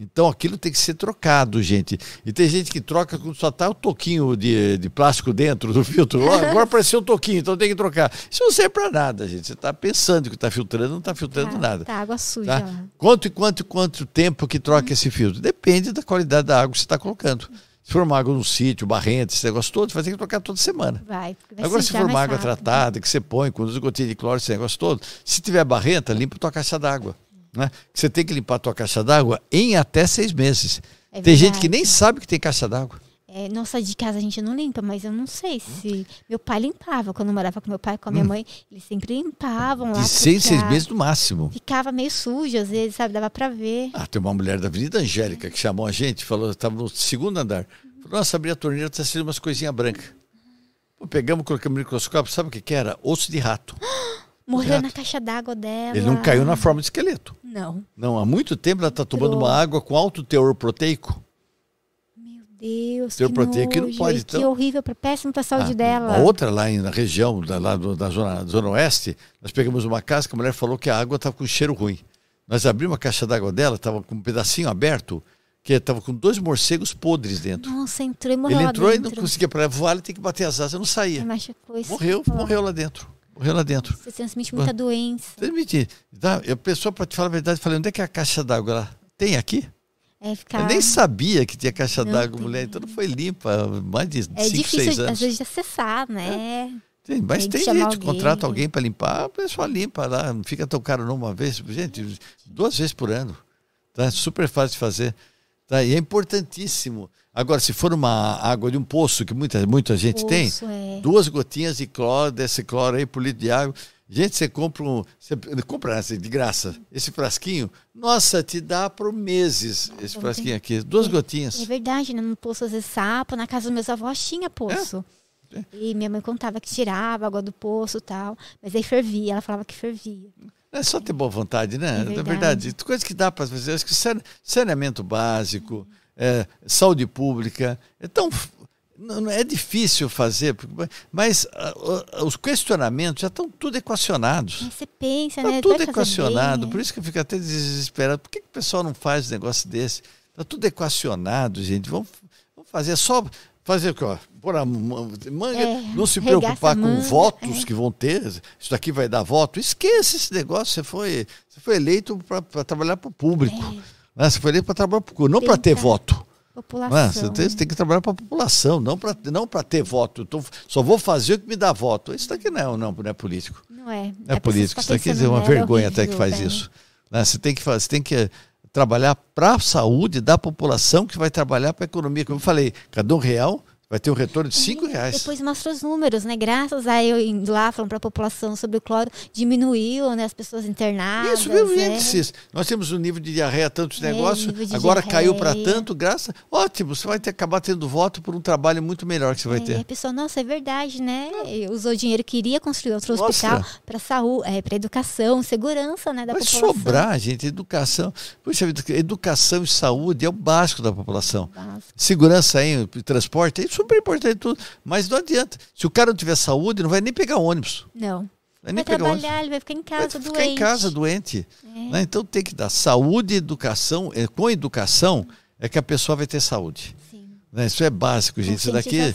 Então aquilo tem que ser trocado, gente. E tem gente que troca quando só tá o toquinho de, de plástico dentro do filtro. Agora apareceu o toquinho, então tem que trocar. Isso não serve para nada, gente. Você está pensando que está filtrando, não está filtrando Tá, nada. Tá água suja Tá? Quanto e quanto quanto tempo que troca esse filtro? Depende da qualidade da água que você está colocando. Se for uma água no sítio, barrenta, esse negócio todo, você vai ter que trocar toda semana. Vai. vai Agora, se for água rápido. tratada, que você põe com duas gotinhas de cloro, esse negócio todo, se tiver barrenta, limpa a tua caixa d'água. Né? Você tem que limpar a tua caixa d'água em até seis meses. É tem gente que nem sabe que tem caixa d'água. É, nossa, de casa a gente não limpa, mas eu não sei se. Meu pai limpava. Quando eu morava com meu pai com a minha mãe, eles sempre limpavam lá. Hum. De seis, seis meses no máximo. Ficava meio sujo, às vezes, sabe? Dava pra ver. Ah, tem uma mulher da Avenida Angélica que chamou a gente, falou, estava no segundo andar. Falou, nossa, abri a torneira, tá saindo umas coisinhas brancas. Pegamos, colocamos no microscópio, sabe o que, que era? Osso de rato. Morreu Exato. na caixa d'água dela. Ele não caiu na forma de esqueleto. Não. Não, há muito tempo ela está tomando Entrou. uma água com alto teor proteico. Deus, Tem que proteína nojo. que não pode, então. Que horrível, pra- péssimo pra saúde Ah, dela. A outra lá na região da, lá do- da zona, zona oeste, nós pegamos uma casa que a mulher falou que a água estava com cheiro ruim. Nós abrimos a caixa d'água dela, estava com um pedacinho aberto, que estava com dois morcegos podres dentro. Nossa, entrou e morreu Ele entrou e não conseguia para voar, ele tem que bater as asas, não saía. Machucou esse Morreu, morreu lá dentro. Morreu lá dentro. Você transmite muita doença. Tá? Eu, pessoa, para te falar a verdade, falei, onde é que é a caixa d'água? Tem aqui? É ficar... Eu nem sabia que tinha caixa Não d'água, tem. mulher, então não foi limpa mais de 5, É 6 difícil, anos. às vezes, de acessar, né? Tem, mas Tem tem, gente alguém. contrata alguém para limpar, a pessoa limpa lá, não fica tão caro numa vez. Gente, duas vezes por ano. Tá? Super fácil de fazer. Tá? E é importantíssimo. Agora, se for uma água de um poço, que muita, muita gente tem, Poço, é. duas gotinhas de cloro, desse cloro aí por litro de água. Gente, você compra um. Você compra assim, de graça esse frasquinho, nossa, te dá por meses esse frasquinho tem- aqui. Duas É gotinhas. verdade, né? No poço às vezes sapo, na casa dos meus avós tinha poço. É. E minha mãe contava que tirava água do poço e tal. Mas aí fervia, ela falava que fervia. É só ter boa vontade, né? É É verdade. verdade. Coisa que dá para fazer. Acho que sane- saneamento básico, é, saúde pública. É tão. Não- É difícil fazer, mas ah, ah, os questionamentos já estão tudo equacionados. Você pensa, Está né? tudo equacionado, bem, por isso que eu fico até desesperado. Por que, que o pessoal não faz um negócio desse? Está tudo equacionado, gente. Vamos, vamos fazer só. Fazer o que? Ó, pôr a manga, É, não se preocupar com manga, votos é. que vão ter. Isso daqui vai dar voto. Esqueça esse negócio. Você foi, você foi eleito para trabalhar para o público. É. né? Você foi eleito para trabalhar para o público, não para ter voto. População. Né? Você, tem, você tem que trabalhar para a população, não para não ter voto. Então, só vou fazer o que me dá voto. Isso daqui não é, não, não é político. Não é. É A pessoa político. Isso aqui é uma é vergonha até que horrível, faz é. isso. Né? Você tem que fazer, você tem que trabalhar para a saúde da população que vai trabalhar para a economia. Como eu falei, cada um real vai ter um retorno de cinco reais. Depois mostra os números, né? Graças a eu indo lá falando para a população sobre o cloro, diminuiu, né? As pessoas internadas. Isso, viu é. índices. Nós temos um nível de diarreia, tantos É, negócios, agora caiu para diarreia. tanto, graça. Ótimo, você vai ter, acabar tendo voto por um trabalho muito melhor que você vai É, e ter. a pessoa, nossa, é verdade, né? E Usou dinheiro que iria construir outro Nossa. hospital para saúde, é, para educação, segurança, né, da Vai população. sobrar, gente, educação. Puxa vida, educação e saúde é o básico da população. Básico. Segurança aí, transporte, é super importante tudo. Mas não adianta. Se o cara não tiver saúde, não vai nem pegar ônibus. Não. Vai Vai pegar ônibus. trabalhar, ele vai ficar em casa vai doente. ficar em casa doente. É. né? Então tem que dar saúde e educação. É, Com educação é que a pessoa vai ter saúde. Sim. né? Isso é básico, gente. Isso daqui, é,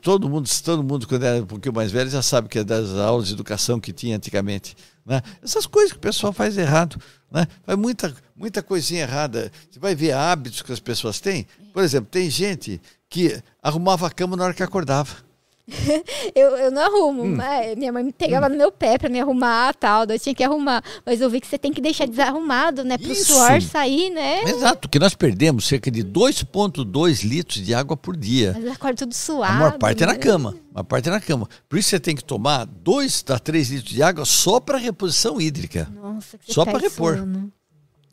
todo mundo, todo mundo, quando era um pouquinho mais velho, já sabe que é das aulas de educação que tinha antigamente. Né? Essas coisas que o pessoal faz errado. Né? Faz muita, muita coisinha errada. Você vai ver hábitos que as pessoas têm. Por exemplo, tem gente que arrumava a cama na hora que acordava. Eu, eu não arrumo. Hum. mas minha mãe me pegava no meu pé para me arrumar tal. Eu tinha que arrumar. Mas eu vi que você tem que deixar desarrumado, né? Pro Isso. suor sair, né? Exato, que nós perdemos cerca de 2,2 litros de água por dia. Mas acorda tudo suado. A maior parte é na né? cama. A parte é na cama. Por isso você tem que tomar 2 a 3 litros de água só para reposição hídrica. Nossa, que Só pra perde repor.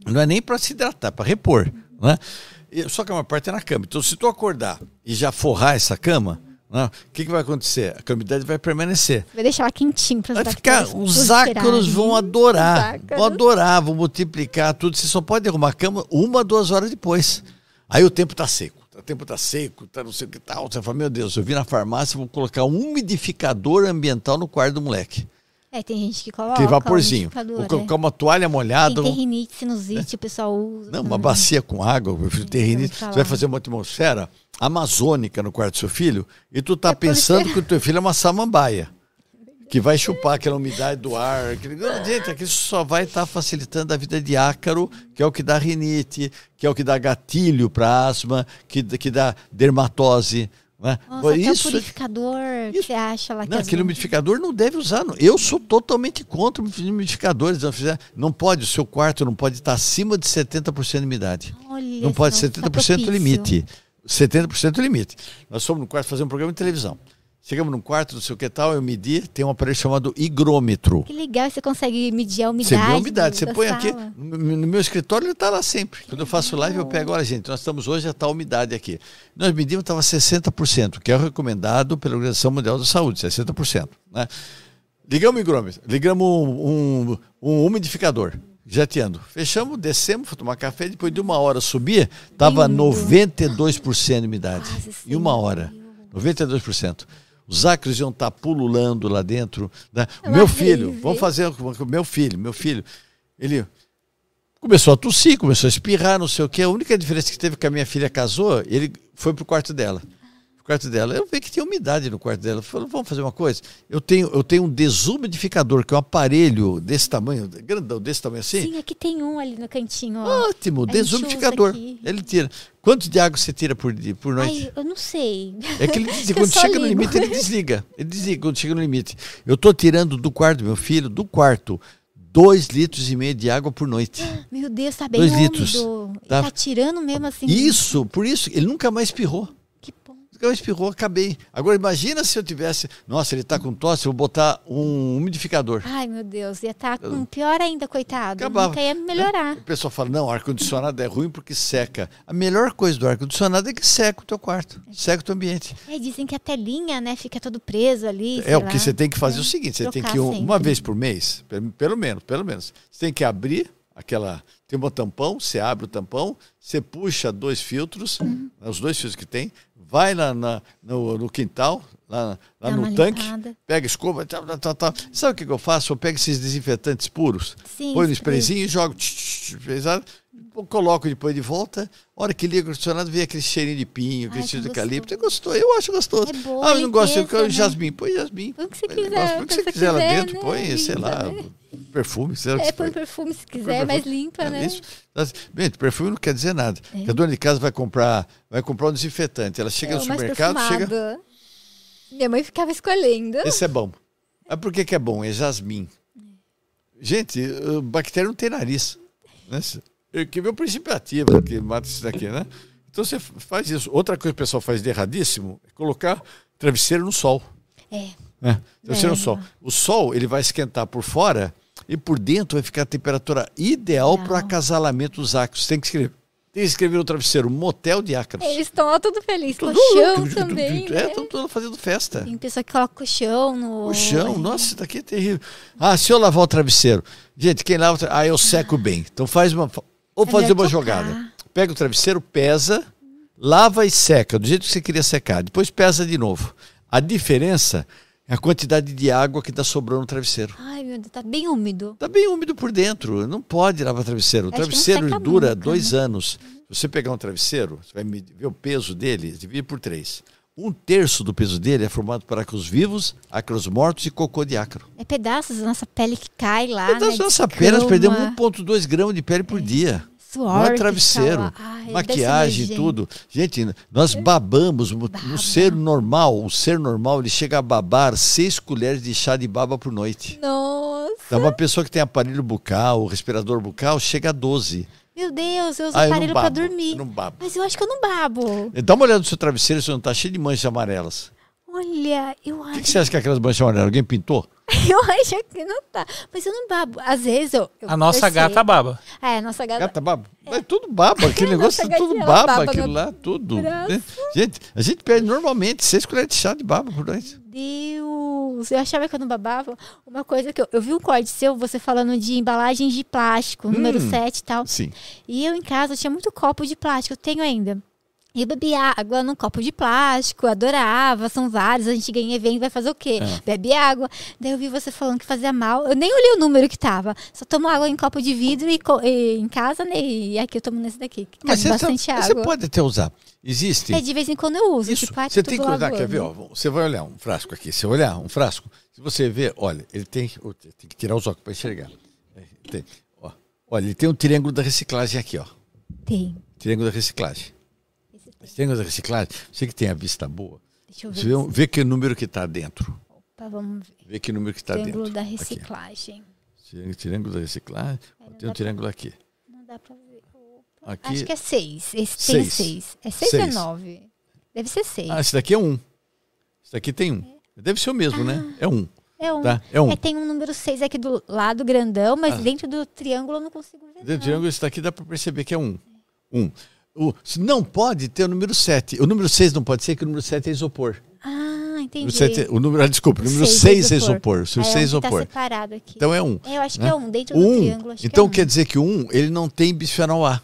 Não é nem para se hidratar, para repor. Né? Só que a maior parte é na cama. Então, se tu acordar e já forrar essa cama, né, o que, que vai acontecer? A umidade vai permanecer. Vai deixar ela quentinho para Vai ficar, os ácaros vão adorar, vão adorar, vão multiplicar tudo. Você só pode arrumar a cama uma, duas horas depois. Aí o tempo está seco, o tempo está seco, tá não sei o que tal. Você fala, meu Deus, eu vi na farmácia, vou colocar um umidificador ambiental no quarto do moleque. É, tem gente que coloca. Que vaporzinho. é. colocar uma toalha molhada. Um- tem rinite, sinusite, o pessoal usa. Não, uma bacia com água, meu filho tem ouvi rinite. falar. Você vai fazer uma atmosfera amazônica no quarto do seu filho e tu tá É pensando isso- que o teu filho é uma samambaia. Que vai chupar aquela umidade do ar. Aquele... Não, Gente, aquilo só vai estar facilitando a vida de ácaro, que é o que dá rinite, que é o que dá gatilho para asma, que, que dá dermatose. Né? Nossa, Isso- o purificador que você acha lá que não, as- aquele umidificador não deve usar. não. Eu sou totalmente contra umidificadores. Não, não pode, o seu quarto não pode estar acima de 70% de umidade. Olha, Não pode, senão fica 70% propício. limite. 70% limite. Nós fomos no quarto fazer um programa de televisão. Chegamos num quarto, não sei o que tal, eu medi, tem um aparelho chamado higrômetro. Que legal, você consegue medir a Você umidade. vê a umidade, você põe aqui, sala. no no meu escritório ele está lá sempre. Quando eu faço live, eu pego, olha gente, nós estamos hoje, já está a umidade aqui. Nós medimos, estava 60%, que é o recomendado pela Organização Mundial da Saúde, 60%. Né? Ligamos o higrômetro, ligamos um, um, um umidificador. Jateando. Fechamos, descemos, fomos tomar café, depois de uma hora subia, estava 92% de umidade. Em uma hora. 92%. Os acres iam estar tá pululando lá dentro. Né? O meu filho, vamos fazer com meu filho, meu filho, ele começou a tossir, começou a espirrar, não sei o quê. A única diferença que teve que a minha filha casou, ele foi pro quarto dela quarto dela. Eu vi que tinha umidade no quarto dela. Eu falei, vamos fazer uma coisa? Eu tenho, eu tenho um desumidificador, que é um aparelho desse tamanho, grandão, desse tamanho assim. Sim, aqui tem um ali no cantinho. Ó. Ótimo, a desumidificador. Ele tira. Quanto de água você tira por, por noite? Ai, eu não sei. É que ele desliga. quando chega ligo. no limite, ele desliga. Ele desliga quando chega no limite. Eu estou tirando do quarto do meu filho, do quarto, dois litros e meio de água por noite. Meu Deus, tá bem dois úmido. litros. Tá. tá tirando mesmo assim. Isso, por isso, ele nunca mais espirrou. Eu espirrou, acabei. Agora imagina se eu tivesse. Nossa, ele está com tosse, eu vou botar um umidificador. Ai, meu Deus, ia estar tá com pior ainda, coitado. Acabava. Nunca ia melhorar. Né? O pessoal fala: não, ar-condicionado é ruim porque seca. A melhor coisa do ar-condicionado é que seca o teu quarto, seca o teu ambiente. É, dizem que a telinha, né, fica todo preso ali. É, o que você tem que fazer é o seguinte: você tem que, um, uma vez por mês, pelo menos, pelo menos, você tem que abrir aquela. Tem um tampão, você abre o tampão, você puxa dois filtros, uhum. os dois filtros que tem, vai lá na, no, no, quintal, lá, lá no tanque, limpada. pega escova, tal, tal, tal. sabe o que, que, eu faço? Eu pego esses desinfetantes puros, Sim, põe no sprayzinho e jogo, tch, tch, coloco depois de volta, hora que liga o ar-condicionado, vem aquele cheirinho de pinho, aquele cheiro de eucalipto. É gostoso, eu acho gostoso. É boa, ah, eu não gosto, eu quero né? jasmim, põe jasmim. Põe o que você quiser. Põe o que você quiser lá dentro, né? põe, sei lá, né? perfume. Sei lá, é, põe perfume se quiser, mais limpa, é, né? Isso. Bem, perfume não quer dizer nada. É. A dona de casa vai comprar, vai comprar um desinfetante. Ela chega é, no supermercado, chega. Minha mãe ficava escolhendo. Esse é bom. Mas por que, que é bom? É jasmim. Gente, bactéria não tem nariz. Né? Que ver o princípio ativo que mata isso daqui, né? Então você faz isso. Outra coisa que o pessoal faz de erradíssimo é colocar travesseiro no sol. É. é travesseiro é. no sol. O sol ele vai esquentar por fora e por dentro vai ficar a temperatura ideal para o acasalamento dos ácaros. Tem que escrever. Tem que escrever no travesseiro, motel de ácaros. Eles estão lá tudo felizes. Colchão também. É, estão né? todos fazendo festa. Tem pessoa que coloca colchão no. Colchão, nossa, isso daqui é terrível. Ah, se eu lavar o travesseiro. Gente, quem lava o travesseiro. Ah, eu seco bem. Então faz uma. Ou é fazer uma jogada. Pega o travesseiro, pesa, lava e seca, do jeito que você queria secar. Depois pesa de novo. A diferença é a quantidade de água que está sobrando no travesseiro. Ai, meu Deus, tá bem úmido. Tá bem úmido por dentro. Não pode lavar travesseiro. O travesseiro dura nunca, dois né? anos. Se você pegar um travesseiro, você vai ver o peso dele, divide por três. Um terço do peso dele é formado por ácaros vivos, ácaros mortos e cocô de ácaro. É pedaços da nossa pele que cai lá. Pedaços né, da nossa pele, nós perdemos 1,2 gramas de pele por é. dia. Suor Não é travesseiro, Ai, maquiagem, tudo. Gente, nós babamos. Baba. No ser normal, o ser normal, ele chega a babar seis colheres de chá de baba por noite. Nossa! Então, uma pessoa que tem aparelho bucal, respirador bucal, chega a 12. Meu Deus, eu uso ah, aparelho para dormir. Eu não babo. Mas eu acho que eu não babo. Dá uma olhada no seu travesseiro, se não está cheio de manchas amarelas. Olha, eu acho. O que, que, você acha que é aquelas manchas amarelas? Alguém pintou? eu acho que não tá. Mas eu não babo. Às vezes eu. eu a nossa percebo. gata baba. É, a nossa gata. Gata baba? É. tudo baba. Aquele negócio é tudo baba, baba aquilo lá, tudo. Né? Gente, a gente perde normalmente seis colheres de chá de baba por noite. Deus, eu achava que eu não babava. Uma coisa que eu, eu vi um corte seu, você falando de embalagens de plástico, hum, número 7 e tal. Sim. E eu em casa tinha muito copo de plástico, eu tenho ainda. E bebia água num copo de plástico, adorava, são vários, a gente ganha evento, vai fazer o quê? É. Bebe água. Daí eu vi você falando que fazia mal. Eu nem olhei o número que tava. Só tomo água em copo de vidro e, e em casa, né? E aqui eu tomo nesse daqui. Que Mas você, bastante água. Você pode até usar. Existe. É, de vez em quando eu uso. Isso. Tipo, você tem que usar, quer ver? Ó, você vai olhar um frasco aqui. Você olhar um frasco, se você ver, olha, ele tem. Tem que tirar os óculos para enxergar. É, tem, ó, olha, ele tem um triângulo da reciclagem aqui, ó. Tem. Triângulo da reciclagem. Triângulo da reciclagem, você que tem a vista boa. Deixa eu ver. Você vê que número que está dentro. Opa, vamos ver. Vê que número que está dentro. Triângulo da reciclagem. Aqui. Triângulo da reciclagem. É, tem um triângulo pra... aqui. Não dá para ver. Aqui... Acho que é seis. Esse seis. tem seis. É seis, seis. ou é nove? Deve ser seis. Ah, esse daqui é um. Esse daqui tem um. É. Deve ser o mesmo, né? ah. né? É um. É um. Tá? É um. É, tem um número 6 aqui do lado grandão, mas ah. dentro do triângulo eu não consigo ver. Dentro do triângulo, esse daqui dá para perceber que é um. Um. O, não pode ter o número 7. O número 6 não pode ser, que o número 7 é isopor. Ah, entendi. o número, ah, desculpa, o número 6 é isopor. Se o 6 é isopor. Tá separado aqui. Então é 1. Um, eu acho né? que é 1, um, dentro um, do triângulo. então é quer dizer que o 1, ele não tem bisfenol A.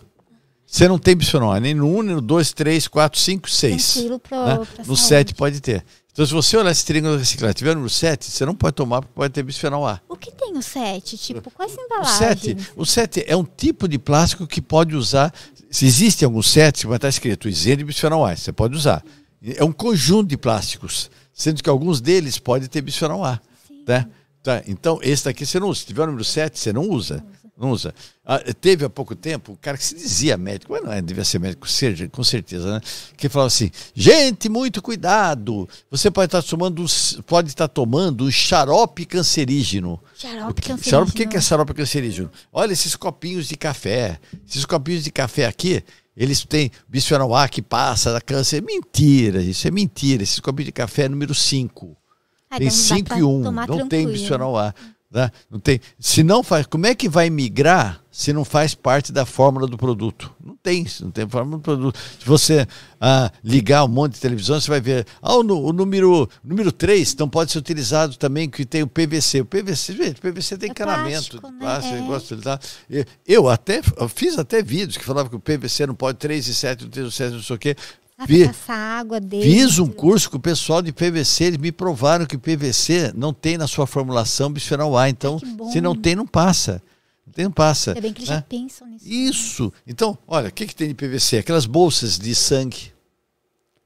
Você não tem bisfenol A, nem no 1, nem no 2, 3, 4, 5, 6. Tranquilo pro, né? No 7 pode ter. Então, se você olhar esse triângulo reciclado e tiver no 7, você não pode tomar porque pode ter bisfenol A. O que tem o 7? Tipo, quais embalagens? O 7, o 7 é um tipo de plástico que pode usar. Se existe algum 7, vai estar escrito isento de bisfenol A, você pode usar. É um conjunto de plásticos, sendo que alguns deles podem ter bisfenol A. Tá? Tá? Então, esse daqui você não usa. Se tiver o número 7, você não usa. Não usa. Ah, teve há pouco tempo um cara que se dizia médico, mas não é, devia ser médico, com certeza, né? Que falava assim: gente, muito cuidado. Você pode estar tomando, pode estar tomando um xarope cancerígeno. Xarope cancerígeno. Xarope, o que é xarope cancerígeno? Olha esses copinhos de café. Esses copinhos de café aqui, eles têm bisfenol A que passa da câncer. Mentira, isso é mentira. Esses copinhos de café é número 5. Ah, tem 5 e 1. Um. Não tranquilo. tem bisfenol A. Né? Não tem, se não faz, como é que vai migrar se não faz parte da fórmula do produto? Não tem, não tem fórmula do produto. Se você ah, ligar um monte de televisão, você vai ver, ah, o, o número, número 3 não pode ser utilizado também, que tem o PVC. O PVC, gente, o PVC tem é encanamento, plástico, né? plástico, é. tá? Eu até eu fiz até vídeos que falavam que o PVC não pode 3 e 7, 3 e 7, não sei o quê. Vi, água. Fiz um curso com o pessoal de PVC, eles me provaram que PVC não tem na sua formulação bisfenol A. Então, se não tem, não passa. Não tem, não passa. É bem que eles né? já pensam nisso. Isso. Então, olha, o que, que tem de PVC? Aquelas bolsas de sangue.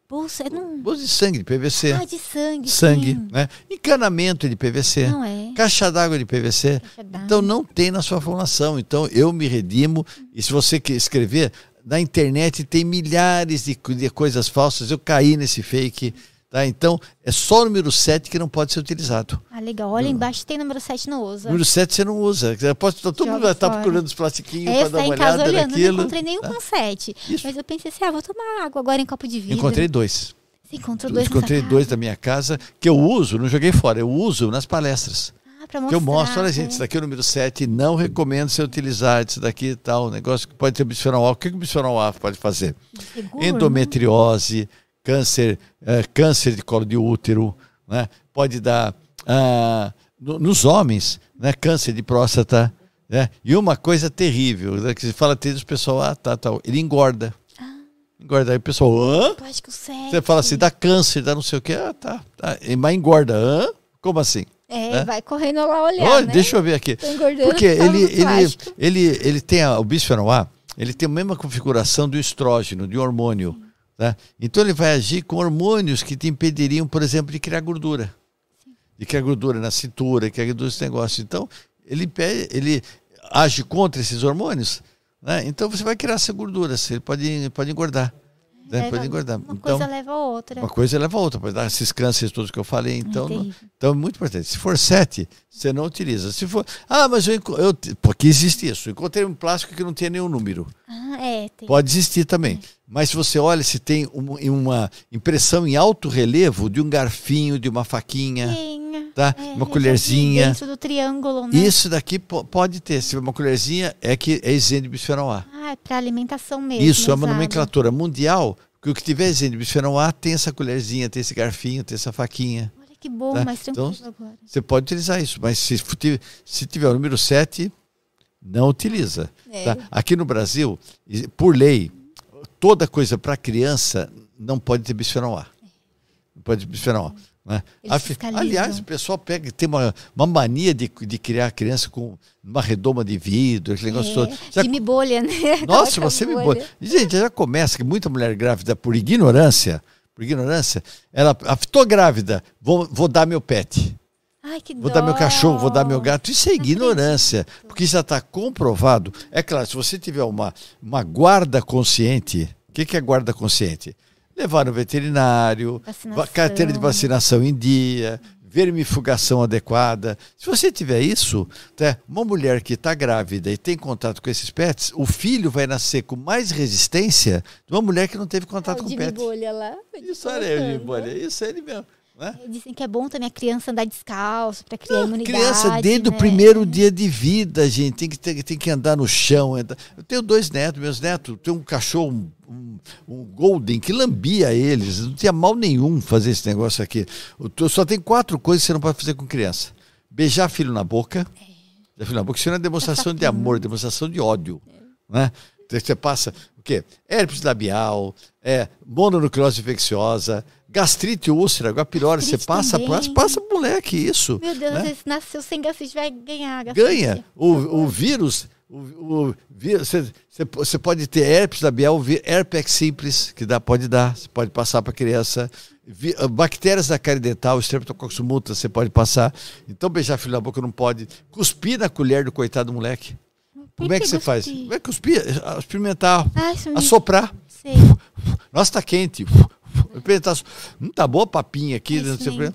Bolsa, não... Bolsa de sangue de PVC. Ah, de sangue. Sangue, sim. né? Encanamento de PVC. Não é. Caixa d'água de PVC. Então não tem na sua formulação. Então eu me redimo. E se você quer escrever, na internet tem milhares de, de coisas falsas. Eu caí nesse fake. Tá? Então, é só o número 7 que não pode ser utilizado. Ah, legal. Olha embaixo tem número 7, não usa. Número 7 você não usa. Pode, todo Joga mundo vai estar procurando os plastiquinhos para dar uma olhada olhando, naquilo. Não encontrei nenhum com 7. Mas eu pensei assim, ah, vou tomar água agora em copo de vidro. Encontrei dois. Você encontrou dois Encontrei dois da minha casa que eu uso, não joguei fora, eu uso nas palestras para mostrar. Que eu mostro, olha gente, isso daqui é o número 7, não recomendo você utilizar isso daqui e tal, negócio que pode ter bisfenol A. O que, que o bisfenol A pode fazer? Seguro, Endometriose, né? câncer, é, câncer de colo de útero, né? pode dar ah, no, nos homens, né? câncer de próstata. Né? E uma coisa terrível, né? que se fala até o pessoal, ah, tá, tá, ele engorda. Ah. Engorda. Aí o pessoal, hã? Você fala assim, dá câncer, dá não sei o quê, ah, tá, tá. mas engorda, hã? Como assim? É, né? vai correndo lá olhar. né? Deixa eu ver aqui. Porque ele, ele, ele, ele tem a, o bisfenol A, ele tem a mesma configuração do estrógeno, de hormônio. Tá? Então ele vai agir com hormônios que te impediriam, por exemplo, de criar gordura. Sim. De criar gordura na cintura, de criar gordura nesse negócio. Então, ele, ele age contra esses hormônios. Né? Então você vai criar essa gordura, ele pode, pode engordar. Né? Pode engordar. Uma então, coisa leva a outra. Uma coisa leva a outra, pode dar esses cânceres todos que eu falei. Então, não, então é muito importante. Se for 7, você não utiliza. Se for. Ah, mas eu, eu. Porque existe isso. Encontrei um plástico que não tem nenhum número. Ah, é. Tem. Pode existir também. É. Mas se você olha, se tem uma, uma impressão em alto relevo de um garfinho, de uma faquinha. Tem. Tá? É, uma colherzinha. Dentro do triângulo, né? Isso daqui pode ter. Se uma colherzinha, é que é isento de bisfenol A. Ah, é para alimentação mesmo. Isso, é uma nomenclatura mundial que o que tiver isento de bisfenol A tem essa colherzinha, tem esse garfinho, tem essa faquinha. Olha que bom, tá? mais tranquilo então, agora. Você pode utilizar isso, mas se, se tiver o número 7, não utiliza. É. Tá? Aqui no Brasil, por lei, toda coisa para criança não pode ter bisfenol A. Não pode ter bisfenol A. Né? Aliás, o pessoal pega, tem uma, uma mania de, de criar criança com uma redoma de vidro, aquele negócio é, todo. Já, Time bolha, né? Nossa, você me bolha. Gente, já começa que muita mulher grávida, por ignorância, por ignorância, ela, estou grávida, vou, vou dar meu pet. Ai, que vou dó. dar meu cachorro, vou dar meu gato. Isso é ignorância, porque já está comprovado. É claro, se você tiver uma, uma guarda consciente, o que, que é guarda consciente? Levar no veterinário, vacinação. carteira de vacinação em dia, vermifugação adequada. Se você tiver isso, tá, uma mulher que está grávida e tem contato com esses pets, o filho vai nascer com mais resistência de uma mulher que não teve contato ah, com pets. Bolha lá. Isso, bolha. Isso é ele mesmo. Né? Dizem que é bom também a criança andar descalço para criar Não, imunidade. Criança, desde né? o primeiro dia de vida, gente, tem que, tem, tem que andar no chão. Eu tenho dois netos, meus netos, tem um cachorro, um, um, Golden, que lambia eles. Não tinha mal nenhum fazer esse negócio aqui. Só tem quatro coisas que você não pode fazer com criança: beijar filho na boca. É. Filho na boca, isso não é demonstração de amor, é demonstração de ódio. Né? Você passa o quê? Herpes labial, é, mononucleose infecciosa, gastrite úlcera, agora pילose, você passa, passa, passa moleque, isso. Meu Deus, né? nasceu sem gastrite, vai ganhar gastrite. Ganha. O, o vírus, você, pode ter herpes labial, herpes simples, que dá, pode dar, você pode passar para criança. Ah, bactérias da cárie dental, streptococcus multas, você pode passar. Então beijar filho na boca não pode. Cuspir na colher do coitado do moleque. Como é que, você faz? Como é que cuspir? Experimentar, ah, assoprar. Sei. Nossa, tá quente. Não tá boa papinha aqui. Né? Você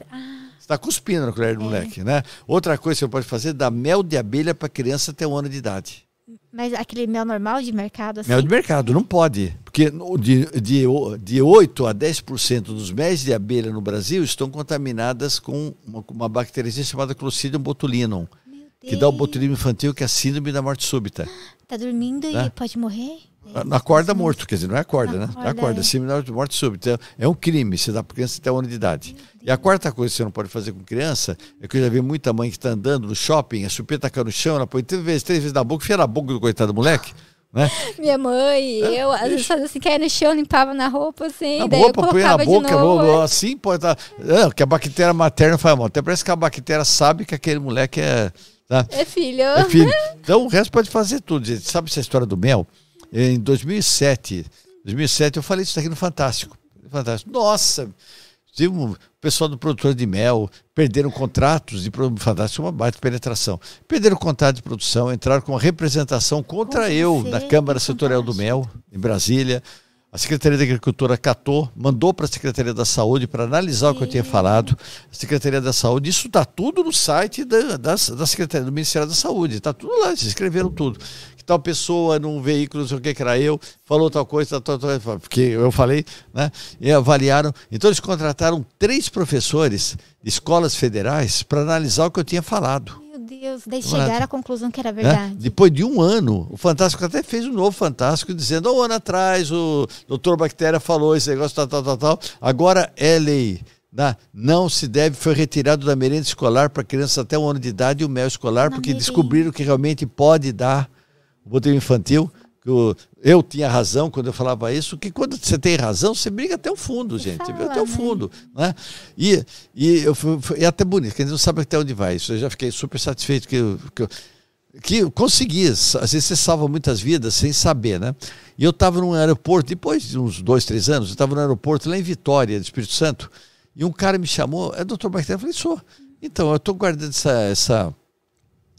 está cuspindo na colher do é. moleque, né? Outra coisa que você pode fazer é dar mel de abelha para criança até um ano de idade. Mas aquele mel normal de mercado? Assim? Mel de mercado, não pode. Porque de, de, de 8 a 10% dos mel de abelha no Brasil estão contaminadas com uma, uma bactéria chamada Clostridium botulinum. Que dá o botulismo infantil, que é a síndrome da morte súbita. Tá dormindo né? e pode morrer? Acorda morto, quer dizer, não é acorda, né? Acorda, acorda é. síndrome da morte súbita. É um crime, você dá para criança até um ano de idade. E a quarta coisa que você não pode fazer com criança é que eu já vi muita mãe que está andando no shopping, a chupeta caiu no chão, ela põe três vezes, três vezes na boca, enfia na boca do coitado do moleque. Né? Minha mãe, é, eu, às vezes fazia assim, caia no chão, limpava na roupa, assim, na daí roupa, eu põe na boca, novo, assim, pode. Tá, é, que a bactéria materna faz mal. Até parece que a bactéria sabe que aquele moleque é Tá? É filho. É filho. Então o resto pode fazer tudo. Gente. Sabe essa história do mel? Em 2007, 2007 eu falei isso aqui no Fantástico. Fantástico. Nossa, tive um pessoal do produtor de mel perderam contratos de Fantástico, uma baita penetração. Perderam contrato de produção, entraram com uma representação contra eu na Câmara Setorial do Mel, em Brasília. A Secretaria da Agricultura catou, mandou para a Secretaria da Saúde para analisar Sim. o que eu tinha falado. A Secretaria da Saúde, isso está tudo no site da, da, da, Secretaria do Ministério da Saúde, está tudo lá, eles escreveram tudo. Que tal pessoa num veículo, não sei o que, que era eu, falou tal coisa, tal, tal, tal, porque eu falei, né? E avaliaram. Então eles contrataram três professores de escolas federais para analisar o que eu tinha falado. Deus, daí chegaram à conclusão que era é? verdade. É? Depois de um ano, o Fantástico até fez um novo Fantástico, dizendo, um ano atrás o doutor Bactéria falou esse negócio, tal, tal, tal, tal. Agora é lei. Né? Não se deve, foi retirado da merenda escolar para crianças até um ano de idade e o mel escolar, Na porque merenda. descobriram que realmente pode dar o botelho infantil eu, eu tinha razão quando eu falava isso, que quando você tem razão, você briga até o fundo, gente. Fala, você briga até o né? fundo. Né? E, e eu, foi, é até bonito, que a gente não sabe até onde vai. Isso eu já fiquei super satisfeito que eu, que eu, que eu consegui. Às vezes você salva muitas vidas sem saber, né? E eu estava num aeroporto, depois de uns dois, três anos, eu estava no aeroporto lá em Vitória, do Espírito Santo, e um cara me chamou, é doutor Bactéria? Eu falei, sou. Então, eu estou guardando essa, essa,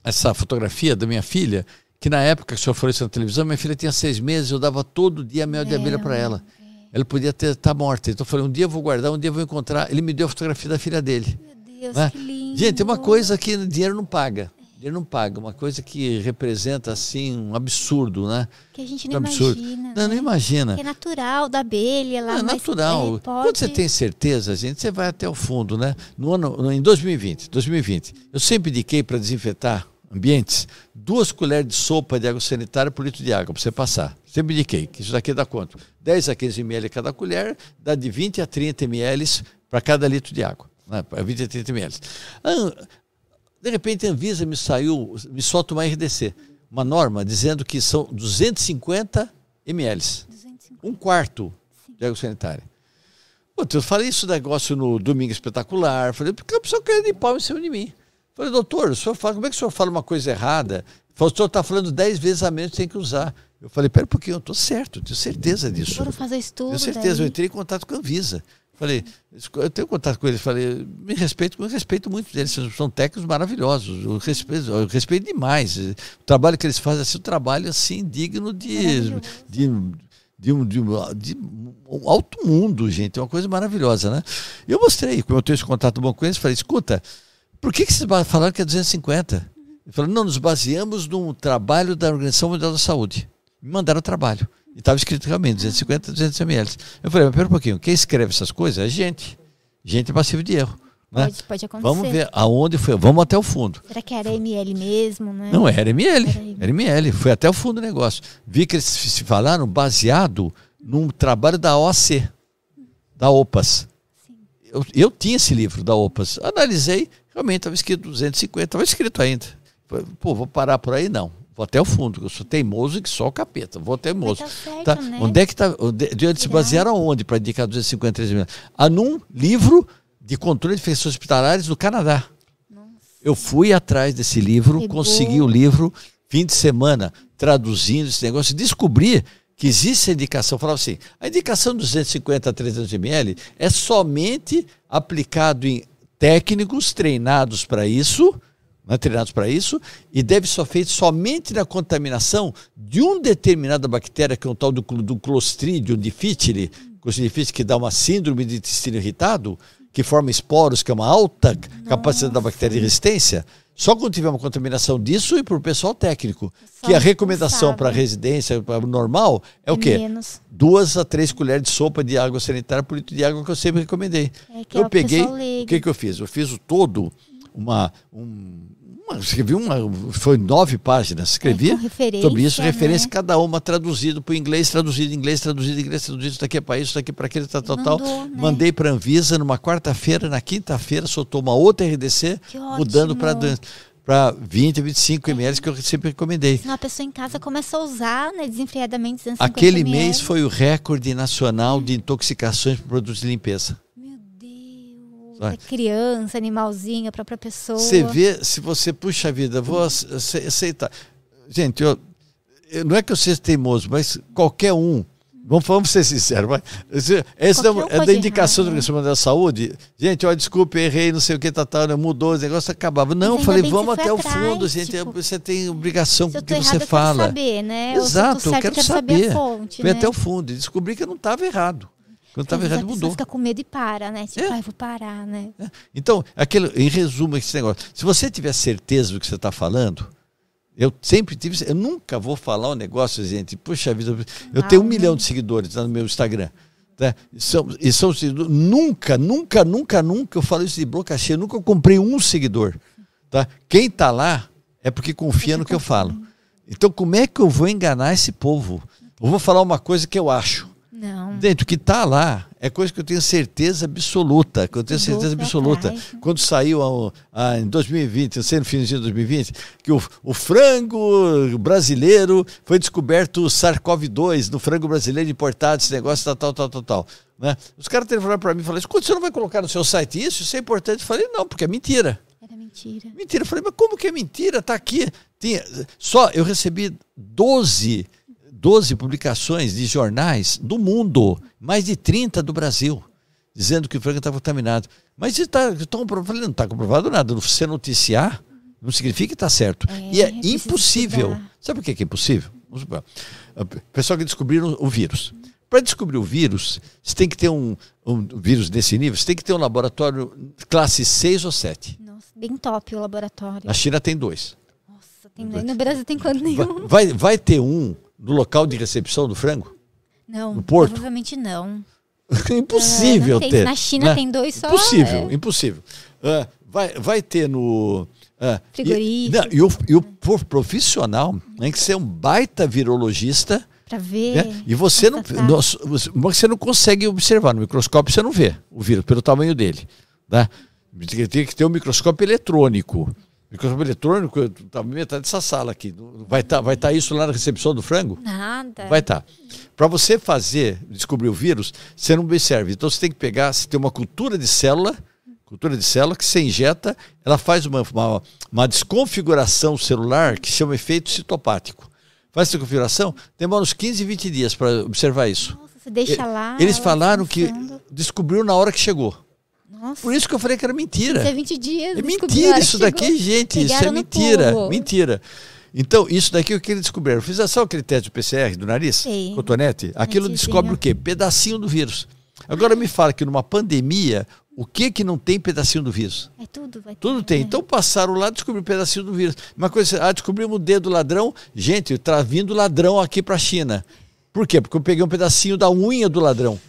essa fotografia da minha filha que na época que o senhor falou isso na televisão, minha filha tinha seis meses, eu dava todo dia mel de abelha para ela. Ela podia estar tá morta. Então eu falei, um dia eu vou guardar, um dia eu vou encontrar. Ele me deu a fotografia da filha dele. Meu Deus, né? que lindo. Gente, é uma coisa que dinheiro não paga. Dinheiro não paga. Uma coisa que representa, assim, um absurdo, né? Que a gente não um imagina. Né? Não, não imagina. Que é natural, da abelha lá. É natural. É, Quando você tem certeza, gente, você vai até o fundo, né? No ano, em 2020, 2020, eu sempre indiquei para desinfetar ambientes, duas colheres de sopa de água sanitária por litro de água para você passar. Sempre indiquei que isso daqui dá quanto? 10 a 15 ml cada colher, dá de 20 a 30 ml para cada litro de água. Né? 20 a 30 ml. De repente a Anvisa me saiu, me solta uma RDC, uma norma dizendo que são 250 ml. 250. Um quarto de água sanitária. Putz, eu falei isso negócio no Domingo Espetacular, falei, porque a pessoa quer de pau em cima de mim. Falei, doutor, o senhor fala, como é que o senhor fala uma coisa errada? Falei, o senhor está falando dez vezes a menos que tem que usar. Eu falei, pera um pouquinho, eu estou certo, tenho certeza disso. Foram fazer estudo. Tenho certeza, daí. eu entrei em contato com a Anvisa. Falei, eu tenho contato com eles, falei, me respeito, eu respeito muito deles, são técnicos maravilhosos, eu respeito, eu respeito demais. O trabalho que eles fazem, assim, um trabalho assim, digno de, de, de, um, de, um, de um alto mundo, gente, é uma coisa maravilhosa, né? Eu mostrei, como eu tenho esse contato bom com eles, falei, escuta, por que, que vocês falaram que é 250? Ele falou, não, nos baseamos num trabalho da Organização Mundial da Saúde. Me mandaram o trabalho. E estava escrito realmente, 250, 200 ml. Eu falei, mas pera um pouquinho, quem escreve essas coisas é a gente. gente é passivo de erro. Né? Pode, pode acontecer. Vamos ver aonde foi. Vamos até o fundo. Será que era ML mesmo, né? Não, era ML. Era ML. Foi até o fundo do negócio. Vi que eles se falaram baseado num trabalho da OAC, da OPAS. Eu, eu tinha esse livro da OPAS. Analisei, realmente estava escrito 250, estava escrito ainda. Pô, vou parar por aí? Não. Vou até o fundo, eu sou teimoso que só o capeta. Vou teimoso. Tá certo, tá? Né? Onde é que está? De onde se basearam aonde para indicar 253 mil? Ah, num livro de controle de infecções hospitalares do Canadá. Nossa. Eu fui atrás desse livro, que consegui bom. o livro, fim de semana, traduzindo esse negócio, descobri que existe a indicação, falava assim, a indicação 250 a 300 ml é somente aplicado em técnicos treinados para isso, né, treinados para isso, e deve ser feito somente na contaminação de uma determinada bactéria, que é o tal do, do Clostridium difficile, que dá uma síndrome de intestino irritado, que forma esporos, que é uma alta Nossa. capacidade da bactéria de resistência. Só quando tiver uma contaminação disso e para o pessoal técnico. Só que a recomendação para a residência para normal é, é o quê? Menos. Duas a três colheres de sopa de água sanitária por litro de água que eu sempre recomendei. É eu é peguei, o que, que eu fiz? Eu fiz o todo uma, um, uma, escrevi uma, foi nove páginas, escrevi é, sobre isso, né? referência cada uma traduzido para o inglês, traduzido em inglês, traduzido em inglês, traduzido isso daqui é para isso, daqui para aquele, tal, tal, tal. Né? Mandei para a Anvisa numa quarta-feira, na quinta-feira soltou uma outra RDC, mudando para para 20, 25 ml que eu sempre recomendei. Se uma pessoa em casa começa a usar né, desenfreadamente Aquele ml. mês foi o recorde nacional de intoxicações por produtos de limpeza. É criança, animalzinho, a própria pessoa. Você vê, se você, puxa a vida, vou aceitar. Gente, eu, eu, não é que eu seja teimoso, mas qualquer um, vamos, vamos ser sinceros, mas, essa um é, da indicação errar, do Ministério da Saúde. Gente, olha, desculpe, errei, não sei o que, tá, tá, né, mudou, os negócios acabava. Não, eu falei, vamos até o fundo, gente, tipo, você tem obrigação com o que você fala. Eu quero saber, né? Exato, eu, eu quero, quero saber. saber a fonte, Fui né? até o fundo e descobri que eu não estava errado. Quando estava errado, mudou. fica com medo e para, né? Tipo, é. vou parar, né? É. Então, aquele, em resumo, esse negócio. Se você tiver certeza do que você está falando, eu sempre tive. Eu nunca vou falar um negócio, gente. Puxa vida, eu tenho um milhão de seguidores no meu Instagram. Tá? E são, e são, nunca, nunca, nunca, nunca, eu falo isso de boca cheia, nunca comprei um seguidor. Tá? Quem está lá é porque confia no que eu falo. Então, como é que eu vou enganar esse povo? Eu vou falar uma coisa que eu acho. Não. Dentro que está lá é coisa que eu tenho certeza absoluta, que eu tenho certeza absoluta. Atrás. Quando saiu a, a, em 2020, não sei no finzinho de 2020, que o, o frango brasileiro foi descoberto o SARS-CoV-2 no frango brasileiro importado, esse negócio tal, tal, tal, tal, tal. Né? Os caras telefonaram para mim e falaram, escuta, você não vai colocar no seu site isso? Isso é importante. Eu falei, não, porque é mentira. Era mentira. Mentira. Eu falei, mas como que é mentira? Está aqui. Tinha, só eu recebi 12 12 publicações de jornais do mundo, mais de 30 do Brasil, dizendo que o frango está contaminado. Mas está comprovado, não está comprovado nada. Você noticiar não significa que está certo. É, e é impossível. Estudar. Sabe por que é impossível? O pessoal que descobriram o vírus. Para descobrir o vírus, você tem que ter um, um vírus desse nível, você tem que ter um laboratório classe 6 ou 7. Nossa, bem top o laboratório. A China tem dois. Nossa, tem dois. No Brasil tem quanto nenhum? Vai, vai ter um no local de recepção do frango? Não, no porto? provavelmente não. impossível uh, ter. Na China né? tem dois só. Impossível, é. impossível. Uh, vai, vai ter no. Uh, Frigorífico. E, não, e, o, e o profissional tem que ser um baita virologista. Para ver. Né? E você não, não, você não consegue observar no microscópio, você não vê o vírus pelo tamanho dele. Né? Tem que ter um microscópio eletrônico. Microscópio eletrônico, tá metade dessa sala aqui. Vai estar tá, vai tá isso lá na recepção do frango? Nada. Vai estar. Tá. Para você fazer, descobrir o vírus, você não observa. Então você tem que pegar, você tem uma cultura de célula, cultura de célula que você injeta, ela faz uma, uma, uma desconfiguração celular que chama efeito citopático. Faz essa configuração, demora uns 15, 20 dias para observar isso. Nossa, você deixa lá. Eles falaram que descobriu na hora que chegou. Nossa. Por isso que eu falei que era mentira. Isso é 20 dias. É mentira isso daqui, gente. Isso é mentira. Mentira. Então, isso daqui é o que eles descobriram. Fiz só aquele teste de PCR do nariz, Sim. cotonete. Aquilo descobre o quê? Pedacinho do vírus. Agora me fala que numa pandemia, o que que não tem pedacinho do vírus? É tudo, vai Tudo ter, tem. Né? Então passaram lá, descobriram pedacinho do vírus. Uma coisa, ah, descobrimos o dedo do ladrão. Gente, tá vindo ladrão aqui para a China. Por quê? Porque eu peguei um pedacinho da unha do ladrão.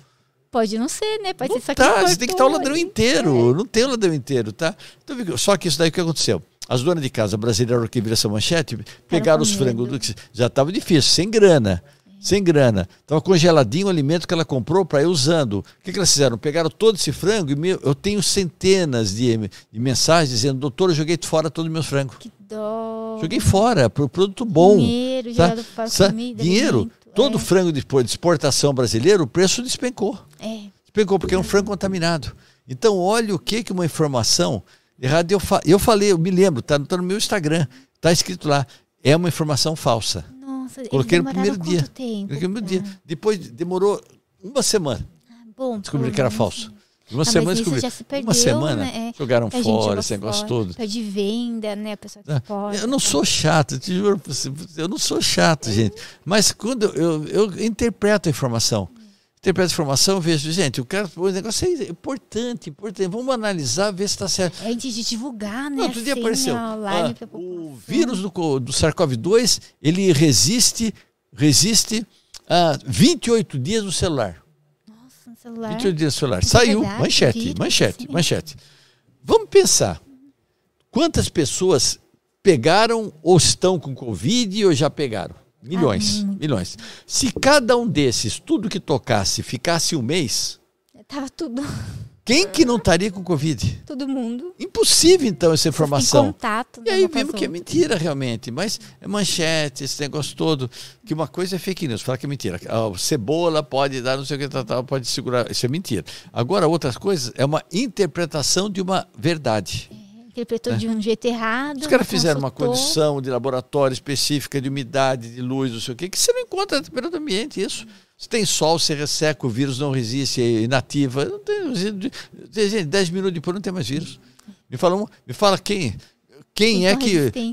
Pode não ser, né? Pode não ser só tá, que você tem que estar o ladrão inteiro. É. Não tem o ladrão inteiro, tá? Então, só que isso daí o que aconteceu? As donas de casa brasileiras que viram essa manchete pegaram os frangos, já estava difícil, sem grana sem grana. Estava congeladinho o alimento que ela comprou para ir usando. O que, que, elas fizeram? Pegaram todo esse frango e eu tenho centenas de, de, mensagens dizendo: doutor, eu joguei fora todo o meu frango. Que dó. Joguei fora, para o produto bom. Dinheiro, tá? fora comida, Dinheiro. Alimento. Todo é. frango de, de exportação brasileiro, o preço despencou. É. Despencou, porque é um frango contaminado. Então, olha o que, que uma informação errada. Eu, fa eu falei, eu me lembro, está tá no meu Instagram, está escrito lá: é uma informação falsa. Nossa, Coloquei no primeiro dia. Tempo, Coloquei no primeiro dia. Depois demorou uma semana. Ah, bom, descobri que era falso. Uma ah, semana descobri. Perdeu, uma semana né? é. jogaram fora esse negócio fora, todo. Perde venda, né? A pessoa que ah, pode. Eu não sou chato, te juro, eu não sou chato, gente. Mas quando eu, eu interpreto a informação, interpreto a informação, vejo, gente, o cara, o negócio é importante, importante. Vamos analisar, ver se está certo. É antes de divulgar, né? outro dia assim, apareceu. Ah, o vírus do, do SARS-CoV-2, ele resiste resiste a 28 dias no celular. Nossa, no celular. 28 dias no celular. É Saiu, verdade, manchete, vírus, manchete, manchete. Vamos pensar. Quantas pessoas pegaram ou estão com Covid ou já pegaram? Milhões, ah, milhões. Se cada um desses, tudo que tocasse, ficasse um mês. Tava tudo. Quem que não estaria com Covid? Todo mundo. Impossível, então, essa informação. contato. E aí vimos que é mentira, realmente. Mas é manchete, esse negócio todo. Que uma coisa é fake news, fala que é mentira. A cebola pode dar não sei o que, tal, pode segurar. Isso é mentira. Agora, outras coisas é uma interpretação de uma verdade. É, interpretou é. de um jeito errado. Os caras fizeram uma condição de laboratório específica de umidade, de luz, não sei o quê, que você não encontra na temperatura do ambiente, isso. Se tem sol, você resseca, o vírus não resiste, é inativa. Não tem, gente, 10 minutos depois não tem mais vírus. Me fala, me fala quem, quem é que. Assim.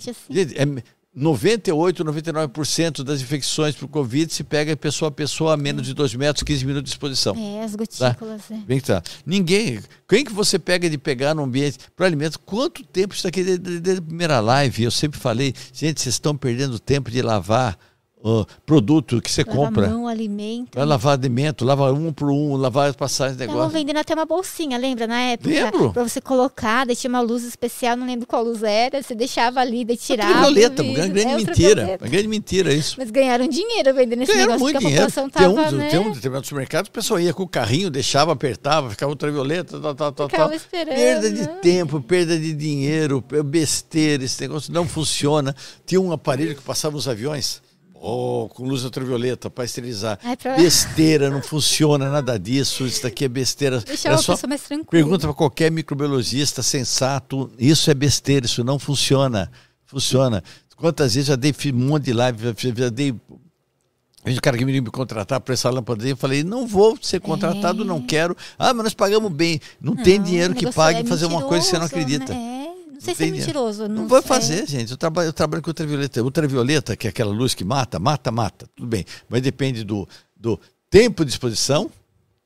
É 98, 99% das infecções por Covid se pega pessoa a pessoa a menos de 2 metros, 15 minutos de exposição. É, as gotículas. Tá? É. Bem que tá. Ninguém. Quem que você pega de pegar no ambiente para alimento? Quanto tempo isso aqui desde a primeira live? Eu sempre falei, gente, vocês estão perdendo tempo de lavar uh, produto que você lava compra. Mão, alimento. Vai lavar alimento, lava um por um, lavar passagens, negócio. Estavam vendendo até uma bolsinha, lembra, na época? Lembro. Pra você colocar, daí tinha uma luz especial, não lembro qual luz era, você deixava ali, daí tirava. Ultravioleta, uma grande é mentira. Uma grande mentira isso. Mas ganharam dinheiro vendendo esse ganharam negócio, muito dinheiro. Tava, tem um, né? tem um determinado supermercado, o pessoal ia com o carrinho, deixava, apertava, ficava ultravioleta, tal, tal, tal, ficava Esperando. Perda de tempo, perda de dinheiro, besteira, esse negócio não funciona. Tinha um aparelho que passava nos aviões Oh, com luz ultravioleta para esterilizar. Ai, pra... Besteira, não funciona nada disso. Isso daqui é besteira. Deixa é só mais tranquila. Pergunta para qualquer microbiologista sensato. Isso é besteira, isso não funciona. Funciona. Quantas vezes já dei um monte de live, já dei. O cara que me contratar para essa lâmpada, eu falei, não vou ser contratado, é. não quero. Ah, mas nós pagamos bem. Não, não tem dinheiro que pague é fazer uma coisa que você não acredita. Né? É. Não sei se é mentiroso. Não, não vai fazer, gente. Eu trabalho, eu trabalho com ultravioleta. Ultravioleta, que é aquela luz que mata, mata, mata. Tudo bem. Mas depende do, do tempo de exposição,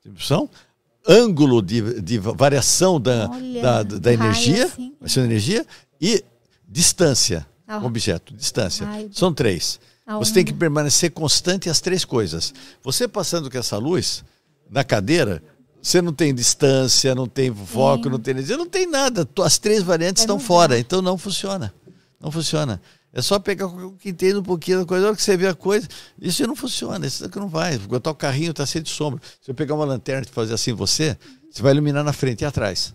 exposição ângulo de, de variação da, Olha, da, da energia, assim. energia e distância. Oh. Objeto, distância. Ai. São três. Você tem que permanecer constante as três coisas. Você passando com essa luz na cadeira, você não tem distância, não tem foco, Sim. não tem energia, não tem nada. As três variantes estão fora, então não funciona. Não funciona. É só pegar o que entende um pouquinho da coisa. A hora que você vê a coisa, isso não funciona, isso aqui não vai. Botar o carrinho está cheio de sombra. Se eu pegar uma lanterna e fazer assim você, você vai iluminar na frente e atrás.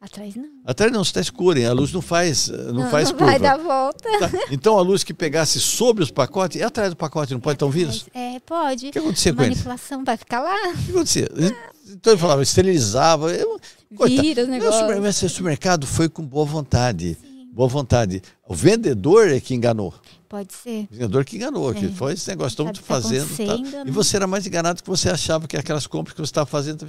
Atrás não. Atrás não, está escuro, hein? a luz não faz, não, não faz não curva. vai dar volta. Tá. Então a luz que pegasse sobre os pacotes, é atrás do pacote, não pode estar um vírus? É, pode. O que acontecia com Manipulação vai ficar lá. O que acontecia? Então ele falava, esterilizava. Eu, Vírus, negócio. O supermercado foi com boa vontade. Sim. Boa vontade. O vendedor é que enganou. Pode ser. O vendedor que enganou, é. que foi esse negócio, estamos fazendo. Tá. E você era mais enganado que você achava que aquelas compras que você estava fazendo.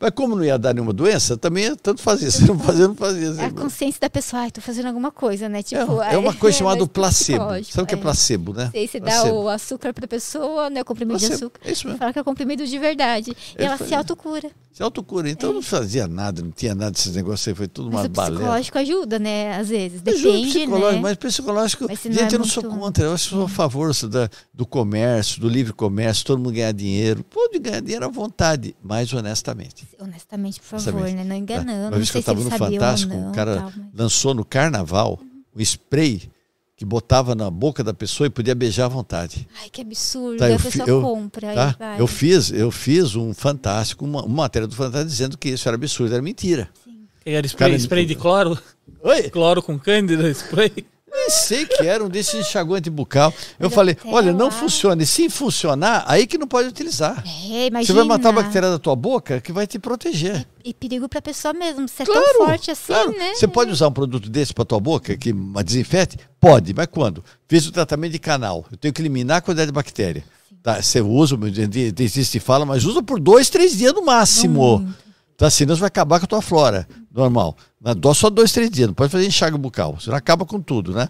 Mas como não ia dar nenhuma doença, também tanto fazia. Se não fazia, não fazia. É a consciência da pessoa, ai, estou fazendo alguma coisa, né? Tipo, é, é uma coisa é, chamada placebo. Sabe o que é, é placebo, né? Sei, você placebo. dá o açúcar para a pessoa, né? O comprimido placebo. de açúcar. É isso mesmo. Fala que é comprimido de verdade. E ela se autocura. Se autocura. Então é. não fazia nada, não tinha nada desses negócios aí, foi tudo mas uma balela. psicológico ajuda, né? Às vezes. Depende, ajuda, psicológico, né? Mas psicológico, mas gente, eu não sou sou contra, eu sou a favor da, do comércio, do livre comércio, todo mundo ganhar dinheiro. Pode ganhar dinheiro à vontade, mas honestamente. Honestamente, por favor, honestamente. né? Não enganando. Uma vez que eu estava no Fantástico, o cara tal, mas... lançou no carnaval um spray que botava na boca da pessoa e podia beijar à vontade. Ai, que absurdo. Tá, eu, a pessoa eu, compra. Tá, eu, fiz, eu fiz um Fantástico, uma, uma matéria do Fantástico dizendo que isso era absurdo, era mentira. Sim. Era spray, cara, spray de cloro? Oi? Cloro com cândida, spray? Nem sei que era um desses enxaguante bucal. Eu falei, olha, não funciona. E se funcionar, aí que não pode utilizar. É, Você vai matar a bactéria da tua boca que vai te proteger. E, e perigo para a pessoa mesmo. Você é claro, tão forte assim, claro. né? Você pode usar um produto desse para tua boca que desinfete? Pode, mas quando? Fiz o tratamento de canal. Eu tenho que eliminar a quantidade de bactéria. Tá, você usa, dentista fala, mas usa por dois, três dias no máximo. Não, tá, senão você vai acabar com a tua flora normal. Dó só dois, três dias, não pode fazer enxague bucal, senão acaba com tudo, né?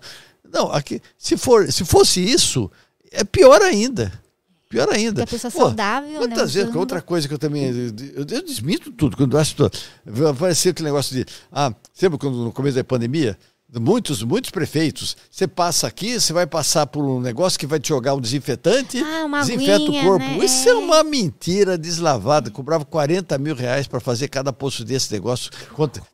Não, aqui, se, for, se fosse isso, é pior ainda. Pior ainda. Porque a pessoa Pô, saudável, quantas né? vezes, outra coisa que eu também. Eu, eu desminto tudo. Quando eu acho. Apareceu aquele negócio de. Ah, sempre quando no começo da pandemia, muitos, muitos prefeitos. Você passa aqui, você vai passar por um negócio que vai te jogar um desinfetante, ah, desinfeta aguinha, o corpo. Né? Isso é uma mentira deslavada. Cobrava 40 mil reais para fazer cada poço desse negócio.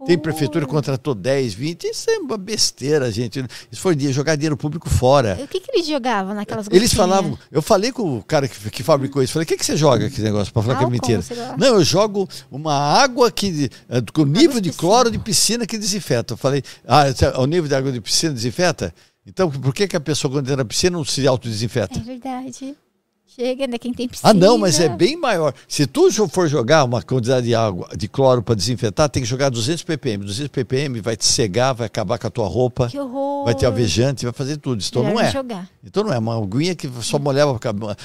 Tem prefeitura que contratou 10, 20. Isso é uma besteira, gente. Isso foi jogar dinheiro público fora. O que, que eles jogavam naquelas Eles falavam. Eu falei com o cara que, que fabricou isso. Falei, o que, que você joga aqui negócio? Para falar Álcool, que é mentira. Não, eu jogo uma água que. Eh, com nível de cloro de piscina que desinfeta. Eu falei, ah, nível de água de piscina desinfeta? Então, por que, que a pessoa, quando entra na piscina, não se autodesinfeta? É verdade. Chega, né? Quem tem piscina. Ah, não, mas é bem maior. Se tu for jogar uma quantidade de água, de cloro para desinfetar, tem que jogar 200 ppm. 200 ppm vai te cegar, vai acabar com a tua roupa. Que horror. Vai ter alvejante, vai fazer tudo. Então Melhor não é. Jogar. Então não é. Uma aguinha que só molhava.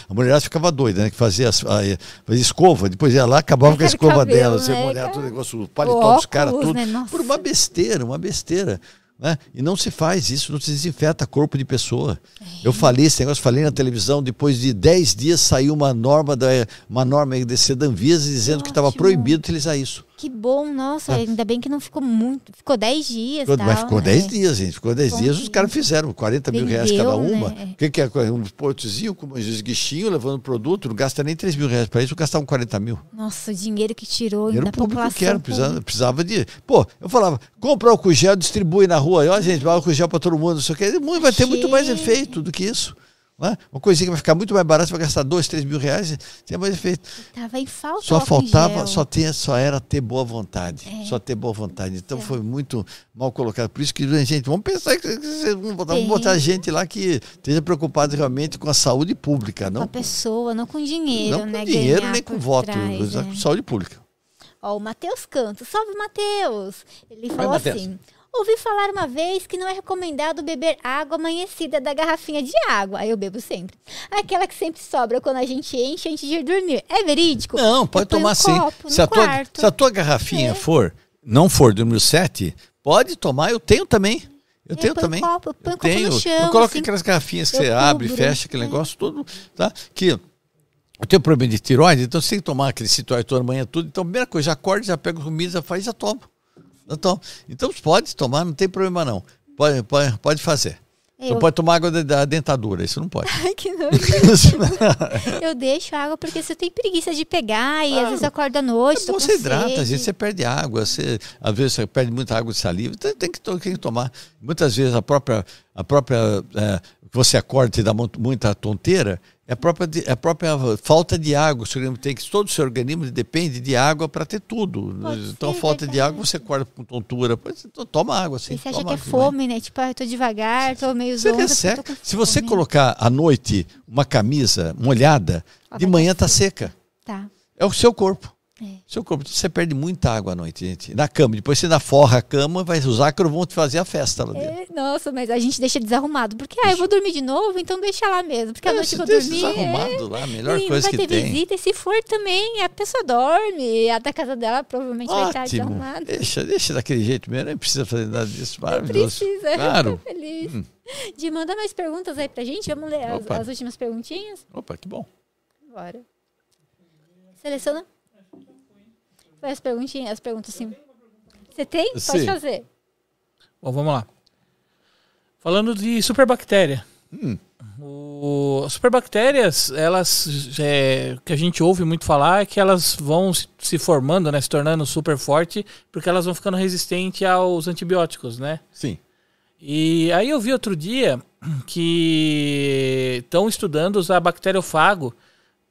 A mulher ficava doida, né? Que fazia, fazia escova, depois ia lá, acabava com a escova cabelo, dela. Você né? molhava todo o negócio, o paletó dos caras, tudo. Né? Por uma besteira, uma besteira. Né? E não se faz isso, não se desinfeta corpo de pessoa. É. Eu falei esse negócio, falei na televisão, depois de 10 dias saiu uma norma da uma norma da Anvisa dizendo Ótimo. que estava proibido utilizar isso. Que bom, nossa, ah. ainda bem que não ficou muito. Ficou 10 dias. Ficou, tal, mas ficou 10 é. dias, gente. Ficou 10 dias, os caras fizeram 40 Vendeu, mil reais cada uma. Né? O que, que é? Um portozinho com um esguichinho levando produto, não gasta nem 3 mil reais para isso, gastavam 40 mil. Nossa, o dinheiro que tirou dinheiro da população. Que era, precisava, precisava de. Pô, eu falava, compra álcool gel, distribui na rua. Ó, gente, álcool gel para todo mundo, não sei o que. Vai ter muito mais efeito do que isso. Né? Uma coisinha que vai ficar muito mais barata, você vai gastar dois, três mil reais, tem mais efeito. Tava em falta. Só faltava, só, tinha, só era ter boa vontade. É. Só ter boa vontade. Então é. foi muito mal colocado. Por isso que, gente, vamos pensar que vamos botar, vamos botar gente lá que esteja preocupada realmente com a saúde pública. Não com a pessoa, não com dinheiro. Não com né? dinheiro, nem com voto. Trás, é. com saúde pública. Ó, o Matheus Canto. Salve, Matheus! Ele falou Vai, assim. Ouvi falar uma vez que não é recomendado beber água amanhecida da garrafinha de água. Aí eu bebo sempre. Aquela que sempre sobra quando a gente enche antes de ir dormir. É verídico? Não, pode tomar um sim. Se a, tua, se a, tua, garrafinha é. for, não for do número 7, pode tomar. Eu tenho também. Eu, tenho também. Copo, eu ponho eu tenho. no chão. Eu coloco assim, aquelas garrafinhas que você cubro, abre, fecha, aquele é. negócio todo. Tá? Que eu tenho problema de tiroide, então você tem que tomar aquele citoide toda manhã, tudo. Então, a primeira coisa, já acorda, já pega comida, já faz, já toma. Então, então pode tomar, não tem problema não. Pode, pode, pode fazer. Eu... Não pode tomar água da dentadura, isso não pode. Ai, que nojo. eu deixo água porque você tem preguiça de pegar e ah, às vezes acorda à noite. É você hidrata, às vezes você perde água, você, às vezes você perde muita água de saliva, então tem que, tem que tomar. Muitas vezes a própria, a própria é, você acorda e dá muita tonteira, a própria, é a própria falta de água. O seu organismo tem que todo o seu organismo depende de água para ter tudo. Pode então, falta de água, você acorda com tontura. Pois, então, toma água, sim. E você acha que é fome, né? Tipo, ah, eu tô devagar, tô meio você zonza, Se você colocar à noite uma camisa molhada, de manhã tá seca. Tá. É o seu corpo. É. Seu corpo, você perde muita água à noite, gente. Na cama. Depois você ainda forra a cama, vai usar que vão te fazer a festa lá dentro. É, nossa, mas a gente deixa desarrumado. Porque, ah, eu vou dormir de novo, então deixa lá mesmo. Porque é, a noite eu vou dormir. desarrumado é... lá, a melhor e coisa que tem. Vai ter visita, e se for também, a pessoa dorme. A da casa dela provavelmente Ótimo. vai estar desarrumada. Deixa, deixa daquele jeito mesmo, nem precisa fazer nada disso. Maravilhoso. Precisa, claro. feliz. Hum. De manda mais perguntas aí pra gente. Vamos ler as, as últimas perguntinhas? Opa, que bom. Bora. Seleciona. As perguntinhas, as perguntas assim. Você tem? Pode Sim. fazer. Bom, vamos lá. Falando de superbactéria. Hum. O, as superbactérias, elas é, que a gente ouve muito falar é que elas vão se formando, né, se tornando super forte, porque elas vão ficando resistentes aos antibióticos, né? Sim. E aí eu vi outro dia que estão estudando usar bacteriofago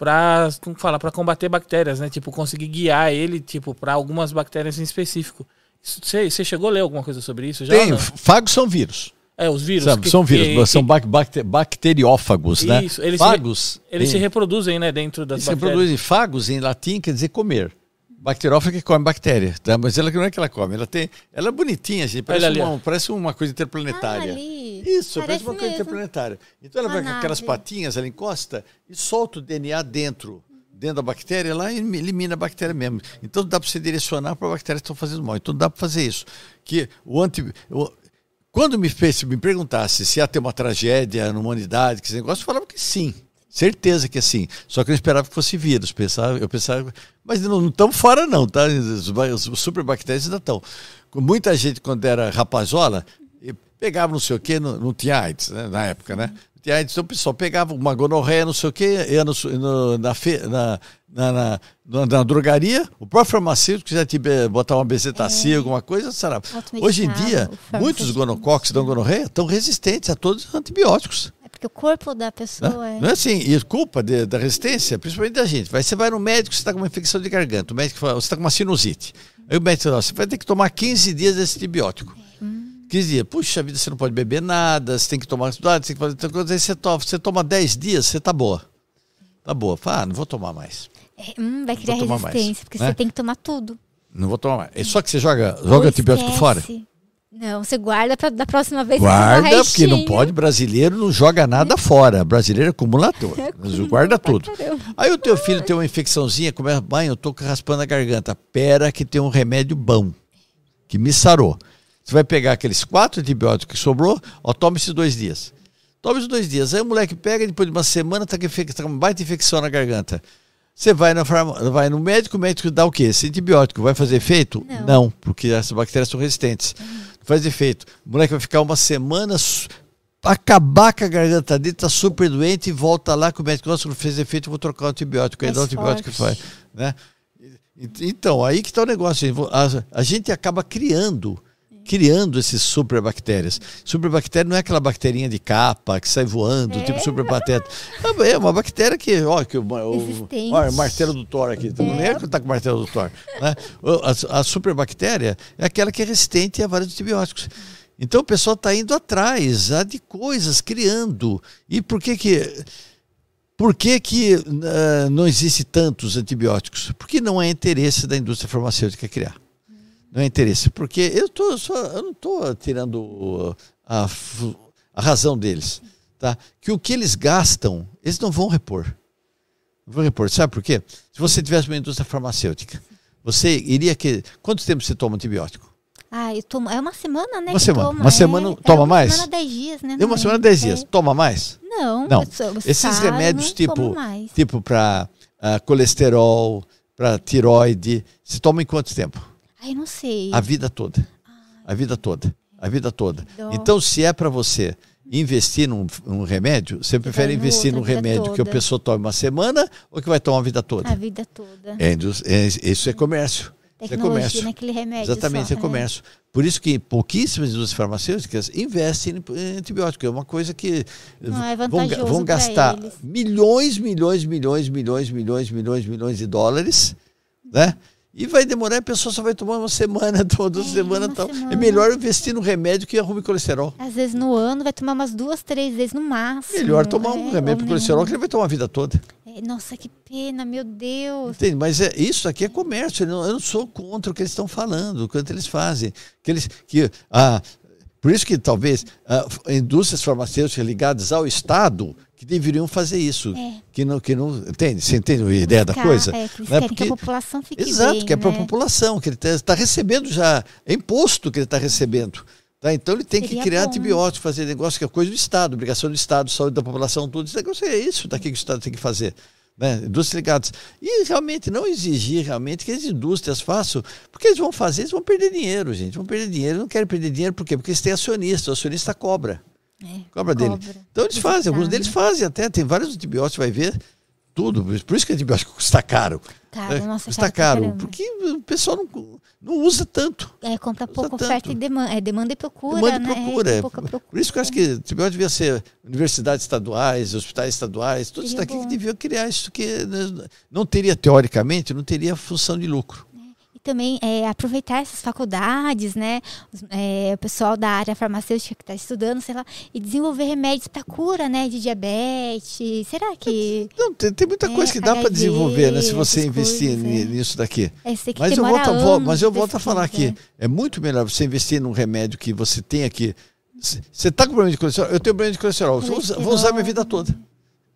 para falar para combater bactérias, né? Tipo conseguir guiar ele tipo para algumas bactérias em específico. Você, você chegou a ler alguma coisa sobre isso já? Tem, fagos são vírus. É, os vírus. São, que, são vírus, que, são que, bacteriófagos, né? Isso, eles fagos. Se, eles se reproduzem, né, dentro das eles bactérias. Se reproduzem. Fagos em latim quer dizer comer. Bacteriófaga que come bactéria, tá? mas ela não é que ela come, ela tem, ela é bonitinha, gente, parece, uma, parece uma coisa interplanetária. Ah, ali. Isso, parece, parece uma coisa interplanetária. Então ela vai com aquelas patinhas, ela encosta e solta o DNA dentro, dentro da bactéria, lá e elimina a bactéria mesmo. Então dá para você direcionar para a bactéria que estão fazendo mal. Então dá para fazer isso. Que o anti, o, quando me fez, me perguntasse se ia ter uma tragédia na humanidade, que esse negócio, eu falava que sim. Certeza que é sim. Só que eu esperava que fosse vírus. Pensava, eu pensava, mas não estamos fora, não, tá? Os, os superbactérias ainda estão. Muita gente, quando era rapazola, pegava não sei o quê, não, não tinha AIDS, né? na época, né? Não tinha AIDS, então o pessoal pegava uma gonorreia, não sei o quê, ia no, no, na, fe, na, na, na, na, drogaria, o próprio farmacêutico quiser te botar uma bezetacil, é. alguma coisa, sarava. Hoje em dia, muitos gonococos da gonorreia estão resistentes a todos os antibióticos porque o corpo da pessoa não, é. Não é assim, e culpa de, da resistência, principalmente da gente. Vai, você vai no médico, você está com uma infecção de garganta, o médico fala, você está com uma sinusite. Aí o médico fala, você vai ter que tomar 15 dias desse antibiótico. Hum. 15 dias. Puxa vida, você não pode beber nada, você tem que tomar cuidado, você tem que fazer outra coisa. Aí você toma, você toma 10 dias, você tá boa. Tá boa. Fala, ah, não vou tomar mais. É, hum, vai criar resistência, mais, porque né? você tem que tomar tudo. Não vou tomar mais. É só que você joga, joga antibiótico esquece. fora. Não, você guarda para da próxima vez. Guarda, porque não pode, brasileiro não joga nada fora. Brasileiro é acumulador. Mas guarda tudo. Aí o teu filho tem uma infecçãozinha, começa, mãe, eu tô raspando a garganta. Pera que tem um remédio bom, que me sarou. Você vai pegar aqueles quatro antibióticos que sobrou, ó, toma esses dois dias. Toma esses dois dias. Aí o moleque pega, depois de uma semana, tá com, tá com uma baita infecção na garganta. Você vai, na vai no médico, o médico dá o quê? Esse antibiótico vai fazer efeito? Não, Não porque essas bactérias são resistentes. Uhum faz efeito. O moleque vai ficar uma semana acabar com a garganta dele, tá super doente e volta lá com o médico, nossa, não fez efeito, vou trocar o antibiótico. Aí dá o antibiótico que faz. Né? Então, aí que está o negócio. A, a gente acaba criando criando esses superbactérias. Superbactéria não é aquela bacterinha de capa que sai voando, é. tipo superbactéria. É uma bactéria que, ó, que o, o, o martelo do Thor aqui, é. não é que tá com o martelo do Thor. Né? A, a superbactéria é aquela que é resistente a vários antibióticos. Então o pessoal está indo atrás de coisas, criando. E por que que por que, que uh, não existe tantos antibióticos? Porque não é interesse da indústria farmacêutica criar não é interesse. Porque eu, tô só, eu não estou tirando a, a razão deles. Tá? Que o que eles gastam, eles não vão repor. Não vão repor. Sabe por quê? Se você tivesse uma indústria farmacêutica, você iria que. Quanto tempo você toma antibiótico? Ah, eu tomo. É uma semana, né? Uma semana. Toma. Uma semana é, toma é uma mais? Uma semana, dez dias, né? É uma semana, dez dias. Toma mais? Não. Não. Esses remédios, tipo, tipo para uh, ah, colesterol, para tiroide, se toma em quanto tempo? Ai, não sei. A vida toda. A vida toda. A vida toda. Então, se é para você investir num, num, remédio, você prefere investir num remédio toda. que a pessoa tome uma semana ou que vai tomar a vida toda? A vida toda. É, é, isso é comércio. Isso é comércio. naquele remédio. Exatamente, só, é comércio. É. Por isso que pouquíssimas indústrias farmacêuticas investem em antibiótico. É uma coisa que é vão, vão gastar milhões, milhões, milhões, milhões, milhões, milhões, milhões de dólares, né? E vai demorar, a pessoa só vai tomar uma semana, toda é, semana tal. Semana. É melhor investir no remédio que arrume colesterol. Às vezes no ano vai tomar umas duas, três vezes no máximo. Melhor tomar um é, remédio para colesterol que ele vai tomar a vida toda. É, nossa, que pena, meu Deus. Entende? Mas é, isso aqui é comércio. Eu não, eu não sou contra o que eles estão falando, o quanto eles fazem. Que eles, que, ah, por isso que talvez ah, indústrias farmacêuticas ligadas ao Estado que deveriam fazer isso. É. Que não, que não, entende? Você entende a ideia da coisa? É, que, né? Porque, que a população fique Exato, bem, que é para a né? população, que ele está tá recebendo já, é imposto que ele está recebendo. Tá? Então ele tem Seria que criar bom. antibióticos, fazer negócio que é coisa do Estado, obrigação do Estado, saúde da população, tudo. Esse negócio é isso daqui que o Estado tem que fazer. Né? Indústrias ligadas. E realmente não exigir realmente que as indústrias façam, porque eles vão fazer, eles vão perder dinheiro, gente. Vão perder dinheiro, não querem perder dinheiro, por quê? Porque eles têm acionista, o acionista cobra. É, cobra dele. Então eles fazem, alguns deles fazem até, tem vários antibióticos, vai ver tudo. Por isso que antibiótico custa caro. Caro, é, nossa, custa caro. Porque o pessoal não, não usa tanto. É, compra pouco oferta e demanda. É demanda e procura. Demanda né? e procura. É, procura. Por isso que eu acho que antibiótico devia ser universidades estaduais, hospitais estaduais, tudo isso daqui que devia criar isso que não teria, teoricamente, não teria função de lucro também é, aproveitar essas faculdades, né? É, o pessoal da área farmacêutica que está estudando, sei lá, e desenvolver remédios para cura, né? De diabetes. Será que. Não, tem, tem muita é, coisa que dá para desenvolver, né? Se você investir coisas, é. nisso daqui. É, mas, eu volto, anos, mas eu volto a falar aqui. É. é muito melhor você investir num remédio que você tem aqui. Você está com problema de colesterol? Eu tenho problema de colesterol. colesterol. Vou usar minha vida toda.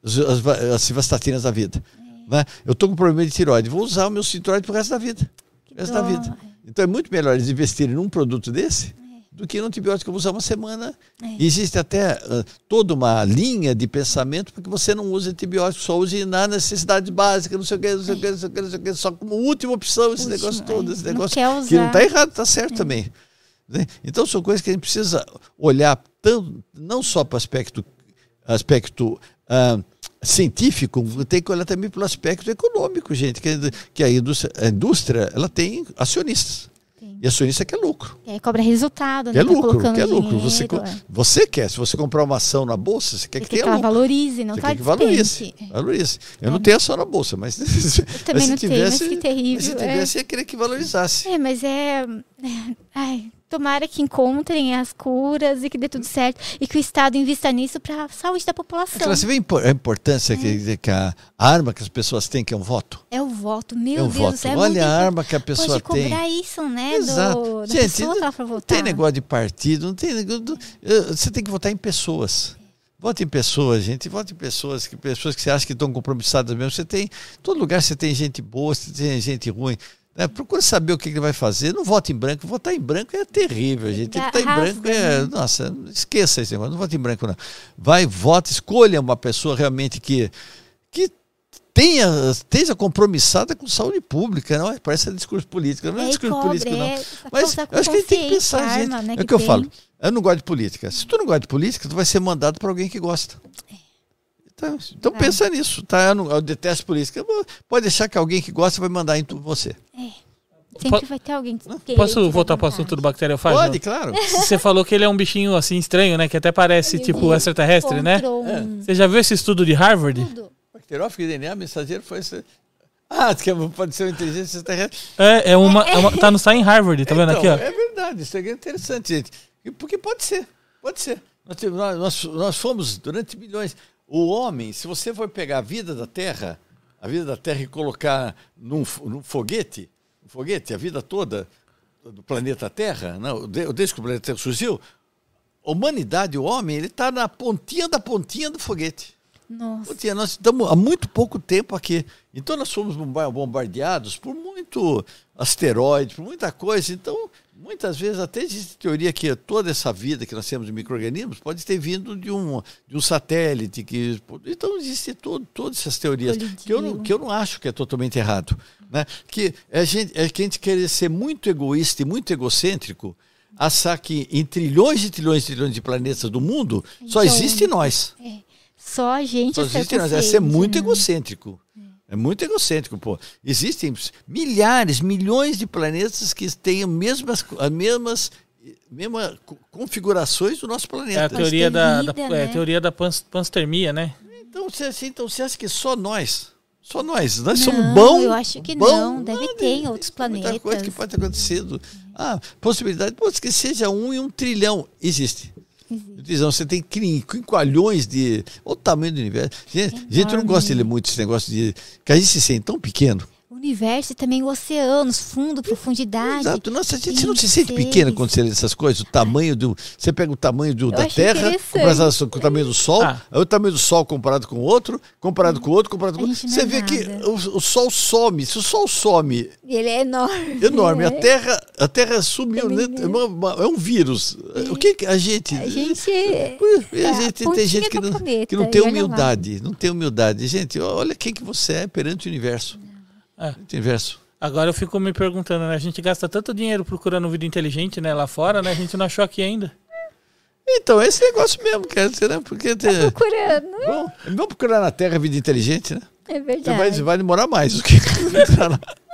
As, as, as civastatinas da vida. Né? Eu estou com problema de tiroide. Vou usar o meu tiroide pro resto da vida resto da vida. Então é muito melhor eles investirem num produto desse do que no antibiótico que eu vou usar uma semana. É. Existe até uh, toda uma linha de pensamento para que você não use antibiótico, só use na necessidade básica, não sei o que, não sei o que, não sei o que, não sei o que, só como última opção esse Último, negócio todo, esse negócio não que não está errado, está certo é. também. Né? Então são coisas que a gente precisa olhar tanto, não só para o aspecto, aspecto uh, científico, tem que olhar também pelo aspecto econômico, gente, que, que a, indústria, a indústria ela tem acionistas. Sim. E acionista quer lucro. É, cobra resultado, quer né? lucro, tá quer lucro. Você, é. você quer, se você comprar uma ação na bolsa, você quer você que tenha lucro. valorize, não você tá quer que valorize. valorize. Eu é. não tenho ação na bolsa, mas, Eu também mas não tivesse, tenho, mas que terrível. Mas se tivesse, é. ia querer que valorizasse. É, mas é ai, Tomara que encontrem as curas e que dê tudo certo e que o Estado invista nisso para a saúde da população. Você vê a importância é. que, que, a arma que as pessoas têm, que é o voto? É o voto, meu é o Deus. Voto. É Olha a arma que a pessoa Pode tem. cobrar isso, né? Exato. Do, Gente, pessoa não, tá não tem negócio de partido, não tem negócio. Você tem que votar em pessoas. Vote em pessoas, gente. Vote em pessoas, que pessoas que você acha que estão compromissadas mesmo. Você tem, em todo lugar você tem gente boa, você tem gente ruim. É, procura saber o que ele vai fazer. Não vote em branco. Votar em branco é terrível, gente. Votar em branco é. Né? Nossa, esqueça esse negócio. Não vote em branco, não. Vai, vote, escolha uma pessoa realmente que, que tenha, esteja compromissada com saúde pública. Não é? Parece discurso político. Não é, é discurso cobre, político, não. É, Mas eu acho que a gente tem que pensar, arma, gente. Né, é o que, eu falo. Eu não gosto de política. Se tu não gosta de política, tu vai ser mandado para alguém que gosta. Então, então é. pensa nisso, tá? Eu, não, eu detesto política. Pode deixar que alguém que gosta vai mandar em tu, você. É. Sempre vai ter alguém que Posso voltar para o assunto do bacteriofágico? Pode, claro. Você falou que ele é um bichinho assim estranho, né? Que até parece tipo extraterrestre, né? É. Você já viu esse estudo de Harvard? Tudo. Bacteriófago e DNA, mensageiro foi esse... Ah, que pode ser uma inteligência extraterrestre. É, é uma, é uma, tá no site em Harvard, tá vendo aqui, ó? É verdade, isso é interessante, gente. Porque pode ser, pode ser. Nós, nós, nós fomos durante milhões. O homem, se você for pegar a vida da Terra, a vida da Terra e colocar num, num foguete, um foguete, a vida toda do planeta Terra, não, desde que o planeta Terra surgiu, a humanidade, o homem, ele está na pontinha da pontinha do foguete. Nossa. Pontinha, nós estamos há muito pouco tempo aqui. Então nós fomos bombardeados por muito asteroide, por muita coisa. Então Muitas vezes até existe teoria que toda essa vida que nós temos de micro-organismos pode ter vindo de um, de um satélite. Que, então existe todo, todas essas teorias que eu, não, que eu não acho que é totalmente errado. Né? Que a gente, é que a gente quer ser muito egoísta e muito egocêntrico, achar que em trilhões e trilhões e trilhões de planetas do mundo só então, existe nós. É, só a gente só existe nós. É ser muito né? egocêntrico. É muito egocêntrico, pô. Existem milhares, milhões de planetas que têm as mesmas, as mesmas, mesmas configurações do nosso planeta. É a teoria da, vida, da né? é a né? teoria da pans, panstermia, né? Então você, assim, então, você acha que só nós, só nós, nós não, somos bons? Eu acho que bom, não, deve ter em outros planetas. Muita coisa que pode ter acontecido. Ah, possibilidade, pode que seja um em um trilhão, existe. Existe. Você tem quinqualhões de. Olha o tamanho do universo. Gente, gente não gosta de ler muito esse negócio de. Que a gente se sente tão pequeno universo e também oceanos, fundo, profundidade. Exato. Nossa, a gente não se sente pequena quando você lê essas coisas. O tamanho do. Você pega o tamanho do, da Terra, comparado com o tamanho do Sol, ah. aí o tamanho do Sol comparado com o outro, comparado com o outro, comparado com o outro. Você é vê nada. que o, o, Sol some. Se o Sol some. Ele é enorme. Enorme. A Terra, a terra sumiu. Né? É, é um vírus. É. O que, a gente. A gente. A gente tem gente que não, que não tem humildade. Não tem humildade. Gente, olha quem que você é perante o universo. É. Inverso. Agora eu fico me perguntando, né? A gente gasta tanto dinheiro procurando vida inteligente, né? Lá fora, né? A gente não achou aqui ainda. Então, esse negócio mesmo, quer dizer, né? Porque tá ter... procurando. Bom, vamos procurar na Terra vida inteligente, né? É verdade. Vai, vai demorar mais do que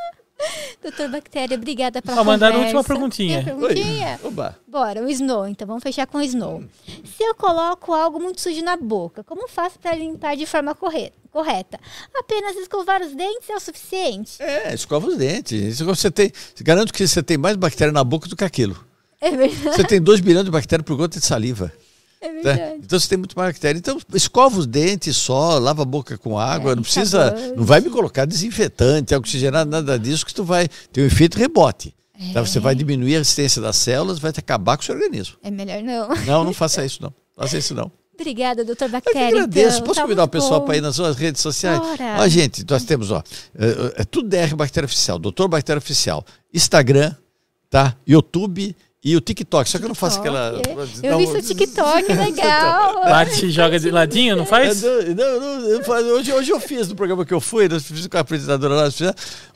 Doutor Bactéria, obrigada pela ah, mandaram a última perguntinha. perguntinha? Oba. Bora, o Snow. Então vamos fechar com o Snow. Se eu coloco algo muito sujo na boca, como faço para limpar de forma correta? correta. Apenas escovar os dentes é o suficiente. É, escova os dentes. Você tem, garanto que você tem mais bactéria na boca do que aquilo. É verdade. Você tem 2 bilhões de bactérias por gota de saliva. É né? verdade. Então você tem muito mais bactéria. Então escova os dentes só, lava a boca com água, é, não precisa, não vai me colocar desinfetante, oxigenado, nada disso que tu vai ter um efeito rebote. É. Tá? Você vai diminuir a resistência das células, vai acabar com o seu organismo. É melhor não. Não, não faça isso não. Faça isso não. Obrigada, doutor Bactéria. Eu agradeço. Então, Posso tá convidar o pessoal para ir nas suas redes sociais? Bora. Ó, gente, nós temos, ó, é, é tudo DR Bactéria Oficial, doutor Bactéria Oficial, Instagram, tá? YouTube e o TikTok, só que eu não faço aquela. Eu vi seu TikTok, legal. Bate joga de ladinho, não faz? Não, não, não eu. Hoje, hoje eu fiz no programa que eu fui, nós fiz com a apresentadora lá,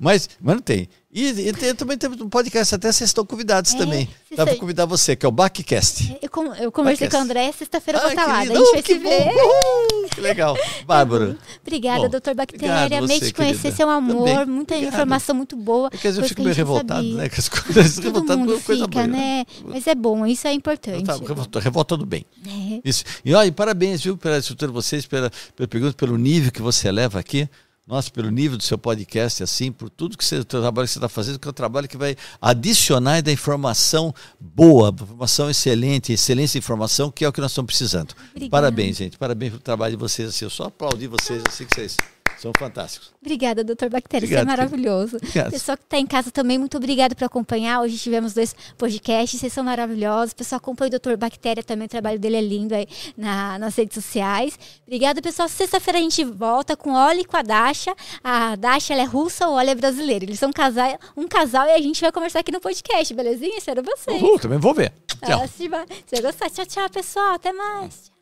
mas, mas não tem. E, e tem, também temos um podcast, até vocês estão convidados é, também. Dá para convidar você, que é o Backcast. Eu, eu conversei Backcast. com o André, sexta-feira eu lá. Daí a gente vai se ver. Uhul, que legal. Bárbara. Obrigada, bom, doutor Bactéria. Amei te conhecer, seu amor. Também. Muita obrigado. informação muito boa. É que às vezes eu fico meio revoltado, sabia. né? Com as coisas Todo revoltado mundo coisa fica, boa. né? Mas é bom, isso é importante. Tá, revoltado bem. É. Isso. E, e parabéns, viu, pela estrutura de vocês, pela, pela pergunta, pelo nível que você leva aqui nossa, pelo nível do seu podcast, assim, por tudo que você, o trabalho que você está fazendo, que é um trabalho que vai adicionar da informação boa, informação excelente, excelência de informação, que é o que nós estamos precisando. Obrigada. Parabéns, gente. Parabéns pelo trabalho de vocês. Assim, eu só aplaudi vocês assim que vocês. São fantásticos. Obrigada, doutor Bactéria. Obrigado, Você é maravilhoso. Obrigado. Pessoal que está em casa também, muito obrigado por acompanhar. Hoje tivemos dois podcasts, vocês são maravilhosos. Pessoal, acompanha o doutor Bactéria também, o trabalho dele é lindo aí na, nas redes sociais. Obrigada, pessoal. Sexta-feira a gente volta com Oli e com a Dasha. A Dasha ela é russa, o Oli é brasileiro. Eles são um casal, um casal e a gente vai conversar aqui no podcast, belezinha? Espero vocês. Uhul, também vou ver. Tchau. Se você gostar, tchau, tchau, pessoal. Até mais.